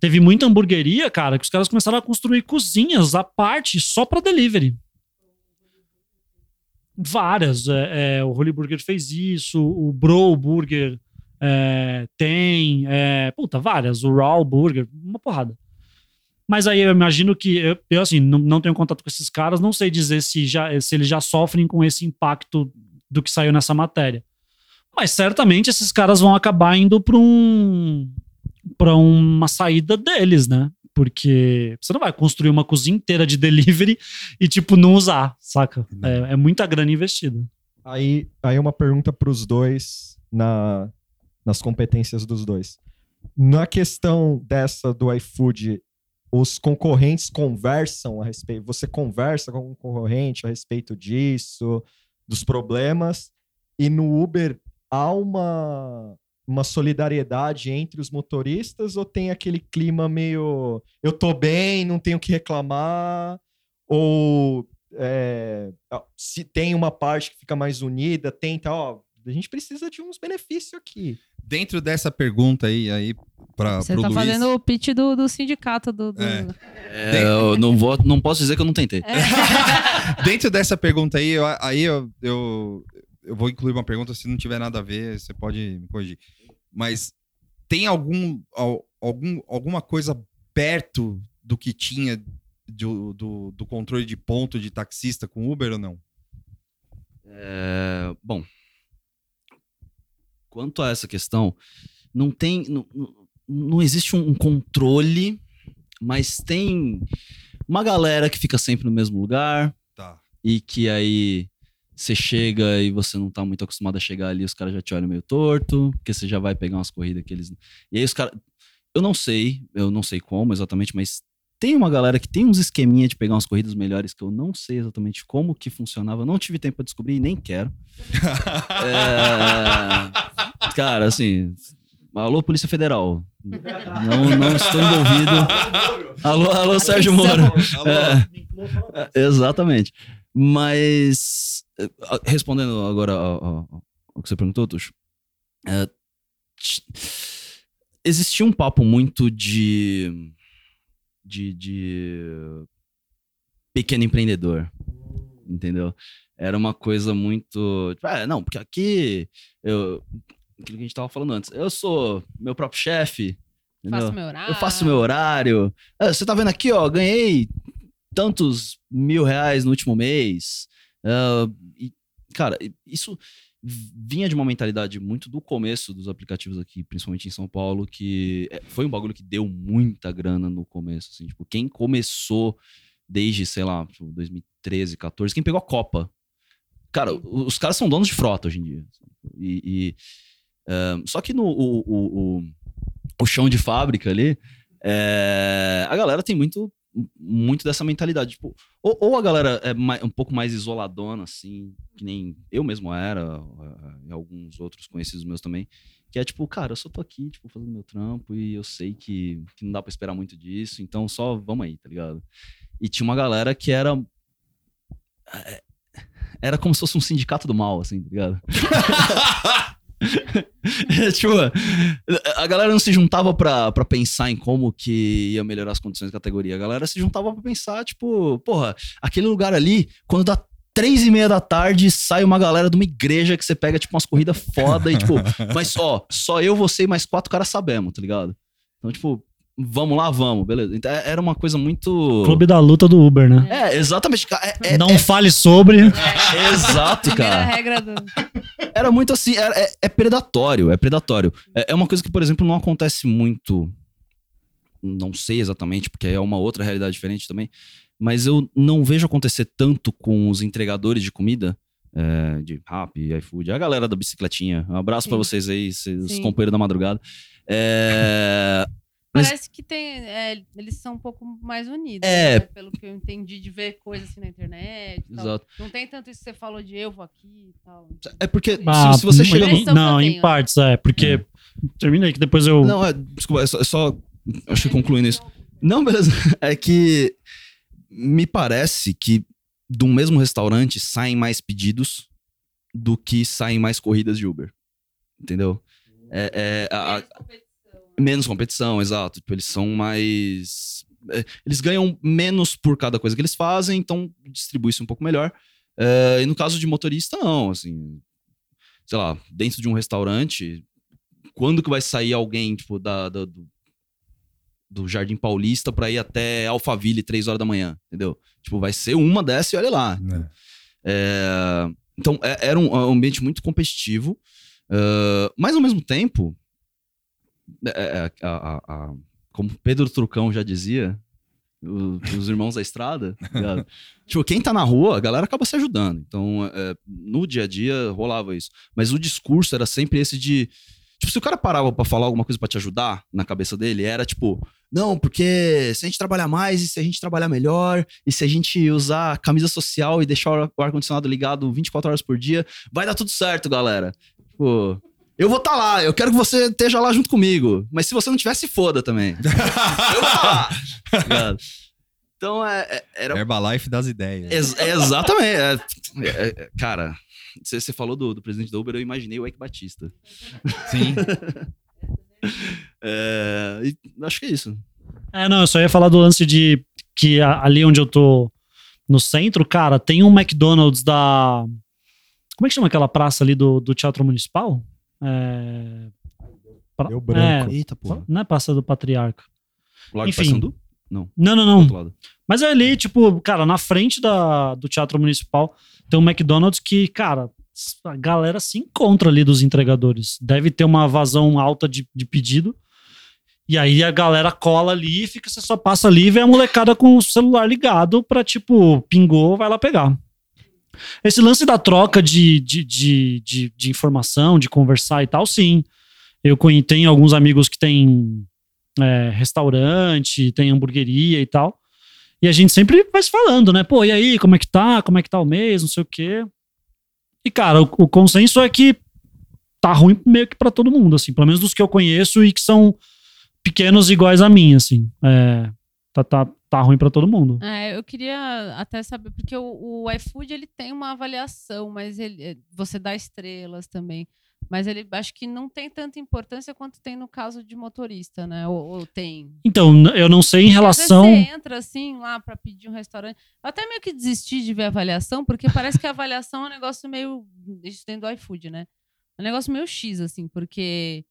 teve muita hamburgueria, cara, que os caras começaram a construir cozinhas à parte só para delivery. Várias. É, é, o Holy Burger fez isso, o Bro Burger é, tem. é, puta, várias. O Raw Burger, uma porrada. Mas aí eu imagino que, eu, eu, assim, não, não tenho contato com esses caras, não sei dizer se, já, se eles já sofrem com esse impacto do que saiu nessa matéria. Mas certamente esses caras vão acabar indo pra um para uma saída deles, né? Porque você não vai construir uma cozinha inteira de [laughs] delivery e, tipo, não usar, saca? É, é muita grana investida. Aí, aí uma pergunta para os dois na, nas competências dos dois. Na questão dessa do iFood, os concorrentes conversam a respeito. Você conversa com o concorrente a respeito disso, dos problemas. E no Uber há uma, uma solidariedade entre os motoristas ou tem aquele clima meio eu tô bem, não tenho o que reclamar? Ou é, se tem uma parte que fica mais unida, tenta, ó, a gente precisa de uns benefícios aqui. Dentro dessa pergunta aí, aí pra, Você tá Luiz, fazendo o pitch do, do sindicato do. do- É. É, eu não, vou, não posso dizer que eu não tentei. [laughs] dentro dessa pergunta aí, eu, aí eu, eu, eu vou incluir uma pergunta, se não tiver nada a ver, você pode me corrigir. Mas tem algum, al- algum alguma coisa perto do que tinha do, do, do controle de ponto de taxista com Uber ou não? É, bom, quanto a essa questão, não tem, não, não- não existe um controle, mas tem uma galera que fica sempre no mesmo lugar Tá. e que aí você chega e você não tá muito acostumado a chegar ali, os caras já te olham meio torto, porque você já vai pegar umas corridas que eles. E aí os caras. Eu não sei, eu não sei como exatamente, mas tem uma galera que tem uns esqueminha de pegar umas corridas melhores que eu não sei exatamente como que funcionava. Eu não tive tempo pra descobrir e nem quero. [laughs] É, Cara, assim. Alô, Polícia Federal. Não, não estou envolvido. Alô, alô, Sérgio Moro. É, exatamente. Mas, respondendo agora ao, ao- que você perguntou, Tuxo, é, existia um papo muito de, de, de pequeno empreendedor, entendeu? Era uma coisa muito. tipo, Ah, não, porque aqui. Eu, aquilo que a gente tava falando antes. Eu sou meu próprio chefe. Faço meu horário. Eu faço meu horário. Ah, você tá vendo aqui, ó, ganhei tantos mil reais no último mês. Ah, e, cara, isso vinha de uma mentalidade muito do começo dos aplicativos aqui, principalmente em São Paulo, que é, foi um bagulho que deu muita grana no começo, assim, tipo, quem começou desde, sei lá, tipo, 2013, 14, quem pegou a Copa. Cara, os caras são donos de frota hoje em dia. E, e, ah, só que no o, o, o, o chão de fábrica ali, é, a galera tem muito muito dessa mentalidade. Tipo, ou, ou a galera é mai- um pouco mais isoladona, assim, que nem eu mesmo era, eh, e alguns outros conhecidos meus também, que é tipo, cara, eu só tô aqui, tipo, fazendo meu trampo e eu sei que, que não dá pra esperar muito disso, então só vamos aí, tá ligado? E tinha uma galera que era. eh, Era como se fosse um sindicato do mal, assim, tá ligado? [laughs] [laughs] Tipo, a galera não se juntava pra, pra pensar em como que ia melhorar as condições da categoria. A galera se juntava pra pensar, tipo, porra, aquele lugar ali, quando dá três e meia da tarde, sai uma galera de uma igreja que você pega, tipo, umas corridas foda e, tipo, [laughs] mas ó, só eu, você e mais quatro caras sabemos, tá ligado? Então, tipo, vamos lá, vamos, beleza. Então, era uma coisa muito. Clube da luta do Uber, né? É, exatamente. É, é- Não fale sobre. é- [laughs] exato, cara. regra do. Era muito assim, era- é, é predatório, é predatório. É, é uma coisa que, por exemplo, não acontece muito. Não sei exatamente, porque é uma outra realidade diferente também. Mas eu não vejo acontecer tanto com os entregadores de comida, é, de Rappi, iFood, a galera da bicicletinha. Um abraço pra Sim. vocês aí, os companheiros da madrugada. É, Mas- Parece que tem. é, eles são um pouco mais unidos. É. né? Pelo que eu entendi de ver coisas assim na internet. tal. Exato. Não tem tanto isso que você falou de eu vou aqui e tal. É porque Ah, se, se você chega no, Não, em tenho. partes, é. Porque. Termina aí que depois eu. Não, é, desculpa, é só, é só- Acho que concluindo isso. Não, beleza. [laughs] É que me parece que do mesmo restaurante saem mais pedidos do que saem mais corridas de Uber. Entendeu? É, é, a- a- menos competição, exato. Tipo, eles são mais. é, eles ganham menos por cada coisa que eles fazem, então distribui-se um pouco melhor. É, e no caso de motorista, não. Assim, sei lá, dentro de um restaurante, quando que vai sair alguém, tipo, da, da- do, do Jardim Paulista pra ir até Alphaville, três horas da manhã, entendeu? Tipo, vai ser uma dessa e olha lá. É. É, então, é- era um ambiente muito competitivo. Ah, mas ao mesmo tempo, é, é, a- a- a- como Pedro Trucão já dizia, o- os irmãos da estrada, tá [laughs] tipo, quem tá na rua, a galera acaba se ajudando. Então, é, no dia a dia rolava isso. Mas o discurso era sempre esse de. Tipo, se o cara parava pra falar alguma coisa pra te ajudar na cabeça dele, era tipo, não, porque se a gente trabalhar mais, e se a gente trabalhar melhor, e se a gente usar camisa social e deixar o ar-condicionado ligado 24 horas por dia, vai dar tudo certo, galera. Tipo, eu vou estar lá, eu quero que você esteja lá junto comigo. Mas se você não tiver, se foda também. [laughs] eu vou estar lá. tá ligado? Então, é, é- era Herbalife das ideias. Ex- é exatamente. é- é- é- cara, você falou do, do presidente da Uber, eu imaginei o Eike Batista. Sim. [laughs] É, e acho que é isso. É, não, eu só ia falar do lance de que a- ali onde eu tô no centro, cara, tem um McDonald's da. Como é que chama aquela praça ali do, do Teatro Municipal? É. pra- Deu branco. É, Eita, porra. não é Praça do Patriarca. O Largo Enfim. Paissandu? Não, Não, não, não. Mas é ali, tipo, cara, na frente da, do Teatro Municipal tem um McDonald's que, cara, a galera se encontra ali dos entregadores. Deve ter uma vazão alta de, de pedido. E aí a galera cola ali e fica, você só passa ali e vê a molecada com o celular ligado pra, tipo, pingou, vai lá pegar. Esse lance da troca de, de, de, de, de informação, de conversar e tal, sim. Eu tenho alguns amigos que têm é, restaurante, tem hamburgueria e tal. E a gente sempre vai se falando, né? Pô, e aí, como é que tá? Como é que tá o mês? Não sei o quê. E, cara, o, o consenso é que tá ruim meio que pra todo mundo, assim. Pelo menos dos que eu conheço e que são pequenos iguais a mim, assim. É, tá, tá, tá ruim pra todo mundo. É, eu queria até saber, porque o, o iFood ele tem uma avaliação, mas ele, é, você dá estrelas também. Mas ele acho que não tem tanta importância quanto tem no caso de motorista, né? Ou, ou tem. Então, eu não sei em relação. Você entra assim lá pra pedir um restaurante. Eu até meio que desisti de ver a avaliação, porque parece que a avaliação é um negócio meio. Isso dentro do iFood, né? É um negócio meio X, assim, porque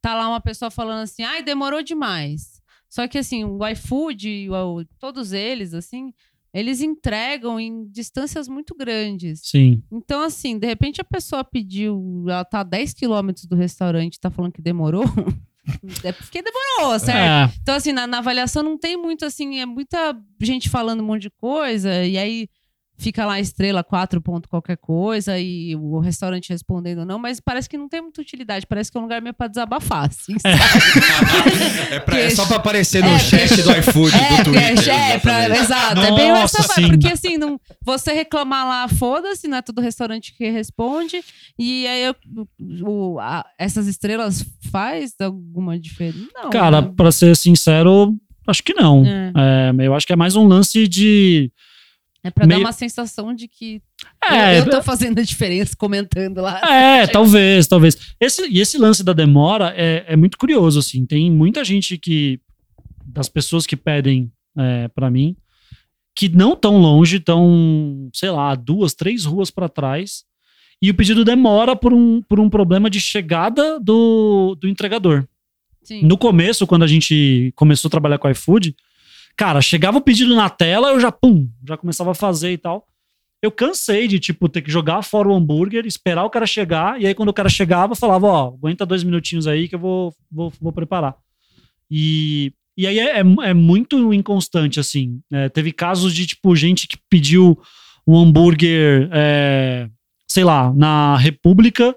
tá lá uma pessoa falando assim, ai, demorou demais. Só que assim, o iFood, o- todos eles, assim, eles entregam em distâncias muito grandes. Sim. Então, assim, de repente a pessoa pediu, ela tá a 10 quilômetros do restaurante e tá falando que demorou. [laughs] É porque demorou, certo? É, Então, assim, na, na avaliação não tem muito, assim, é muita gente falando um monte de coisa, e aí fica lá a estrela, quatro ponto qualquer coisa, e o restaurante respondendo não, mas parece que não tem muita utilidade, parece que é um lugar meio pra desabafar, assim, sabe? [laughs] É, pra- é só pra aparecer no É, chat do iFood, É, do Twitter. é, é, pra, exato. é bem Nossa, essa sim. Porque assim, não, você reclamar lá, foda-se, não é todo restaurante que responde. E aí eu- o- a- essas estrelas faz alguma diferença? Não. cara, né? pra ser sincero, acho que não. É. É, eu acho que é mais um lance de. É pra dar meio- uma sensação de que É, eu, eu tô fazendo a diferença comentando lá. É, [laughs] talvez, talvez. Esse, e esse lance da demora é, é muito curioso, assim. Tem muita gente que. Das pessoas que pedem é, para mim, que não tão longe, tão, sei lá, duas, três ruas para trás. E o pedido demora por um, por um problema de chegada do, do entregador. Sim. No começo, quando a gente começou a trabalhar com iFood, cara, chegava o pedido na tela, eu já, pum, já começava a fazer e tal. Eu cansei de, tipo, ter que jogar fora o hambúrguer, esperar o cara chegar, e aí quando o cara chegava, eu falava, ó, aguenta dois minutinhos aí que eu vou, vou, vou preparar. E, e aí é, é, é muito inconstante, assim. É, teve casos de, tipo, gente que pediu um hambúrguer, é, sei lá, na República,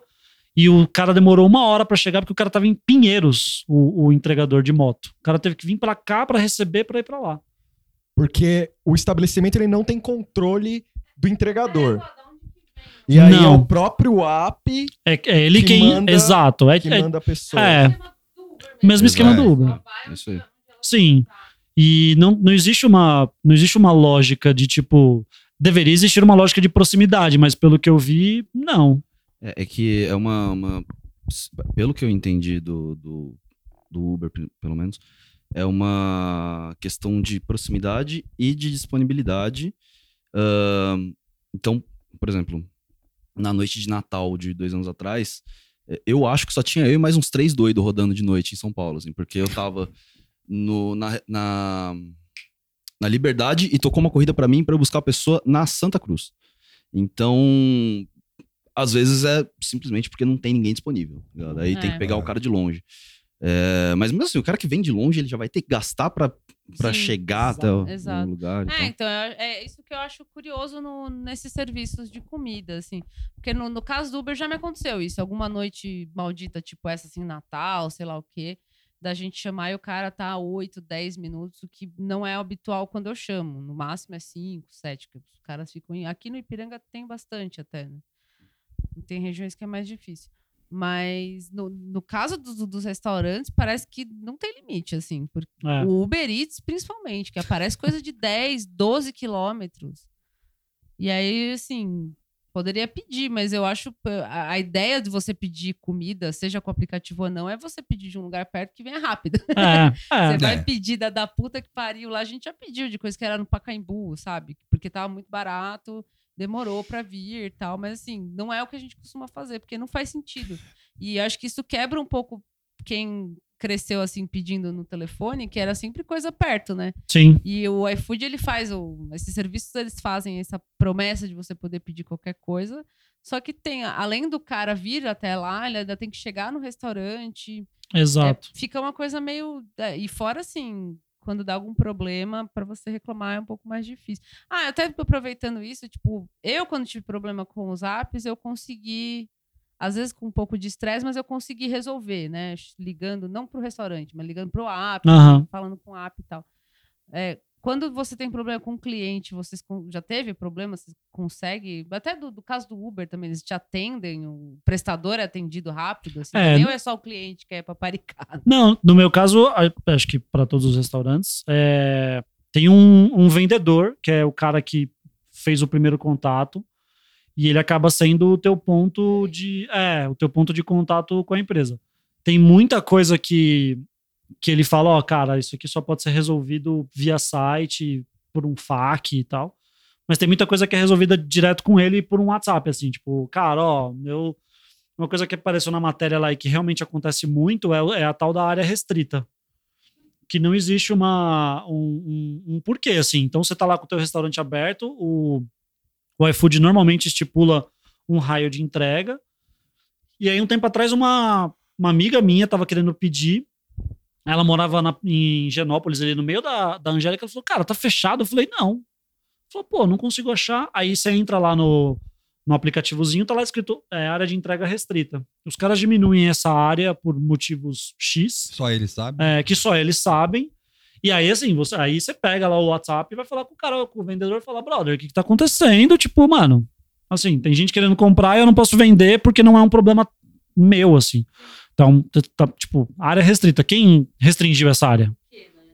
e o cara demorou uma hora pra chegar porque o cara tava em Pinheiros, o, o entregador de moto. O cara teve que vir pra cá pra receber pra ir pra lá. Porque o estabelecimento ele não tem controle do entregador. E aí é Não. o próprio app É, é ele Que quem. manda- exato. É, que é, manda a pessoa. é, mesmo esquema Exato. do Uber. É isso aí. Sim. E não, não existe uma não existe uma lógica de tipo deveria existir uma lógica de proximidade, mas pelo que eu vi, não. É, é que é uma, uma- Pelo que eu entendi do, do, do Uber, pe- pelo menos, é uma questão de proximidade e de disponibilidade. Ahn, então, por exemplo, na noite de Natal de dois anos atrás, eh, eu acho que só tinha eu e mais uns três doidos rodando de noite em São Paulo, assim, porque eu tava no, na, na, na Liberdade e tocou uma corrida pra mim eu buscar a pessoa na Santa Cruz. Então, às vezes é simplesmente porque não tem ninguém disponível. tá ligado? Aí tem É. que pegar o cara de longe. É, mas mesmo assim, o cara que vem de longe, ele já vai ter que gastar Sim, chegar até o, exato. lugar. É, então, é, é isso que eu acho curioso no- nesses serviços de comida, assim. Porque no, no caso do Uber já me aconteceu isso. Alguma noite maldita, tipo essa, assim, Natal, sei lá o quê, da gente chamar e o cara tá a 8, 10 minutos, o que não é habitual quando eu chamo. No máximo é 5, 7, que os caras ficam... Aqui no Ipiranga tem bastante até, né? Tem regiões que é mais difícil. Mas no, no caso dos, dos restaurantes, parece que não tem limite, assim. Porque É. o Uber Eats, principalmente, que aparece coisa de [laughs] 10, 12 quilômetros. E aí, assim, poderia pedir, mas eu acho a, a ideia de você pedir comida, seja com aplicativo ou não, é você pedir de um lugar perto que venha rápido. É, é. [laughs] Você vai É. pedir da, da puta que pariu lá. A gente já pediu de coisa que era no Pacaembu, sabe? Porque tava muito barato, demorou pra vir e tal. Mas assim, não é o que a gente costuma fazer, porque não faz sentido. E acho que isso quebra um pouco quem cresceu assim pedindo no telefone, que era sempre coisa perto, né? Sim. E o iFood, ele faz, o, esses serviços, eles fazem essa promessa de você poder pedir qualquer coisa. Só que tem, além do cara vir até lá, ele ainda tem que chegar no restaurante, Exato. é, fica uma coisa meio. é, e fora assim, quando dá algum problema, pra você reclamar é um pouco mais difícil. Ah, até aproveitando isso, tipo, eu, quando tive problema com os apps, eu consegui. Às vezes com um pouco de estresse, mas eu consegui resolver, né? Ligando, não pro restaurante, mas ligando pro app, Aham. falando com o app e tal. É, quando você tem problema com o cliente, vocês já teve problema? Você consegue? Até do, do caso do Uber também, eles te atendem, o prestador é atendido rápido, assim, É, n- ou é só o cliente que é paparicado? [laughs] Não, no meu caso, acho que para todos os restaurantes, é, tem um, um vendedor, que é o cara que fez o primeiro contato, e ele acaba sendo o teu ponto de. É, o teu ponto de contato com a empresa. Tem muita coisa que, que ele fala, ó, cara, isso aqui só pode ser resolvido via site, por um FAQ e tal. Mas tem muita coisa que é resolvida direto com ele por um WhatsApp, assim, tipo, cara, ó, meu. Uma coisa que apareceu na matéria lá e que realmente acontece muito é, é a tal da área restrita. Que não existe uma, um, um, um porquê, assim. Então você tá lá com o teu restaurante aberto, o, o iFood normalmente estipula um raio de entrega. E aí, um tempo atrás, uma, uma amiga minha tava querendo pedir. Ela morava na- em Genópolis, ali no meio da, da Angélica. Ela falou, cara, tá fechado. Eu falei, não. Falou, pô, não consigo achar. Aí você entra lá no, no aplicativozinho, tá lá escrito é, área de entrega restrita. Os caras diminuem essa área por motivos X, Só ele sabe. é, que só eles sabem. E aí, assim, você, aí você pega lá o WhatsApp e vai falar com o cara, com o vendedor, e falar, brother, o que, que tá acontecendo? Tipo, mano, assim, tem gente querendo comprar e eu não posso vender porque não é um problema meu, assim. Então, tá, tipo, área restrita. Quem restringiu essa área?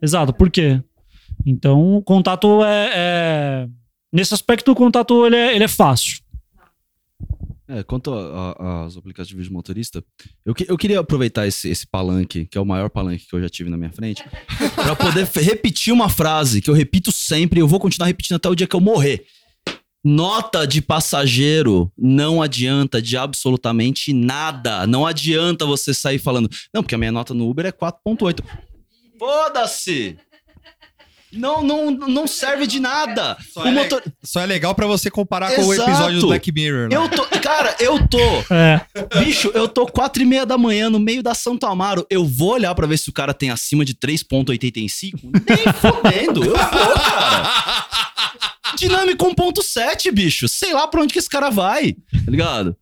Exato, por quê? Então, o contato é, é- Nesse aspecto, o contato ele é, ele é fácil. É, quanto aos aplicativos de motorista, eu, que- eu queria aproveitar esse, esse palanque, que é o maior palanque que eu já tive na minha frente, pra poder [laughs] repetir uma frase que eu repito sempre e eu vou continuar repetindo até o dia que eu morrer. Nota de passageiro não adianta de absolutamente nada. Não adianta você sair falando, não, porque a minha nota no Uber é 4.8. Foda-se! Não, não, não serve de nada. Só O é, motor- só é legal pra você comparar com o Exato. episódio do Black Mirror. né? Eu tô. Cara, eu tô. É, Bicho, eu tô quatro e meia da manhã no meio da Santo Amaro. Eu vou olhar pra ver se o cara tem acima de 3.85? Nem fodendo. Eu vou, cara. Dinâmico 1.7, bicho. Sei lá pra onde que esse cara vai. Tá ligado?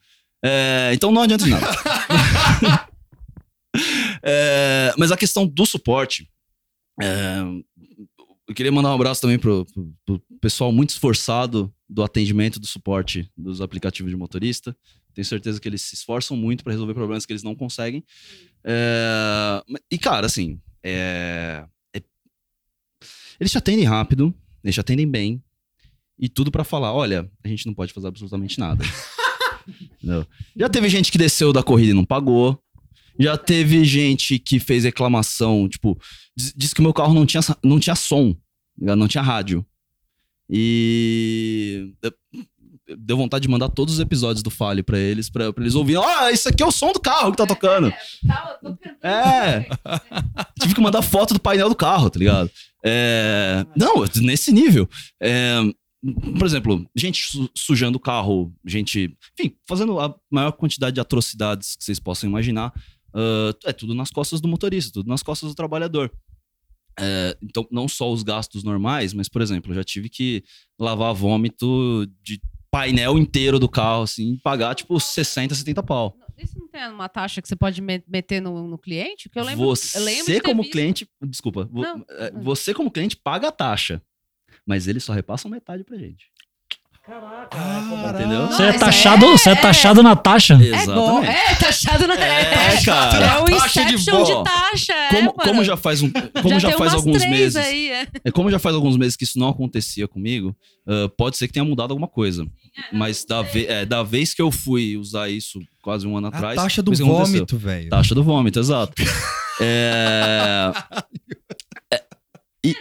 É, então não adianta nada. [laughs] É, mas a questão do suporte. é, eu queria mandar um abraço também pro, pro- pro pessoal muito esforçado do atendimento do suporte dos aplicativos de motorista. Tenho certeza que eles se esforçam muito para resolver problemas que eles não conseguem. É, e, cara, assim, é- é- eles te atendem rápido, eles te atendem bem, e tudo para falar: olha, a gente não pode fazer absolutamente nada. [laughs] Já teve gente que desceu da corrida e não pagou. Já teve gente que fez reclamação, tipo, diz- disse que o meu carro não tinha, não tinha som, ligado? não tinha rádio. E eu- deu vontade de mandar todos os episódios do Fale pra eles, pra, pra eles ouvirem. Ah, isso aqui é o som do carro que tá tocando. É. [laughs] Tive que mandar foto do painel do carro, tá ligado? É, Não, nesse nível. É, por exemplo, gente su- sujando o carro, gente, enfim, fazendo a maior quantidade de atrocidades que vocês possam imaginar. ah, é tudo nas costas do motorista, tudo nas costas do trabalhador. É, então, não só os gastos normais, mas, por exemplo, eu já tive que lavar vômito de painel inteiro do carro, assim, pagar, tipo, 60, 70 pau. Isso não tem uma taxa que você pode me- meter no, no cliente? Porque eu lembro, você, eu lembro como visto. cliente, desculpa, Não. é, você como cliente paga a taxa, mas eles só repassam metade pra gente. Entendeu? Você é Não, isso taxado, é- você é taxado na taxa. É bom, é taxado na. É, cara. É o Taxa de de, taxa. é, Como, como já faz um, como já, tem faz alguns meses, Aí, é. é como já faz alguns meses que isso não acontecia comigo, ah, pode ser que tenha mudado alguma coisa. Mas da, ve- é, da vez que eu fui usar isso quase um ano A atrás, taxa do vômito, velho. Taxa do vômito, exato. [laughs] é, E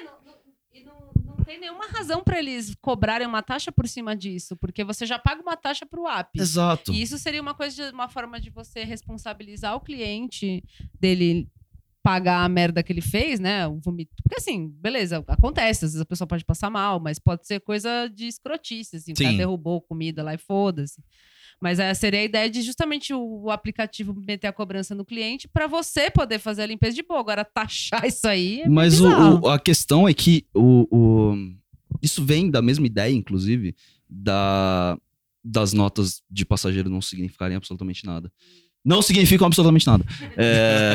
não, não tem nenhuma razão pra eles cobrarem uma taxa por cima disso, porque você já paga uma taxa pro app. exato. E isso seria uma coisa, de- uma forma de você responsabilizar o cliente dele pagar a merda que ele fez, né? O vomito. Porque assim, beleza, acontece, às vezes a pessoa pode passar mal, mas pode ser coisa de escrotice, assim, o cara Sim. derrubou comida lá e foda-se. Mas essa seria a ideia de justamente o, o aplicativo meter a cobrança no cliente pra você poder fazer a limpeza de boa. Agora, taxar isso aí é Mas o, o- a questão é que o, o- isso vem da mesma ideia, inclusive, da, das notas de passageiro não significarem absolutamente nada. Não significam absolutamente nada. É,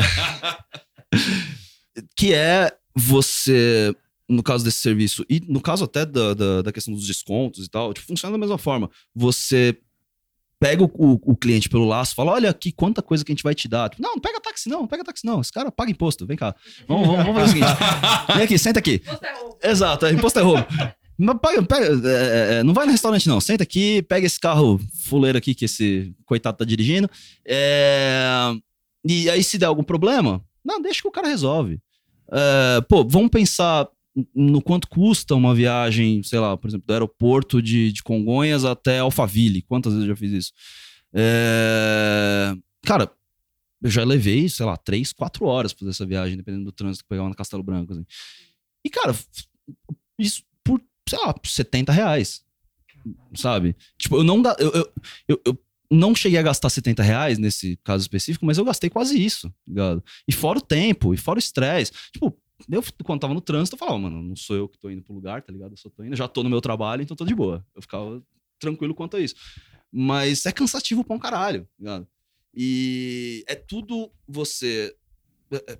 [laughs] que é você, no caso desse serviço, e no caso até da, da, da questão dos descontos e tal, tipo, funciona da mesma forma. Você pega o, o- o cliente pelo laço, fala: olha aqui quanta coisa que a gente vai te dar. Tipo, não, não pega táxi, não, não pega táxi, não. Esse cara paga imposto, vem cá. Vamos, vamos, vamos fazer o seguinte: [laughs] vem aqui, senta aqui. Exato, é, imposto é roubo. Mas pega, pega, é, é, não vai no restaurante, não. Senta aqui, pega esse carro fuleiro aqui que esse coitado tá dirigindo. É, E aí, se der algum problema, não, deixa que o cara resolve. É, pô, vamos pensar no quanto custa uma viagem, sei lá, por exemplo, do aeroporto de, de Congonhas até Alphaville. Quantas vezes eu já fiz isso? É, Cara, eu já levei, sei lá, três, quatro horas fazer essa viagem, dependendo do trânsito que pegava no Castelo Branco. assim. E, cara, isso por, sei lá, 70 reais. Sabe? Tipo, eu não, eu, eu, eu, eu não cheguei a gastar 70 reais nesse caso específico, mas eu gastei quase isso, tá ligado? E fora o tempo, e fora o estresse. Tipo, eu, quando tava no trânsito, eu falava, mano, não sou eu que tô indo pro lugar, tá ligado? Eu só tô indo, já tô no meu trabalho, então tô de boa. Eu ficava tranquilo quanto a isso. Mas é cansativo pra um caralho, tá ligado? E é tudo você. é-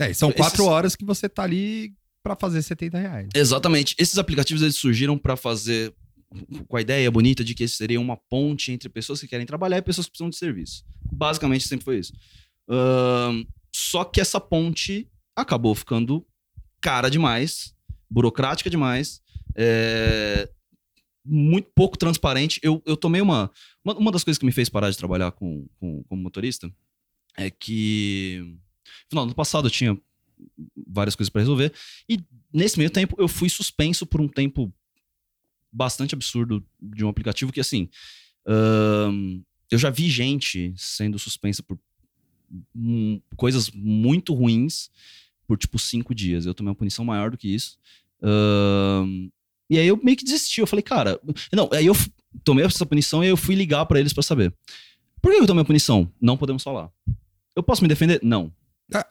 É, e são Esses- quatro horas que você tá ali pra fazer 70 reais. Exatamente. Esses aplicativos eles surgiram para fazer com a ideia bonita de que esse seria uma ponte entre pessoas que querem trabalhar e pessoas que precisam de serviço. Basicamente sempre foi isso. Ahn, só que essa ponte acabou ficando cara demais, burocrática demais, é, muito pouco transparente. Eu, eu tomei uma, uma. Uma das coisas que me fez parar de trabalhar com, com, como motorista é que. No ano passado eu tinha várias coisas para resolver. E nesse meio tempo, eu fui suspenso por um tempo bastante absurdo de um aplicativo que, assim, eu já vi gente sendo suspensa por coisas muito ruins por, tipo, cinco dias. Eu tomei uma punição maior do que isso. Ahn, e aí eu meio que desisti. Eu falei, cara... Não, aí eu tomei essa punição e eu fui ligar pra eles pra saber. Por que eu tomei a punição? Não podemos falar. Eu posso me defender? Não. Ah.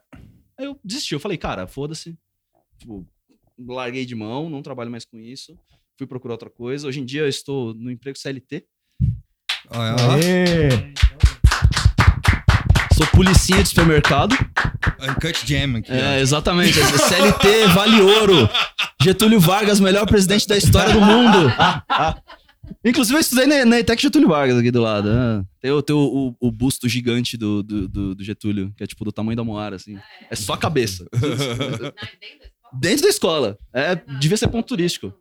Aí eu desisti. Eu falei, cara, foda-se. Tipo, larguei de mão, não trabalho mais com isso. Fui procurar outra coisa. Hoje em dia eu estou no emprego CLT. Olha lá. Aê! Sou policinha de supermercado. Uncut Jam aqui. É, exatamente. CLT vale ouro. Getúlio Vargas, melhor presidente da história do mundo. Inclusive, eu estudei na, na ETEC Getúlio Vargas aqui do lado. né? Tem, o, tem o, o- o busto gigante do, do, do- do Getúlio, que é tipo do tamanho da Moara, assim. É só a cabeça. Dentro da escola. É, devia ser ponto turístico.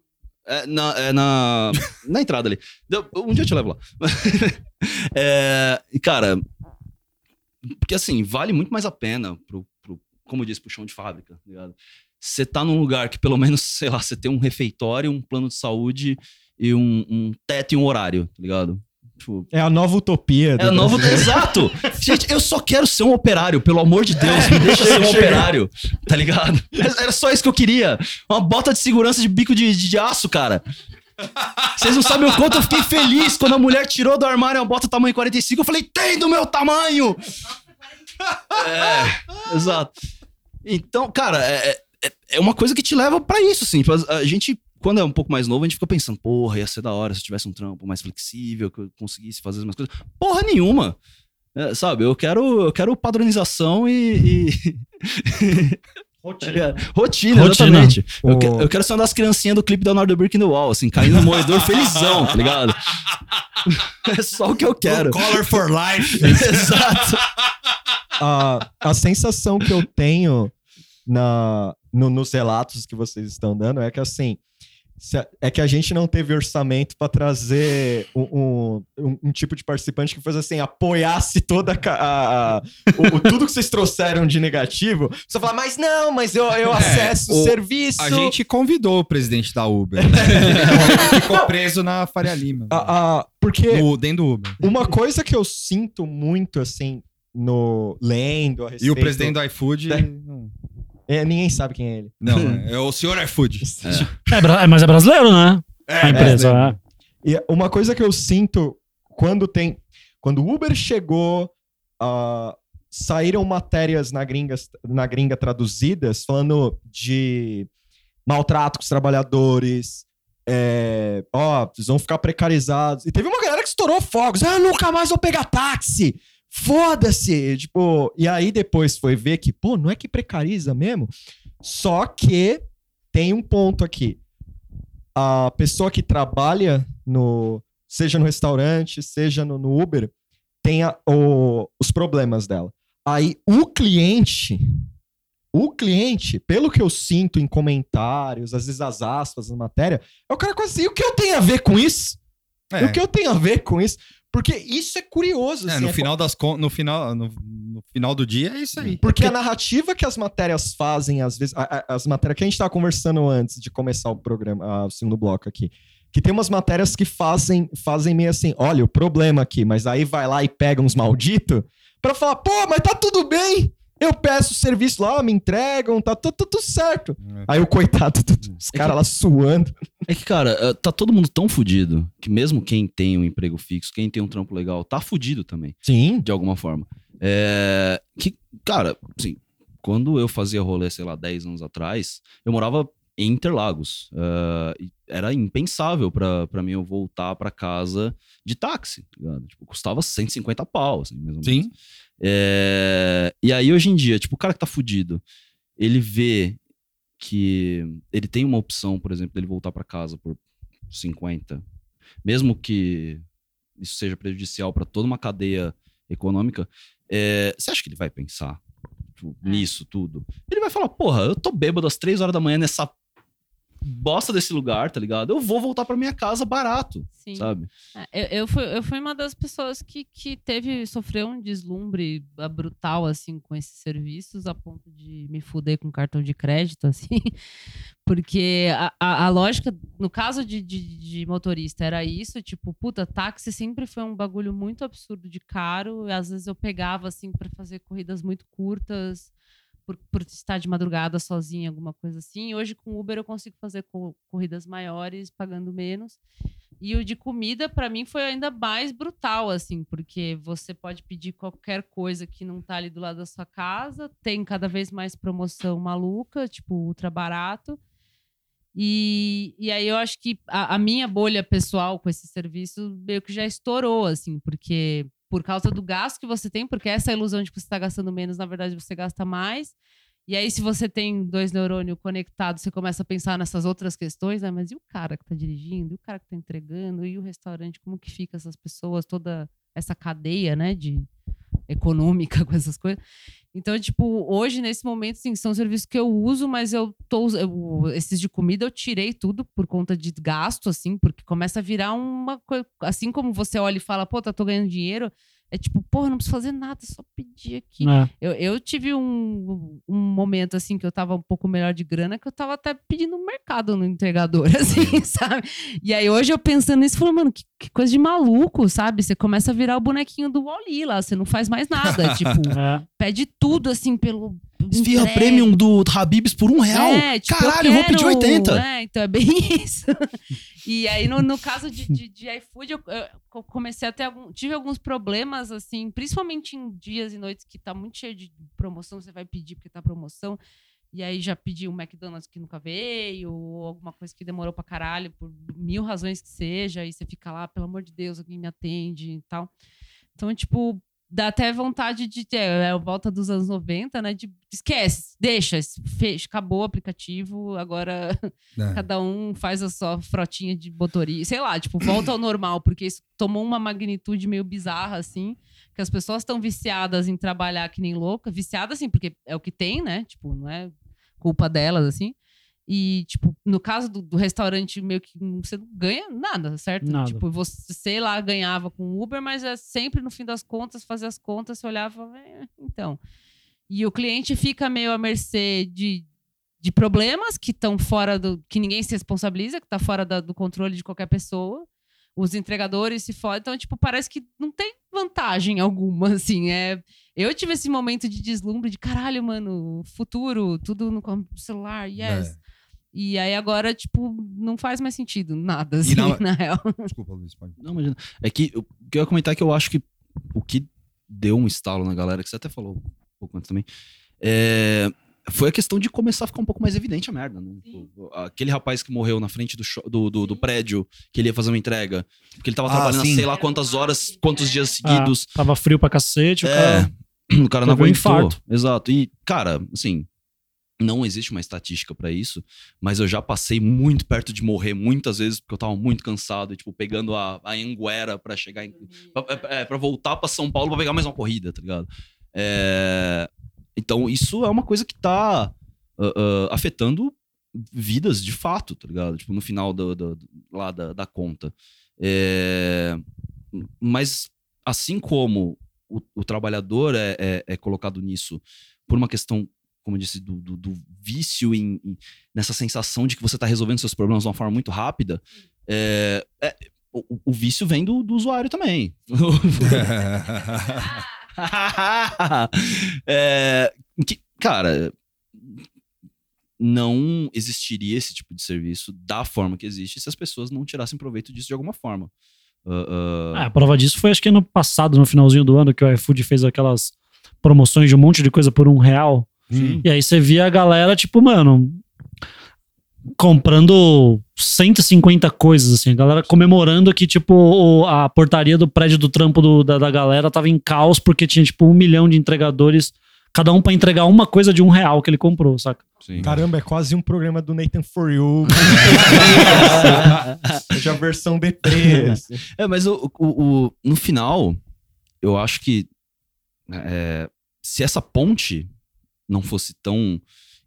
É na, é na, na entrada ali. Um dia eu te levo lá. [laughs] É, cara, porque assim, vale muito mais a pena pro como eu disse, pro chão de fábrica, tá ligado? Você tá num lugar que pelo menos, sei lá, você tem um refeitório, um plano de saúde e um, um teto e um horário, tá ligado? Tipo, É a nova utopia. é do novo. Brasil. Exato! Gente, eu só quero ser um operário, pelo amor de Deus, me deixa ser um [laughs] operário, tá ligado? Era só isso que eu queria. Uma bota de segurança de bico de, de, de aço, cara. Vocês não sabem o quanto eu fiquei feliz quando a mulher tirou do armário a bota tamanho 45. Eu falei, tem do meu tamanho! É, exato. Então, cara, é, é, é uma coisa que te leva pra isso, assim. Tipo, A gente, quando é um pouco mais novo, a gente fica pensando, porra, ia ser da hora se eu tivesse um trampo mais flexível, que eu conseguisse fazer as minhas coisas. Porra nenhuma! É, sabe, eu quero, eu quero padronização e. e- [laughs] Rotina. Rotina, Rotina. exatamente. Eu, Ô. que- eu quero ser uma das criancinhas do clipe da Leonardo Brick in the Wall, assim, caindo no moedor [laughs] felizão, tá ligado? [laughs] É só o que eu quero. Color for life. [laughs] Exato. a, a sensação que eu tenho na, no- nos relatos que vocês estão dando é que assim é que a gente não teve orçamento para trazer um, um- um- tipo de participante que fosse assim, apoiasse toda a, a- o, tudo que vocês trouxeram de negativo. Você fala, mas não, mas eu, eu acesso o, o- serviço. A gente convidou o presidente da Uber. né? [laughs] Ficou preso na Faria Lima. A- a- porque No, dentro do Uber. uma coisa que eu sinto muito assim no lendo a E respeito, o presidente do iFood. É. É, ninguém sabe quem é ele. não, é o senhor iFood. É, é, mas é brasileiro, né? É, A empresa. é. E uma coisa que eu sinto quando tem. Quando o Uber chegou, ah, saíram matérias na gringa, na gringa traduzidas falando de maltrato com os trabalhadores. é, ó, vocês vão ficar precarizados. E teve uma galera que estourou fogos. Ah, nunca mais vou pegar táxi. Foda-se! Tipo, e aí depois foi ver que, pô, não é que precariza mesmo? Só que tem um ponto aqui a pessoa que trabalha no seja no restaurante, seja no, no Uber, tem a- o- os problemas dela. Aí o cliente, o cliente, pelo que eu sinto em comentários, às vezes as aspas na matéria, é o cara quase assim, o que eu tenho a ver com isso? É. O que eu tenho a ver com isso? Porque isso é curioso. É, assim, no é final das con- no final no, no final do dia é isso aí. porque a narrativa que as matérias fazem, às vezes, a- a- as matérias que a gente estava conversando antes de começar o programa, ah, o segundo bloco aqui, que tem umas matérias que fazem, fazem meio assim, olha, o problema aqui, mas aí vai lá e pega uns malditos pra falar, pô, mas tá tudo bem, eu peço o serviço lá, me entregam, tá tudo, tudo certo. É. Aí o coitado, os caras lá suando. É que, cara, eh, tá todo mundo tão fudido que mesmo quem tem um emprego fixo, quem tem um trampo legal, tá fudido também, Sim. de alguma forma. É, que, cara, assim, quando eu fazia rolê, sei lá, 10 anos atrás, eu morava em Interlagos. e era impensável pra, pra mim eu voltar pra casa de táxi, tá ligado? Tipo, custava 150 pau, assim, mais ou menos. Sim. É, E aí, hoje em dia, tipo, o cara que tá fudido, ele vê que ele tem uma opção, por exemplo, dele voltar pra casa por 50, mesmo que isso seja prejudicial pra toda uma cadeia econômica, é, você acha que ele vai pensar tipo, nisso tudo? Ele vai falar, porra, eu tô bêbado às três horas da manhã nessa bosta desse lugar, tá ligado? Eu vou voltar pra minha casa barato, Sim. sabe? É, Eu, eu, fui, eu fui uma das pessoas que, que teve, sofreu um deslumbre brutal, assim, com esses serviços, a ponto de me fuder com cartão de crédito, [laughs] assim. Porque a, a, a lógica, no caso de, de, de motorista, era isso, tipo, puta, táxi sempre foi um bagulho muito absurdo de caro, e às vezes eu pegava, assim, para fazer corridas muito curtas, por, por estar de madrugada sozinha, alguma coisa assim. Hoje, com Uber, eu consigo fazer co- corridas maiores, pagando menos. E o de comida, pra mim, foi ainda mais brutal, assim, porque você pode pedir qualquer coisa que não tá ali do lado da sua casa, tem cada vez mais promoção maluca, tipo, ultra barato. E, e aí eu acho que a, a minha bolha pessoal com esse serviço meio que já estourou, assim, porque por causa do gasto que você tem, porque essa ilusão de que você está gastando menos, na verdade você gasta mais. E aí, se você tem dois neurônios conectados, você começa a pensar nessas outras questões, né? Mas e o cara que tá dirigindo? E o cara que tá entregando? E o restaurante? Como que fica essas pessoas? Toda essa cadeia, né? De econômica [laughs] com essas coisas. Então, tipo, hoje, nesse momento, sim, são serviços que eu uso, mas eu tô eu- esses de comida eu tirei tudo por conta de gasto, assim, porque começa a virar uma coisa. Assim como você olha e fala, pô, tá, tô ganhando dinheiro. É tipo, porra, não preciso fazer nada, só pedir aqui. É. Eu, eu tive um, um momento assim que eu tava um pouco melhor de grana, que eu tava até pedindo no mercado no entregador, [laughs] assim, sabe? E aí hoje eu pensando nisso, falando, mano, que, que coisa de maluco, sabe? Você começa a virar o bonequinho do Wally lá, você não faz mais nada. [laughs] tipo, É. pede tudo assim pelo, Esfirra entrega. premium do Habibs por um real. É, tipo, Caralho, eu vou pedir quero- 80. É, então é bem [laughs] isso. e aí, no, no caso de, de, de iFood, eu, eu comecei a ter algum. Tive alguns problemas, assim, principalmente em dias e noites que tá muito cheio de promoção, você vai pedir porque tá promoção. E aí já pedi um McDonald's que nunca veio, ou alguma coisa que demorou pra caralho, por mil razões que seja, e você fica lá, pelo amor de Deus, alguém me atende e tal. Então, tipo, dá até vontade de ter, é a volta dos anos 90, né? De esquece, deixa, fecha, acabou o aplicativo, agora É. [laughs] cada um faz a sua frotinha de motorista, sei lá, tipo, volta ao normal, porque isso tomou uma magnitude meio bizarra, assim, que as pessoas estão viciadas em trabalhar que nem louca, viciadas, assim, porque é o que tem, né? Tipo, não é culpa delas, assim. E, tipo, no caso do, do restaurante, meio que você não ganha nada, certo? Nada. Tipo, você, sei lá, ganhava com Uber, mas é sempre no fim das contas, fazer as contas, você olhava, "É, então. E o cliente fica meio à mercê de, de problemas que estão fora do. que ninguém se responsabiliza, que está fora da- do controle de qualquer pessoa. Os entregadores se fodem. Então, tipo, parece que não tem vantagem alguma, [laughs] assim. É, eu tive esse momento de deslumbre de caralho, mano, futuro, tudo no celular, yes. É. E aí agora, tipo, não faz mais sentido nada, assim, na- [laughs] na real. Desculpa, Luiz, pode. Não, imagina. É que o que eu ia comentar é que eu acho que o que deu um estalo na galera, que você até falou um pouco antes também, é, foi a questão de começar a ficar um pouco mais evidente a merda, né? Tipo, Aquele rapaz que morreu na frente do, do, do, do prédio, que ele ia fazer uma entrega, porque ele tava Ah, trabalhando sim. sei lá quantas horas, quantos dias seguidos. Ah, tava frio pra cacete, o É, cara. [clears throat] o cara não teve um aguentou. infarto. Exato. E, cara, assim, não existe uma estatística pra isso, mas eu já passei muito perto de morrer muitas vezes, porque eu tava muito cansado, e, tipo, pegando a, a Anguera pra chegar em. Pra, é, pra voltar pra São Paulo pra pegar mais uma corrida, tá ligado? É, então, isso é uma coisa que tá ah, ah, afetando vidas de fato, tá ligado? Tipo, no final do, do- do- lá da, da conta. É, mas, assim como o, o trabalhador é, é- é colocado nisso por uma questão, como eu disse, do, do- do vício em, em- nessa sensação de que você está resolvendo seus problemas de uma forma muito rápida, é, é, o, o vício vem do, do usuário também. [laughs] É, que, cara, não existiria esse tipo de serviço da forma que existe se as pessoas não tirassem proveito disso de alguma forma. Ah, É, a prova disso foi acho que ano passado, no finalzinho do ano, que o iFood fez aquelas promoções de um monte de coisa por um real. Sim. E aí você via a galera, tipo, mano, comprando 150 coisas, assim. A galera comemorando que, tipo, a portaria do prédio do trampo do- da, da galera tava em caos porque tinha, tipo, um milhão de entregadores, cada um pra entregar uma coisa de um real que ele comprou, saca? sim. Caramba, é quase um programa do Nathan For You. [laughs] Hoje a versão deprê. assim. [laughs] É, mas o, o- o- no final, eu acho que é, se essa ponte não fosse tão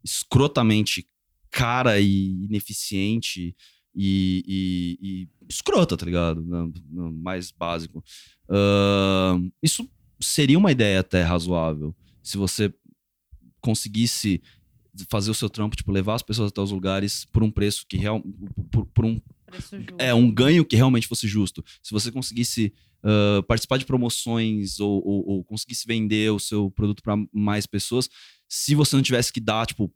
escrotamente cara e ineficiente e, e- e escrota, tá ligado? No, no mais básico. ahn, isso seria uma ideia até razoável. Se você conseguisse fazer o seu trampo, tipo, levar as pessoas até os lugares por um preço que real, por, por um é um ganho que realmente fosse justo. Se você conseguisse ah, participar de promoções ou, ou- ou conseguisse vender o seu produto para mais pessoas, se você não tivesse que dar, tipo,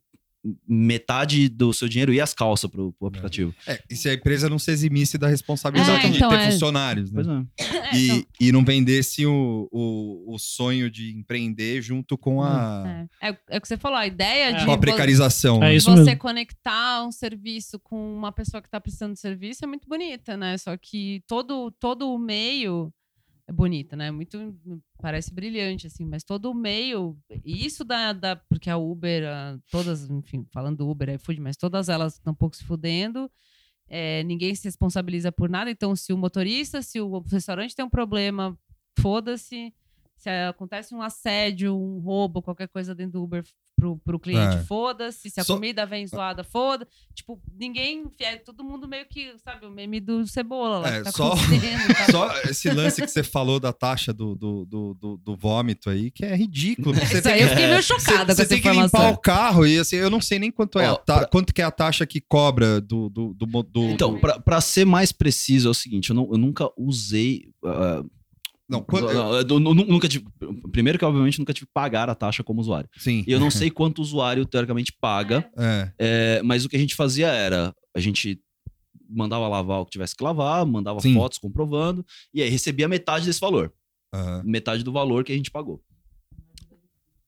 metade do seu dinheiro e as calças pro, pro aplicativo. É, e se a empresa não se eximisse da responsabilidade É, de então, ter é. funcionários, né? Pois é. É, E, então, e não vendesse o, o, o sonho de empreender junto com a, é. É, é o que você falou, a ideia É. de com a precarização. É né? isso você mesmo. conectar um serviço com uma pessoa que está precisando de serviço é muito bonita, né? Só que todo, todo o meio é bonita, né? Muito parece brilhante assim, mas todo o meio, isso da, da porque a Uber, a- todas, enfim, falando do Uber, iFood, mas todas elas estão um pouco se fudendo. é, ninguém se responsabiliza por nada, então se o motorista, se o restaurante tem um problema, foda-se. Se acontece um assédio, um roubo, qualquer coisa dentro do Uber pro, pro cliente, É. foda-se. Se a Só- comida vem zoada, foda. Tipo, ninguém. É todo mundo meio que, sabe, o meme do cebola lá É, tá só- tá? [laughs] Só esse lance que você falou da taxa do, do, do, do- do vômito aí, que é ridículo. Você Isso tem aí que- eu fiquei meio Você, chocada com você essa tem que limpar informação. o carro e assim, eu não sei nem quanto, é a Ó, ta- quanto que é a taxa que cobra do. do, do, do- Então, pra, pra ser mais preciso, é o seguinte: eu, não- eu nunca usei. ah, Não, quando- Não, nu- nunca tive, primeiro que, obviamente, nunca tive que pagar a taxa como usuário. sim. E eu não sei quanto o usuário, teoricamente, paga, É, é, mas o que a gente fazia era, a gente mandava lavar o que tivesse que lavar, mandava Sim. fotos comprovando, e aí recebia metade desse valor. aham. Metade do valor que a gente pagou.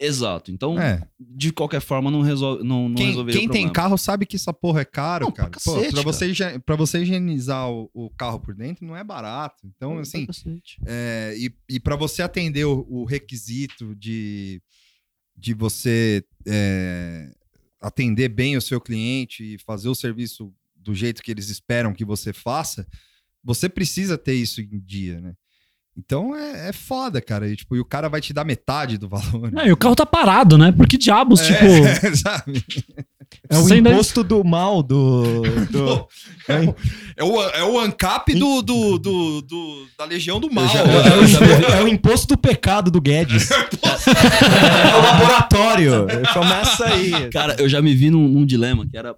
Exato. Então, É. de qualquer forma, não, resolve, não, não Quem, quem tem carro sabe que essa porra é caro, Não, cara. pra Pô, cacete, pra, você, higien- pra você higienizar o, o carro por dentro não é barato. Então, assim, é, e, e para você atender o, o requisito de, de você é, atender bem o seu cliente e fazer o serviço do jeito que eles esperam que você faça, você precisa ter isso em dia, né? Então é, é foda, cara. E, tipo, e o cara vai te dar metade do valor. É, e o carro tá parado, né? Por que diabos, É, tipo. [laughs] sabe? É o imposto do mal do. do- [laughs] É o, é o, é o ANCAP do, do, do, do- da Legião do Mal. já- é, o [laughs] é o imposto do pecado do Guedes. é o laboratório. Começa aí. Cara, eu já me vi num, num dilema que era.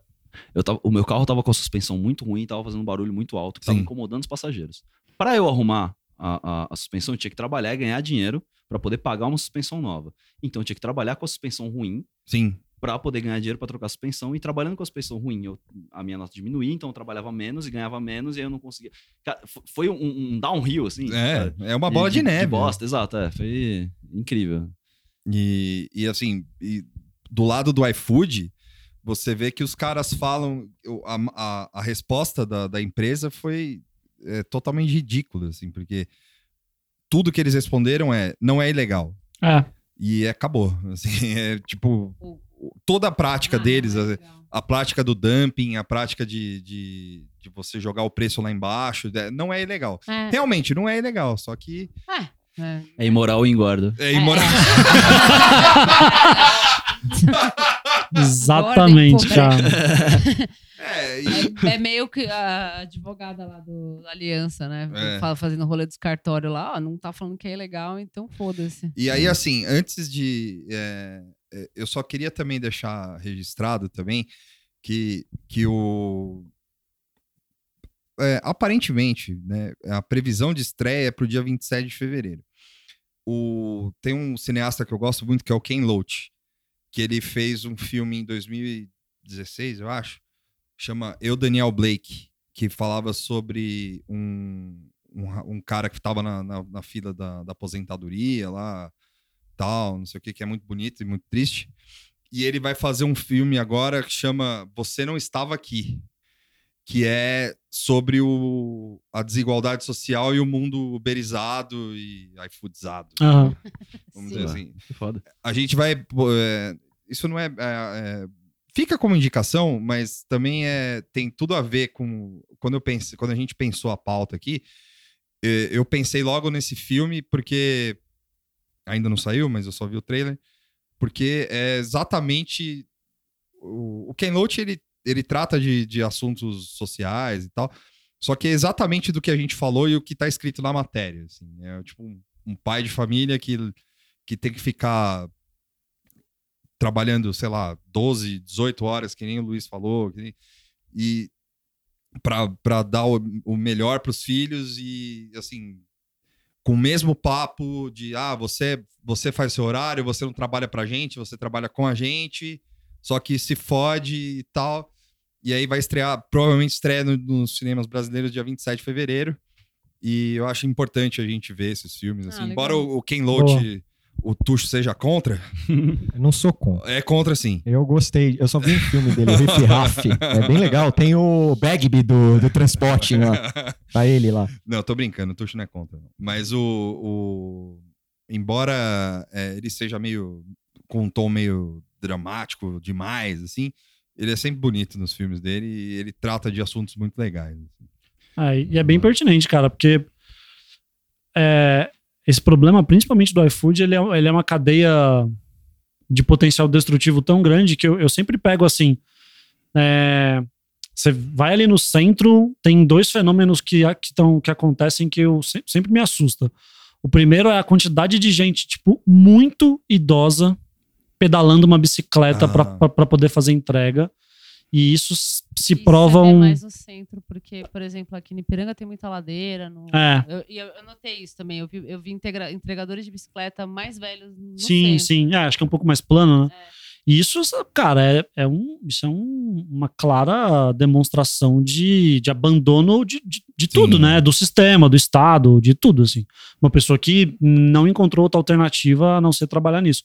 Eu tava, o meu carro tava com a suspensão muito ruim, tava fazendo um barulho muito alto, que tava Sim. incomodando os passageiros. Pra eu arrumar a, a, a suspensão, eu tinha que trabalhar e ganhar dinheiro pra poder pagar uma suspensão nova. Então eu tinha que trabalhar com a suspensão ruim Sim. pra poder ganhar dinheiro pra trocar a suspensão. E trabalhando com a suspensão ruim, eu, a minha nota diminuía, então eu trabalhava menos e ganhava menos, e aí eu não conseguia. Cara, fo- foi um, um downhill, assim. É, cara, é uma bola de, neve. De bosta, exato. É, foi incrível. E, e assim, e do lado do iFood, você vê que os caras falam. A, a, a resposta da, da empresa foi é, totalmente ridícula, assim, porque tudo que eles responderam é não é ilegal. É. E acabou. [laughs] Assim, é tipo. Toda a prática Ah, deles, é a, a prática do dumping, a prática de, de, de você jogar o preço lá embaixo, é, não é ilegal. É, Realmente, não é ilegal, só que é. É imoral e engorda. é imoral. [laughs] [laughs] Exatamente, cara. É, e- [laughs] É, é meio que a advogada lá do da Aliança, né? É. Fala- Fazendo rolê dos cartórios lá, ó, não tá falando que é ilegal, então foda-se. E aí, assim, antes de. é, é, eu só queria também deixar registrado também que, que o. é, aparentemente, né, a previsão de estreia é pro dia 27 de fevereiro. O, tem um cineasta que eu gosto muito, que é o Ken Loach, que ele fez um filme em 2016, eu acho, chama Eu, Daniel Blake, que falava sobre um, um, um cara que estava na, na, na fila da, da aposentadoria lá, tal, não sei o que, que é muito bonito e muito triste. E ele vai fazer um filme agora que chama Você Não Estava Aqui, que é sobre o, a desigualdade social e o mundo uberizado e iFoodizado. Aham. Vamos Sim. dizer assim Que foda. a gente vai. é, isso não é, é, é, Fica como indicação, mas também é, tem tudo a ver com. Quando, eu pensei, quando a gente pensou a pauta aqui, eh, eu pensei logo nesse filme, porque. Ainda não saiu, mas eu só vi o trailer. Porque é exatamente. O, o Ken Loach, ele, ele trata de, de assuntos sociais e tal. Só que é exatamente do que a gente falou e o que tá escrito na matéria. Assim, é tipo um, um pai de família que que tem que ficar trabalhando, sei lá, 12, 18 horas, que nem o Luiz falou, que nem- e para dar o, o melhor para os filhos e assim, com o mesmo papo de ah, você você faz seu horário, você não trabalha pra gente, você trabalha com a gente, só que se fode e tal. E aí vai estrear, provavelmente estreia no- nos cinemas brasileiros dia 27 de fevereiro. E eu acho importante a gente ver esses filmes. Ah, Assim. legal. Embora o, o Ken Loach, o Tuxo seja contra, Eu não sou contra. é contra sim. Eu gostei. Eu só vi um filme dele, o Riff Raff. É bem legal. Tem o Bagby do, do Transporting lá. Tá ele lá. Não, eu tô brincando, o Tuxo não é contra. não. Mas o. o- embora é, ele seja meio. com um tom meio dramático demais, assim, ele é sempre bonito nos filmes dele e ele trata de assuntos muito legais. assim. É, e é bem pertinente, cara, porque é, esse problema, principalmente do iFood, ele é, ele é uma cadeia de potencial destrutivo tão grande que eu, eu sempre pego assim. é, você vai ali no centro, tem dois fenômenos que, que, tão, que acontecem que eu se- sempre me assusta. O primeiro é a quantidade de gente, tipo, muito idosa pedalando uma bicicleta Ah. para poder fazer entrega. E isso se prova é bem um. mais no centro, porque, por exemplo, aqui no Ipiranga tem muita ladeira. No... É. Eu, e eu, eu notei isso também. Eu vi, eu vi integra- entregadores de bicicleta mais velhos no Sim, centro. sim. É, acho que é um pouco mais plano, né? É. E isso, cara, é, é um, isso é um- uma clara demonstração de, de abandono de, de, de tudo, né? Do sistema, do Estado, de tudo, assim. Uma pessoa que não encontrou outra alternativa a não ser trabalhar nisso.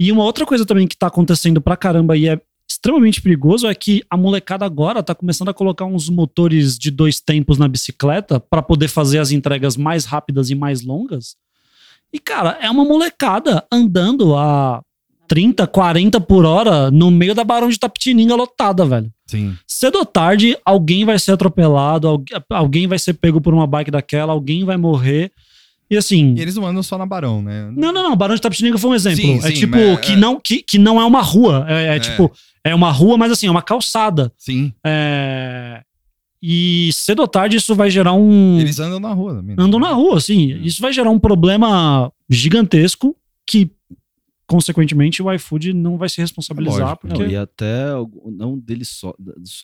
E uma outra coisa também que tá acontecendo pra caramba e é extremamente perigoso é que a molecada agora tá começando a colocar uns motores de dois tempos na bicicleta pra poder fazer as entregas mais rápidas e mais longas. E, cara, é uma molecada andando a 30, 40 por hora no meio da Barão de Tapetininga lotada, velho. Sim. Cedo ou tarde, alguém vai ser atropelado, algu- alguém vai ser pego por uma bike daquela, alguém vai morrer. E assim. E eles não andam só na Barão, né? Não, não, não. Barão de Tapetininga foi um exemplo. Sim, é sim, tipo, mas- que, é. não, que, que não é uma rua. É, é É. tipo, é uma rua, mas assim, é uma calçada. Sim. É, E cedo ou tarde isso vai gerar um. Eles andam na rua também. né? andam na rua, assim. Isso vai gerar um problema gigantesco que, consequentemente, o iFood não vai se responsabilizar. Lógico. porque... Não, e até não deles só,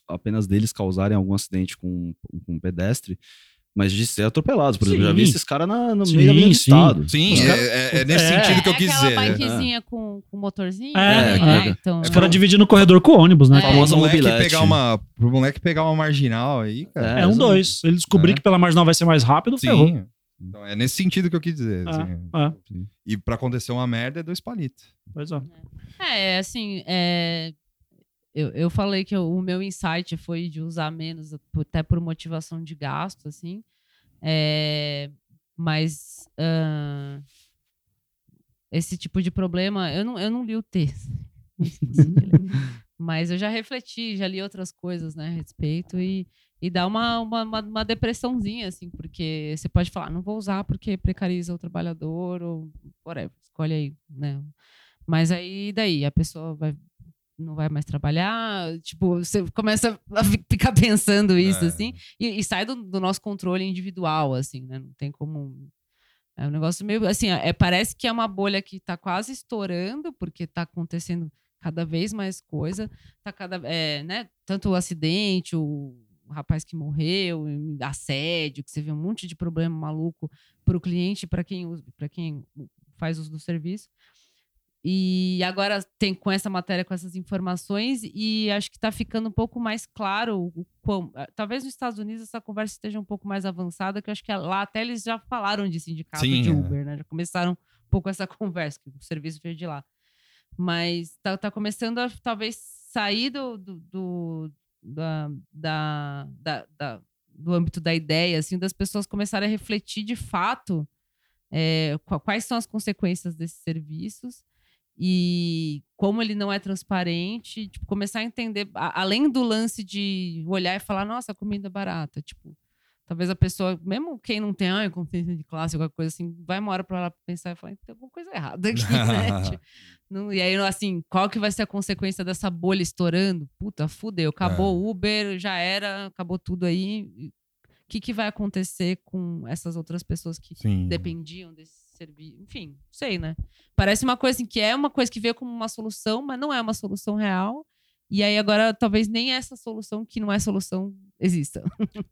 apenas deles causarem algum acidente com, com um pedestre, mas de ser atropelados. Por exemplo, eu já vi esses caras no Sim, meio da Avenida sim. Estado. Sim, é, é- é nesse É. sentido que eu é quis aquela dizer. né? bikezinha com, com motorzinho? É, né? é. então. Os caras dividindo o corredor com o ônibus, né? É. Pro Famosa moleque mobilete. pegar uma, pro moleque pegar uma marginal aí, cara. É, um exato. dois. Ele descobrir É. que pela marginal vai ser mais rápido, ferrou. Sim. Então, é nesse sentido que eu quis dizer. É, assim. é. E pra acontecer uma merda é dois palitos. Pois é. É, assim, é, eu, eu falei que eu- o meu insight foi de usar menos, até por motivação de gasto, assim. É, mas ah, esse tipo de problema, eu não, eu não li o texto. [laughs] [laughs] Mas eu já refleti, já li outras coisas né, a respeito e, e dá uma, uma, uma, uma depressãozinha, assim, porque você pode falar, não vou usar porque precariza o trabalhador, ou whatever, escolhe aí, né? Mas aí, daí, a pessoa vai, não vai mais trabalhar, tipo, você começa a fi- ficar pensando isso, É. assim, e, e sai do, do nosso controle individual, assim, né? Não tem como... É um negócio meio, assim, é, parece que é uma bolha que tá quase estourando, porque tá acontecendo cada vez mais coisa, tá cada, é, né? Tanto o acidente, o, rapaz que morreu, assédio, que você vê um monte de problema maluco para o cliente, para quem, para quem faz uso do serviço. E agora tem com essa matéria, com essas informações, e acho que está ficando um pouco mais claro o quão. eh, Talvez nos Estados Unidos essa conversa esteja um pouco mais avançada, que eu acho que lá até eles já falaram de sindicato Sim, de é. Uber, né? Já começaram um pouco essa [laughs] conversa, que o serviço veio de lá. Mas tá, tá começando a talvez sair do, do, do- da, da, da- da- do âmbito da ideia, assim, das pessoas começarem a refletir de fato é, qua- quais são as consequências desses serviços e como ele não é transparente, tipo, começar a entender, a- além do lance de olhar e falar, nossa, comida é barata, tipo, talvez a pessoa, mesmo quem não tem ah, consciência de classe, alguma coisa assim, vai uma hora pra lá pensar e falar, tem alguma coisa errada aqui, [laughs] né? Tipo, não- e aí, assim, qual que vai ser a consequência dessa bolha estourando? Puta, fudeu, acabou o Uber, já era, acabou tudo aí. O que, que vai acontecer com essas outras pessoas que Sim. dependiam desse serviço? Enfim, não sei, né? Parece uma coisa assim, que é uma coisa que veio como uma solução, mas não é uma solução real. E aí agora talvez nem essa solução que não é solução exista.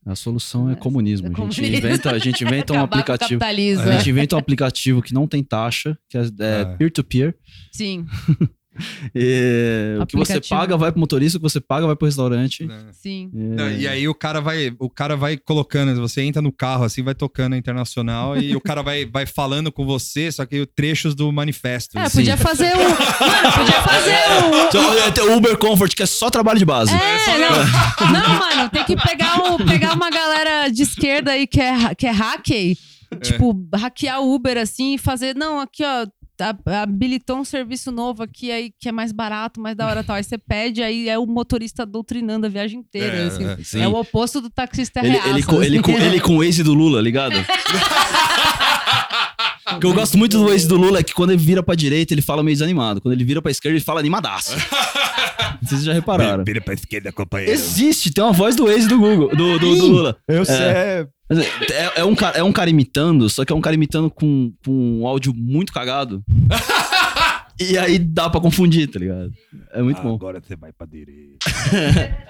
A solução é É, comunismo. é A gente comunismo. inventa, a gente inventa um aplicativo. A gente inventa um aplicativo que não tem taxa, que é é É. peer-to-peer. Sim, [laughs] E o que você paga vai pro motorista, o que você paga vai pro restaurante. Né? sim. Não, E aí o cara vai, o cara vai colocando, você entra no carro assim, vai tocando a internacional e o cara vai, vai falando com você, só que trechos do manifesto. É, assim. podia fazer um. Mano, podia fazer um. Então, é, tem o Uber Comfort, que é só trabalho de base. É, não. Não, mano, tem que pegar, o, pegar uma galera de esquerda aí que é, que é hacker, tipo, hackear o Uber assim e fazer, não, aqui, ó. A- Habilitou um serviço novo aqui aí que é mais barato, mais da hora tal. Aí você pede, aí é o motorista doutrinando a viagem inteira. É, assim. é. É o oposto do taxista Ele, reaça. ele, com, ele, com, ele com o Waze do Lula, ligado? O [laughs] que eu gosto muito do Waze do Lula é que quando ele vira pra direita, ele fala meio desanimado. Quando ele vira pra esquerda, ele fala animadaço. [laughs] Não sei se vocês já repararam. Vira pra esquerda, companheiro. Existe, tem uma voz do Waze do Google, do, do, do Lula. Eu sei. é- É, é- é um cara, é um cara imitando, só que é um cara imitando com, com um áudio muito cagado. [laughs] e aí dá pra confundir, tá ligado? É muito bom. Agora você vai pra direita. [laughs]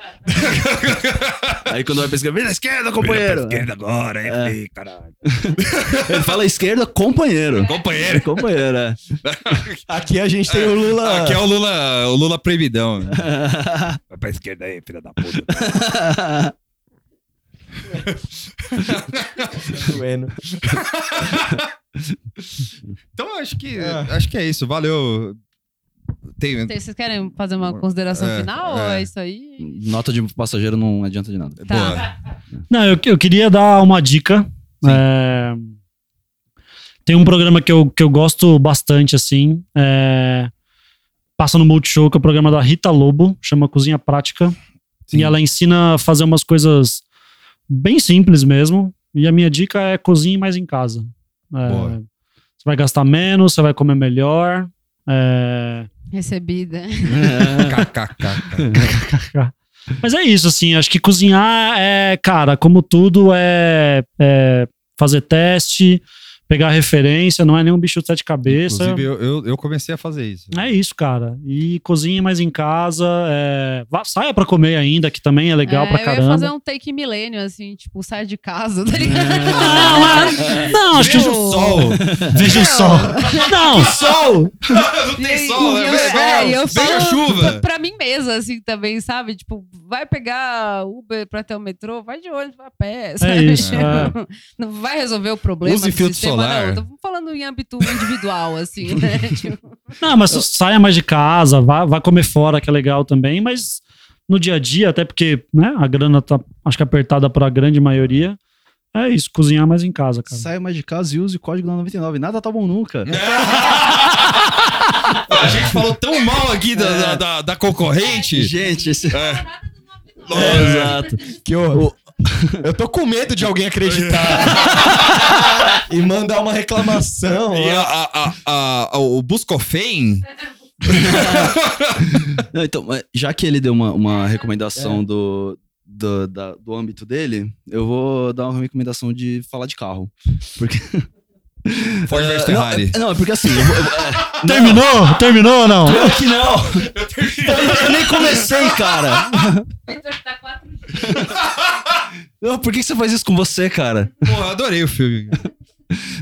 Aí quando vai pra esquerda, vem na esquerda, companheiro. esquerda agora, é, É. feio, caralho. [laughs] Ele fala esquerda, companheiro. Companheiro. Companheiro, é. Aqui a gente tem o Lula. Aqui é o Lula, o Lula proibidão. né? Vai pra esquerda aí, filha da puta. Doendo. Então acho que É. acho que é isso. Valeu. Tem, Vocês querem fazer uma consideração É, final? é. Ou é isso aí? Nota de passageiro não adianta de nada. Tá. Não, eu, eu queria dar uma dica. É, tem um programa que eu, que eu gosto bastante, assim. é, Passa no Multishow, que é o programa da Rita Lobo, chama Cozinha Prática. Sim. E ela ensina a fazer umas coisas bem simples mesmo. E a minha dica é cozinhe mais em casa. É, você vai gastar menos, você vai comer melhor. É, Recebida. KKK. [laughs] [laughs] Mas é isso, assim, acho que cozinhar é, cara, como tudo, é, é fazer teste, pegar referência, não é nenhum bicho de sete cabeças. Inclusive, eu, eu, eu comecei a fazer isso. É isso, cara. E cozinhe mais em casa, é, vá- saia pra comer ainda, que também é legal É, pra eu caramba. ia fazer um take milênio, assim, tipo, sai de casa, tá ligado? Não, mas- não, acho que Veja o sol. veja o sol. Não, Sol! Não [laughs] E- tem sol, e né? eu- Veja, é, e eu veja a chuva. Pra, pra mim mesma, assim, também, sabe? Tipo, vai pegar Uber pra ter o metrô, vai de ônibus, vai a pé, sabe? isso, é. [laughs] Não vai resolver o problema Use do filtro sistema, solar. não. Tô falando em âmbito individual, assim, [laughs] né? Tipo, não, mas saia mais de casa, vá, vá comer fora, que é legal também, mas no dia a dia, até porque né, a grana tá, acho que apertada pra grande maioria, é isso, cozinhar mais em casa, cara. Saia mais de casa e use o código da 99. Nada tá bom nunca. [laughs] A gente falou tão mal aqui da, da, da- da concorrente. Gente, esse... É. É, exato. Que horror. Eu tô com medo de alguém acreditar. [laughs] e mandar uma reclamação. E a, a, a, a- o Buscofem. [laughs] Não, então, já que ele deu uma, uma recomendação do, do, da- do âmbito dele, eu vou dar uma recomendação de falar de carro. Porque. Ford É, versus não, Ferrari. é- Não, é porque assim. eu vou- eu- é, [laughs] Terminou? Terminou ou não? Pior que não! Eu nem comecei, cara! Não, por que você faz isso com você, cara? Porra, adorei o filme.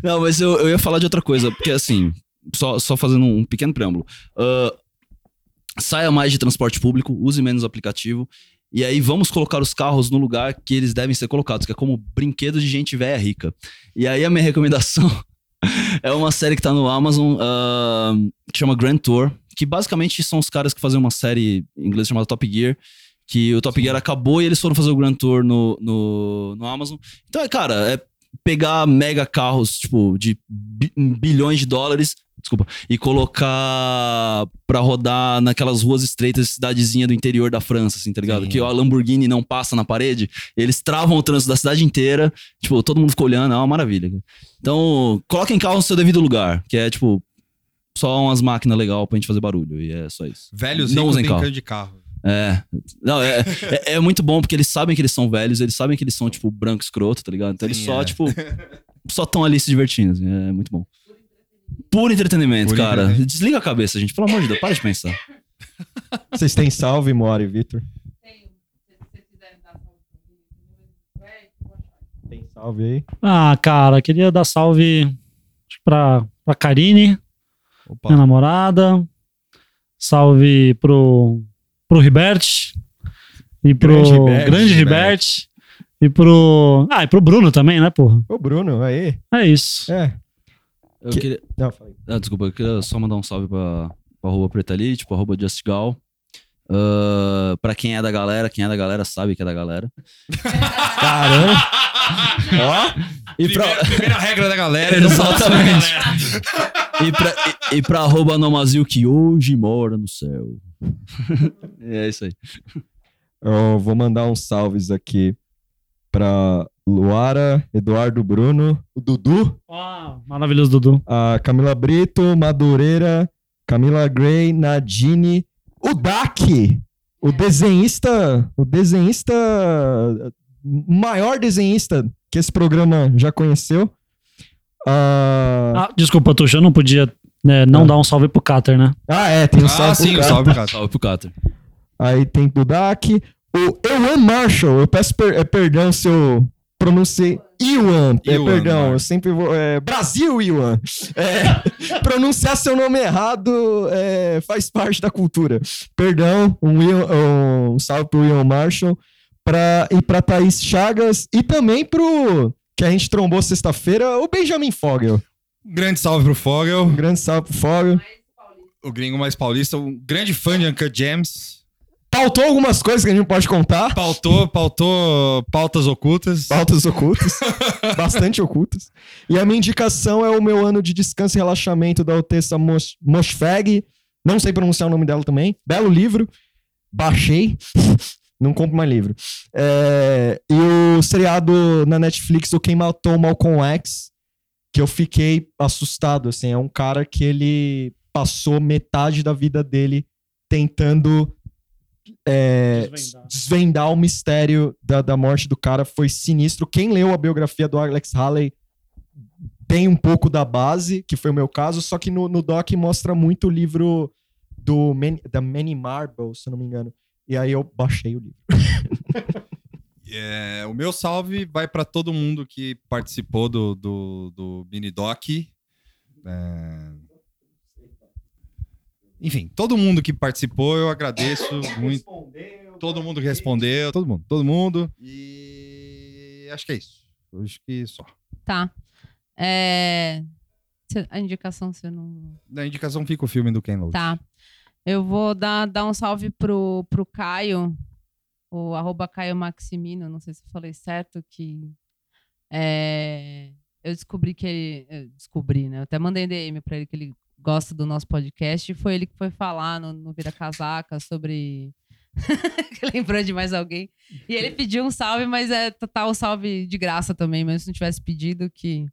Não, mas eu, eu ia falar de outra coisa, porque assim, só, só fazendo um pequeno preâmbulo. Ah, saia mais de transporte público, use menos aplicativo. E aí vamos colocar os carros no lugar que eles devem ser colocados, que é como brinquedo de gente velha rica. E aí a minha recomendação é uma série que tá no Amazon ah, que chama Grand Tour, que basicamente são os caras que fazem uma série em inglês chamada Top Gear, que o Top Gear acabou e eles foram fazer o Grand Tour no, no, no Amazon. Então, é, cara, é pegar mega carros, tipo, de bi- bilhões de dólares, desculpa, e colocar pra rodar naquelas ruas estreitas de cidadezinha do interior da França, assim, tá ligado? Sim. Que a Lamborghini não passa na parede, eles travam o trânsito da cidade inteira, tipo, todo mundo fica olhando, é uma maravilha. Então, coloquem carro no seu devido lugar, que é, tipo, só umas máquinas legais pra gente fazer barulho, e é só isso. Velhos Não usem carro. de carro. É. Não, é, é, é muito bom porque eles sabem que eles são velhos, eles sabem que eles são, tipo, branco escroto, tá ligado? Então eles Sim, só, é. tipo, [laughs] só estão ali se divertindo. assim, é muito bom. Puro entretenimento, Puro cara. entretenimento. Desliga a cabeça, gente. Pelo amor de Deus, para de pensar. Vocês têm salve, Mori e Vitor? Tem salve aí? Ah, cara, queria dar salve acho que pra, pra Karine, Opa. minha namorada. Salve pro, pro Ribert. E pro Grande Ribert, grande Ribert. E pro. Ah, e pro Bruno também, né, porra? Ô, Bruno, aí. É isso. É. Eu Que- queria. Não, falei. Ah, desculpa, eu queria só mandar um salve pra, pra arroba Preta ali, tipo, arroba JustGal. Ah, pra quem é da galera, quem é da galera sabe que é da galera. [laughs] Caramba. Ó. E pra, Primeira, primeira regra da galera. [laughs] não da Exatamente. galera. e pra, e, e pra arroba Nomazil que hoje mora no céu. [laughs] é isso aí. Eu vou mandar uns salves aqui pra Luara, Eduardo Bruno, o Dudu, Ah, maravilhoso, Dudu. a Camila Brito, Madureira, Camila Gray, Nadine, o Dak, o desenhista, o desenhista, o maior desenhista que esse programa já conheceu. Ah, Ah, desculpa, Tuxa, eu não podia né, não Ah. dar um salve pro Cater, né? Ah, é, tem o Ah, salve pro sim, o cara. salve, cara. Salve pro Cater. Aí tem Dudak. O Ewan Marshall, eu peço per- é, perdão se eu pronunciei Iwan. É, Ewan perdão, eu sempre vou. é, Brasil, Iwan. É, pronunciar seu nome errado é, faz parte da cultura. Perdão, um, um salve pro Iwan Marshall. Pra, e pra Thaís Chagas. E também pro. Que a gente trombou sexta-feira, o Benjamin Fogel. Grande salve pro Fogel, Um grande salve pro Fogel. o gringo mais paulista, um grande fã de Uncut Gems. Pautou algumas coisas que a gente não pode contar. Pautou, pautou pautas ocultas. Pautas ocultas. [laughs] bastante ocultas. E a minha indicação é o meu ano de descanso e relaxamento da Altessa Mos- Mosfeg. Não sei pronunciar o nome dela também. Belo livro. Baixei. [laughs] Não compro mais livro. É, e o seriado na Netflix, o Quem Matou Malcolm X, que eu fiquei assustado, assim. É um cara que ele passou metade da vida dele tentando é, Desvendar. desvendar o mistério da, da morte do cara. Foi sinistro. Quem leu a biografia do Alex Haley tem um pouco da base, que foi o meu caso, só que no, no doc mostra muito o livro do Man- da Manny Marble, se não me engano. E aí eu baixei o livro. [laughs] É, o meu salve vai para todo mundo que participou do, do, do mini doc. É, Enfim, todo mundo que participou, eu agradeço muito. Todo mundo que respondeu, todo mundo, todo mundo. E acho que é isso. Acho que só. Tá. É... A indicação você não. Na indicação fica o filme do Ken Loach. Tá. Eu vou dar, dar um salve pro, pro Caio, o arroba Caio Maximino, não sei se eu falei certo, que é, eu descobri que ele. descobri, né? Eu até mandei DM pra ele que ele gosta do nosso podcast. E foi ele que foi falar no, no Vira Casaca sobre. [laughs] Lembrou de mais alguém. E ele pediu um salve, mas é tá o salve de graça também, mas se não tivesse pedido, que.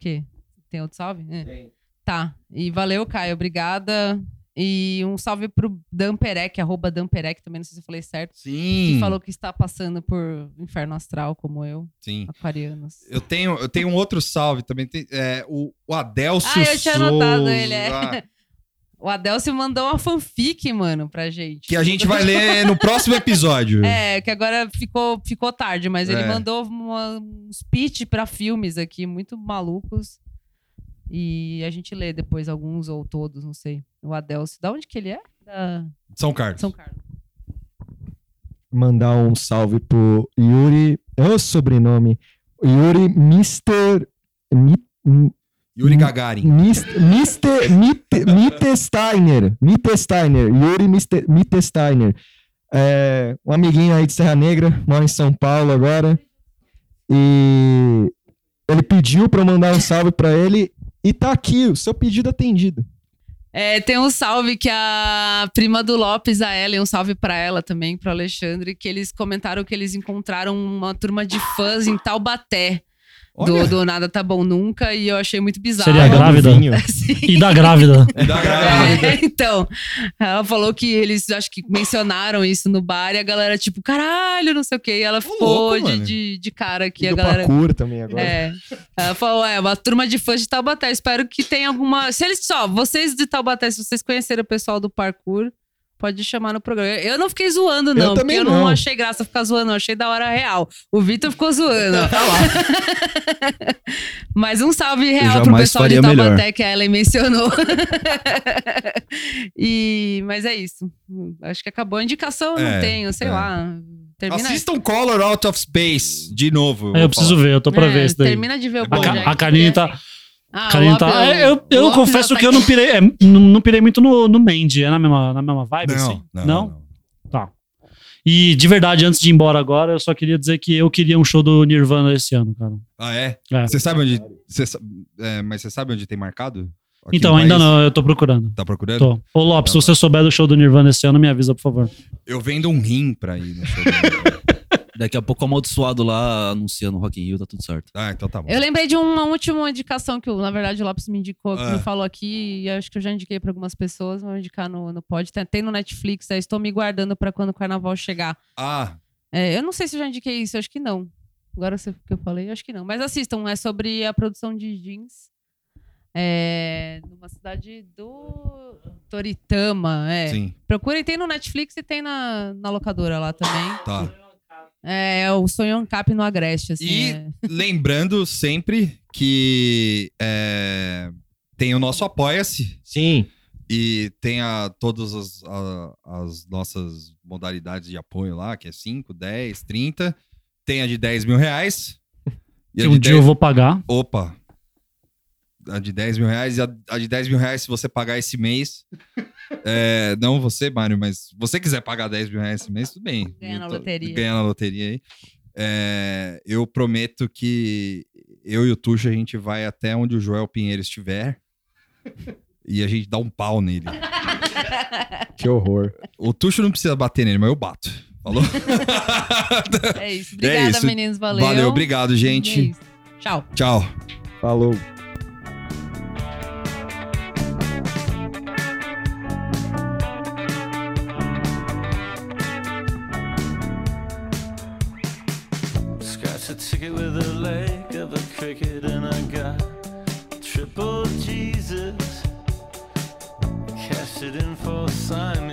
Que? Tem outro salve? É. Tá. E valeu, Caio. Obrigada. E um salve pro Dan Perec, arroba Dan Perec, também não sei se eu falei certo. Sim. Que falou que está passando por inferno astral, como eu, Sim. aquarianos. Eu tenho, eu tenho um outro salve também. Tem, é, o, o Adelcio Ah, eu tinha anotado ele, é. Souza, [laughs] O Adelcio mandou uma fanfic, mano, pra gente. Que a gente vai ler no próximo episódio. [laughs] É, que agora ficou, ficou tarde, mas ele É. mandou uma, uns pitch pra filmes aqui, muito malucos. E a gente lê depois alguns ou todos, não sei. O Adelcio, da onde que ele é? Da São Carlos. São Carlos. Mandar um salve pro Yuri. O sobrenome. Yuri Mr. Mi- Yuri Gagarin. Mis- Mr. Mit- Mitesteiner. Mitesteiner. Yuri Mister- Mitesteiner. É, um amiguinho aí de Serra Negra, mora em São Paulo agora. E ele pediu pra eu mandar um salve pra ele. E tá aqui, o seu pedido atendido. É, tem um salve que a prima do Lopes, a Ellen, um salve pra ela também, pro Alexandre, que eles comentaram que eles encontraram uma turma de fãs em Taubaté. Do, do Nada Tá Bom Nunca, e eu achei muito bizarro. Seria grávida? [laughs] Sim. E da grávida. E da grávida. É, então, ela falou que eles acho que mencionaram isso no bar e a galera, tipo, caralho, não sei o quê. E ela ficou louco, de, de, de cara aqui, E a galera. parkour também agora. É. Ela falou, é, uma turma de fãs de Taubaté. Espero que tenha alguma. Se eles só, vocês de Taubaté, se vocês conhecerem o pessoal do parkour, pode chamar no programa. Eu não fiquei zoando, não, porque também eu não, não. achei graça ficar zoando, eu achei da hora real. O Vitor ficou zoando. Tá lá. [laughs] Mas um salve real pro pessoal de melhor. Taubaté que a Ellen mencionou. [laughs] e, mas é isso. Acho que acabou a indicação, eu É, não tenho, sei é. lá. Termina, Assistam Color Out of Space de novo. É, vou eu preciso ver, eu tô pra É, ver isso daí. Termina de ver o É bom, A, Bojack. a Karine tá. Ah, tá Lopes- é, eu eu Lopes confesso tá que eu não aqui. pirei, é, não, não pirei muito no, no Mandy. É na mesma, na mesma vibe? Não, assim? não, não. Tá. E de verdade, antes de ir embora agora, eu só queria dizer que eu queria um show do Nirvana esse ano, cara. Ah, é? É. Você sabe onde. Sa- é, mas você sabe onde tem marcado? Aqui Então, ainda não, eu tô procurando. Tá procurando? Tô. Ô, Lopes, Tá se você souber do show do Nirvana esse ano, me avisa, por favor. Eu vendo um rim pra ir no show. do- [laughs] Daqui a pouco o amaldiçoado lá anunciando Rock in Rio, tá tudo certo. ah, então tá bom. Eu lembrei de uma última indicação que, o- na verdade, o Lopes me indicou, que Ah. me falou aqui, e acho que eu já indiquei pra algumas pessoas, vou indicar no, no pod. Tem, tem no Netflix, é, estou me guardando pra quando o carnaval chegar. Ah, É, eu não sei se eu já indiquei isso, acho que não. Agora você que eu falei, acho que não. Mas assistam, é sobre a produção de jeans É, numa cidade do Toritama, é. Sim, Procurem, tem no Netflix e tem na, na locadora lá também. tá. É, o Sonho Ancap no Agreste, assim. E é. [laughs] lembrando sempre que é, tem o nosso Apoia-se Sim. e tem a, todas as, a- as nossas modalidades de apoio lá, que é 5, 10, 30. Tem a de 10 mil reais. E Que um de dia 10 eu vou pagar. Opa! A de 10 mil reais e a, a de 10 mil reais, se você pagar esse mês. [laughs] é, não você, Mário, mas se você quiser pagar 10 mil reais esse mês, tudo bem. Ganha na tô- loteria. Ganha na loteria aí. É, eu prometo que eu e o Tuxo a gente vai até onde o Joel Pinheiro estiver [laughs] e a gente dá um pau nele. [laughs] Que horror. O Tuxo não precisa bater nele, mas eu bato. Falou? É isso. Obrigada, isso. meninos. Valeu. Valeu, obrigado, é gente. isso. Tchau. Tchau. Falou. Scratch a ticket with a leg of a cricket and I got triple Jesus. Cash it in for Siamese.